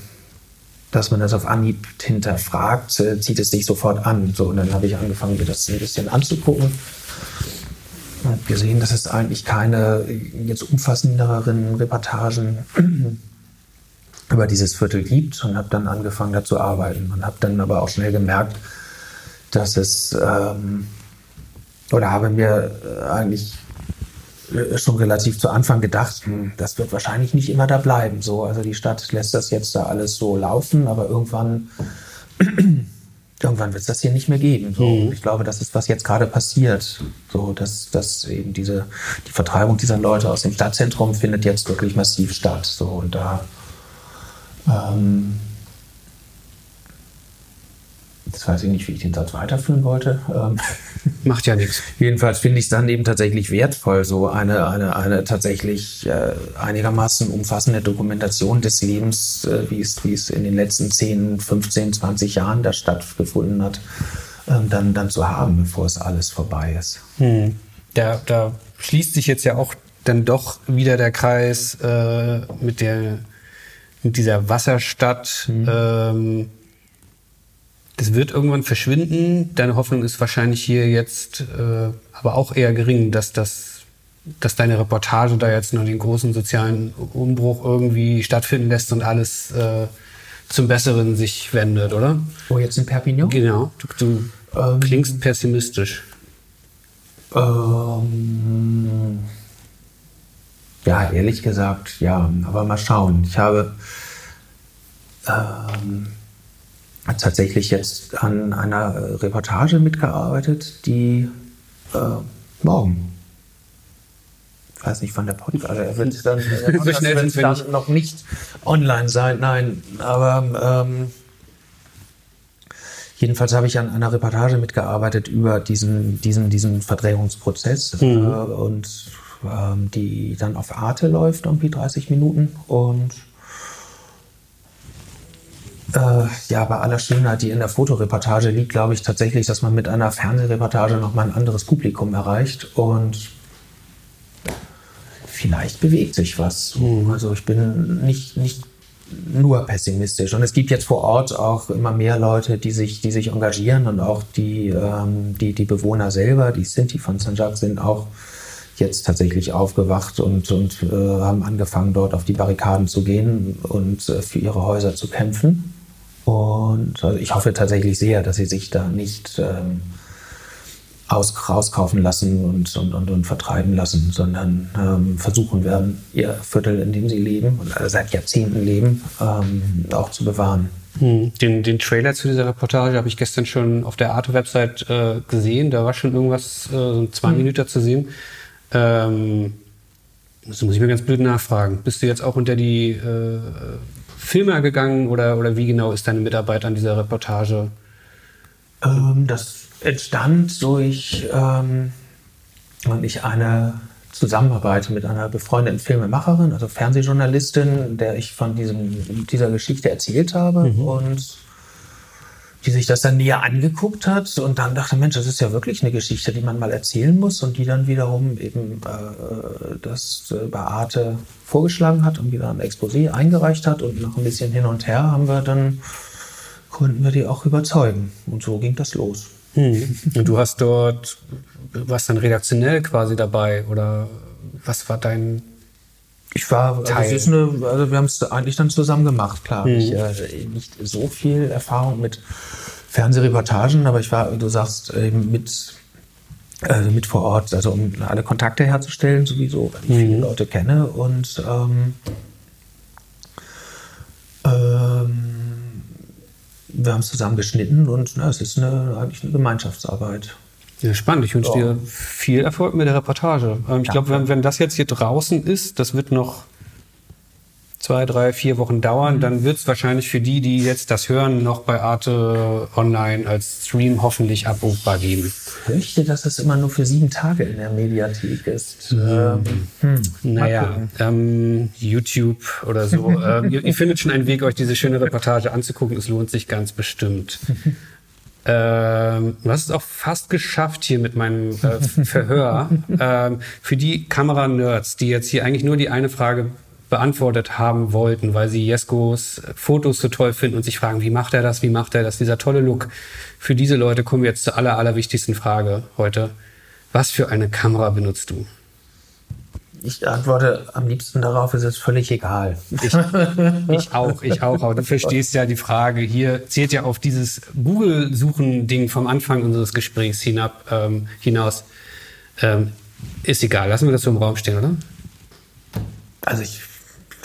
dass man das auf Anhieb hinterfragt, äh, zieht es dich sofort an. So, und dann habe ich angefangen, mir das ein bisschen anzugucken habe gesehen, dass es eigentlich keine jetzt umfassenderen Reportagen über dieses Viertel gibt und habe dann angefangen, da zu arbeiten und habe dann aber auch schnell gemerkt, dass es ähm, oder habe mir äh, eigentlich äh, schon relativ zu Anfang gedacht, hm, das wird wahrscheinlich nicht immer da bleiben. So, also die Stadt lässt das jetzt da alles so laufen, aber irgendwann irgendwann wird es das hier nicht mehr geben. So. Mhm. Ich glaube, das ist, was jetzt gerade passiert. So, dass, dass eben diese, die Vertreibung dieser Leute aus dem Stadtzentrum findet jetzt wirklich massiv statt. So, und da ähm, Jetzt weiß ich nicht, wie ich den Satz weiterführen wollte. Ähm, Macht ja nichts. Jedenfalls finde ich es dann eben tatsächlich wertvoll, so eine, eine, eine tatsächlich äh, einigermaßen umfassende Dokumentation des Lebens, äh, wie es, wie es in den letzten 10, 15, 20 Jahren da stattgefunden hat, äh, dann, dann zu haben, bevor es alles vorbei ist. Hm. Da, da schließt sich jetzt ja auch dann doch wieder der Kreis äh, mit der mit dieser Wasserstadt. Mhm. Ähm, das wird irgendwann verschwinden. Deine Hoffnung ist wahrscheinlich hier jetzt äh, aber auch eher gering, dass das dass deine Reportage da jetzt noch den großen sozialen Umbruch irgendwie stattfinden lässt und alles äh, zum Besseren sich wendet, oder? Oh, jetzt in Perpignan? Genau. Du, du ähm, klingst pessimistisch. Ähm, ja, ehrlich gesagt, ja. Aber mal schauen. Ich habe ähm, tatsächlich jetzt an einer Reportage mitgearbeitet, die äh, morgen ich weiß nicht, wann der Podcast, also er wird dann, so schnell sind dann noch nicht online sein, nein, aber ähm, jedenfalls habe ich an einer Reportage mitgearbeitet über diesen, diesen, diesen Verdrehungsprozess mhm. äh, und ähm, die dann auf Arte läuft, irgendwie 30 Minuten und äh, ja, bei aller Schönheit, die in der Fotoreportage liegt, glaube ich tatsächlich, dass man mit einer Fernsehreportage nochmal ein anderes Publikum erreicht und vielleicht bewegt sich was. Mhm. Also ich bin nicht, nicht nur pessimistisch. Und es gibt jetzt vor Ort auch immer mehr Leute, die sich, die sich engagieren und auch die, ähm, die, die Bewohner selber, die Sinti von St. Jacques sind auch jetzt tatsächlich aufgewacht und, und äh, haben angefangen, dort auf die Barrikaden zu gehen und äh, für ihre Häuser zu kämpfen. Und also ich hoffe tatsächlich sehr, dass sie sich da nicht ähm, aus, rauskaufen lassen und, und, und, und vertreiben lassen, sondern ähm, versuchen werden, ihr Viertel, in dem sie leben und also seit Jahrzehnten leben, ähm, auch zu bewahren. Hm. Den, den Trailer zu dieser Reportage habe ich gestern schon auf der Arte-Website äh, gesehen. Da war schon irgendwas, äh, so zwei hm. Minuten zu sehen. Ähm, das muss ich mir ganz blöd nachfragen. Bist du jetzt auch unter die äh, Filmer gegangen oder, oder wie genau ist deine Mitarbeit an dieser Reportage? Ähm, das entstand durch ähm, ich eine Zusammenarbeit mit einer befreundeten Filmemacherin, also Fernsehjournalistin, der ich von diesem, dieser Geschichte erzählt habe mhm. und die sich das dann näher angeguckt hat und dann dachte, Mensch, das ist ja wirklich eine Geschichte, die man mal erzählen muss und die dann wiederum eben äh, das äh, bei Arte vorgeschlagen hat und wieder ein Exposé eingereicht hat und nach ein bisschen hin und her haben wir dann, konnten wir die auch überzeugen und so ging das los. Hm. Und du hast dort, warst dann redaktionell quasi dabei oder was war dein ich war, also, Teil. Also, eine, also wir haben es eigentlich dann zusammen gemacht, klar. Hm. Ich äh, nicht so viel Erfahrung mit Fernsehreportagen, aber ich war, du sagst, eben mit, also mit vor Ort, also um alle Kontakte herzustellen, sowieso, weil ich hm. viele Leute kenne und ähm, ähm, wir haben es zusammen geschnitten und na, es ist eine, eigentlich eine Gemeinschaftsarbeit. Ja, spannend. Ich wünsche dir viel Erfolg mit der Reportage. Ähm, ich glaube, wenn, wenn das jetzt hier draußen ist, das wird noch zwei, drei, vier Wochen dauern, mhm. dann wird es wahrscheinlich für die, die jetzt das hören, noch bei Arte Online als Stream hoffentlich abrufbar geben. Ich fürchte, dass es immer nur für sieben Tage in der Mediathek ist. Mhm. Ähm, hm, naja, ähm, YouTube oder so. ähm, ihr, ihr, findet schon einen Weg, euch diese schöne Reportage anzugucken. Es lohnt sich ganz bestimmt. Ähm, du hast es auch fast geschafft hier mit meinem äh, Verhör. ähm, für die Kamera-Nerds, die jetzt hier eigentlich nur die eine Frage beantwortet haben wollten, weil sie Jeskos Fotos so toll finden und sich fragen, wie macht er das, wie macht er das, dieser tolle Look. Für diese Leute kommen wir jetzt zur aller, allerwichtigsten Frage heute. Was für eine Kamera benutzt du? Ich antworte am liebsten darauf, es ist völlig egal. Ich, ich auch, ich auch. Aber du verstehst ja die Frage. Hier zählt ja auf dieses Google-Suchen-Ding vom Anfang unseres Gesprächs hinab, ähm, hinaus. Ähm, ist egal. Lassen wir das so im Raum stehen, oder? Also ich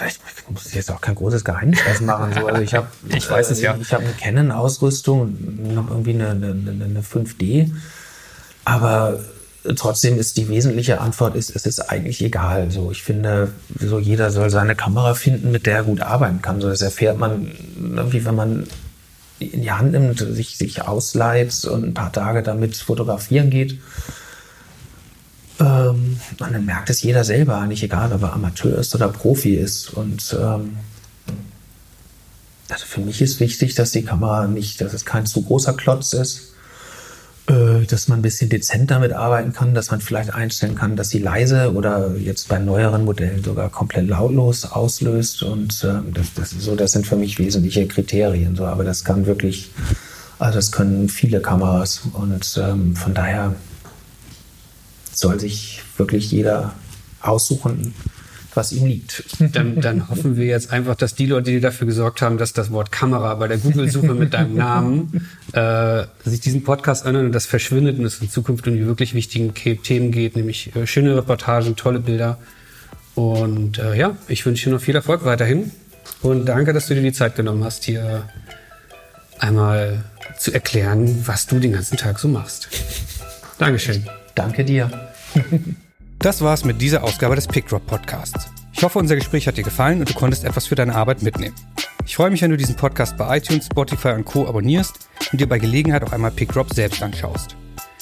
ich muss jetzt auch kein großes Geheimnis machen. So. Also ich habe, ich weiß es ja. Ich habe eine Canon-Ausrüstung, noch irgendwie eine, eine, eine 5D, aber trotzdem ist die wesentliche Antwort ist, es ist eigentlich egal. So, ich finde, so jeder soll seine Kamera finden, mit der er gut arbeiten kann. So, das erfährt man irgendwie, wenn man in die Hand nimmt, sich, sich ausleiht und ein paar Tage damit fotografieren geht ähm, und dann merkt es jeder selber, nicht egal, ob er Amateur ist oder Profi ist. Und ähm, also für mich ist wichtig, dass die Kamera nicht, dass es kein zu großer Klotz ist. Äh, dass man ein bisschen dezent damit arbeiten kann, dass man vielleicht einstellen kann, dass sie leise oder jetzt bei neueren Modellen sogar komplett lautlos auslöst. Und äh, das, das, so, das sind für mich wesentliche Kriterien. So, aber das kann wirklich, also das können viele Kameras. Und ähm, von daher soll sich wirklich jeder aussuchen, was ihm liegt. Dann, dann hoffen wir jetzt einfach, dass die Leute, die dafür gesorgt haben, dass das Wort Kamera bei der Google-Suche mit deinem Namen äh, sich diesen Podcast anhören und das verschwindet und es in Zukunft um die wirklich wichtigen Themen geht, nämlich äh, schöne Reportagen, tolle Bilder. Und äh, ja, ich wünsche dir noch viel Erfolg weiterhin. Und danke, dass du dir die Zeit genommen hast, hier einmal zu erklären, was du den ganzen Tag so machst. Dankeschön. Danke dir. Das war's mit dieser Ausgabe des PickDrop Podcasts. Ich hoffe, unser Gespräch hat dir gefallen und du konntest etwas für deine Arbeit mitnehmen. Ich freue mich, wenn du diesen Podcast bei iTunes, Spotify und Co. abonnierst und dir bei Gelegenheit auch einmal PickDrop selbst anschaust.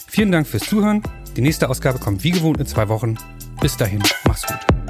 Vielen Dank fürs Zuhören. Die nächste Ausgabe kommt wie gewohnt in zwei Wochen. Bis dahin, mach's gut.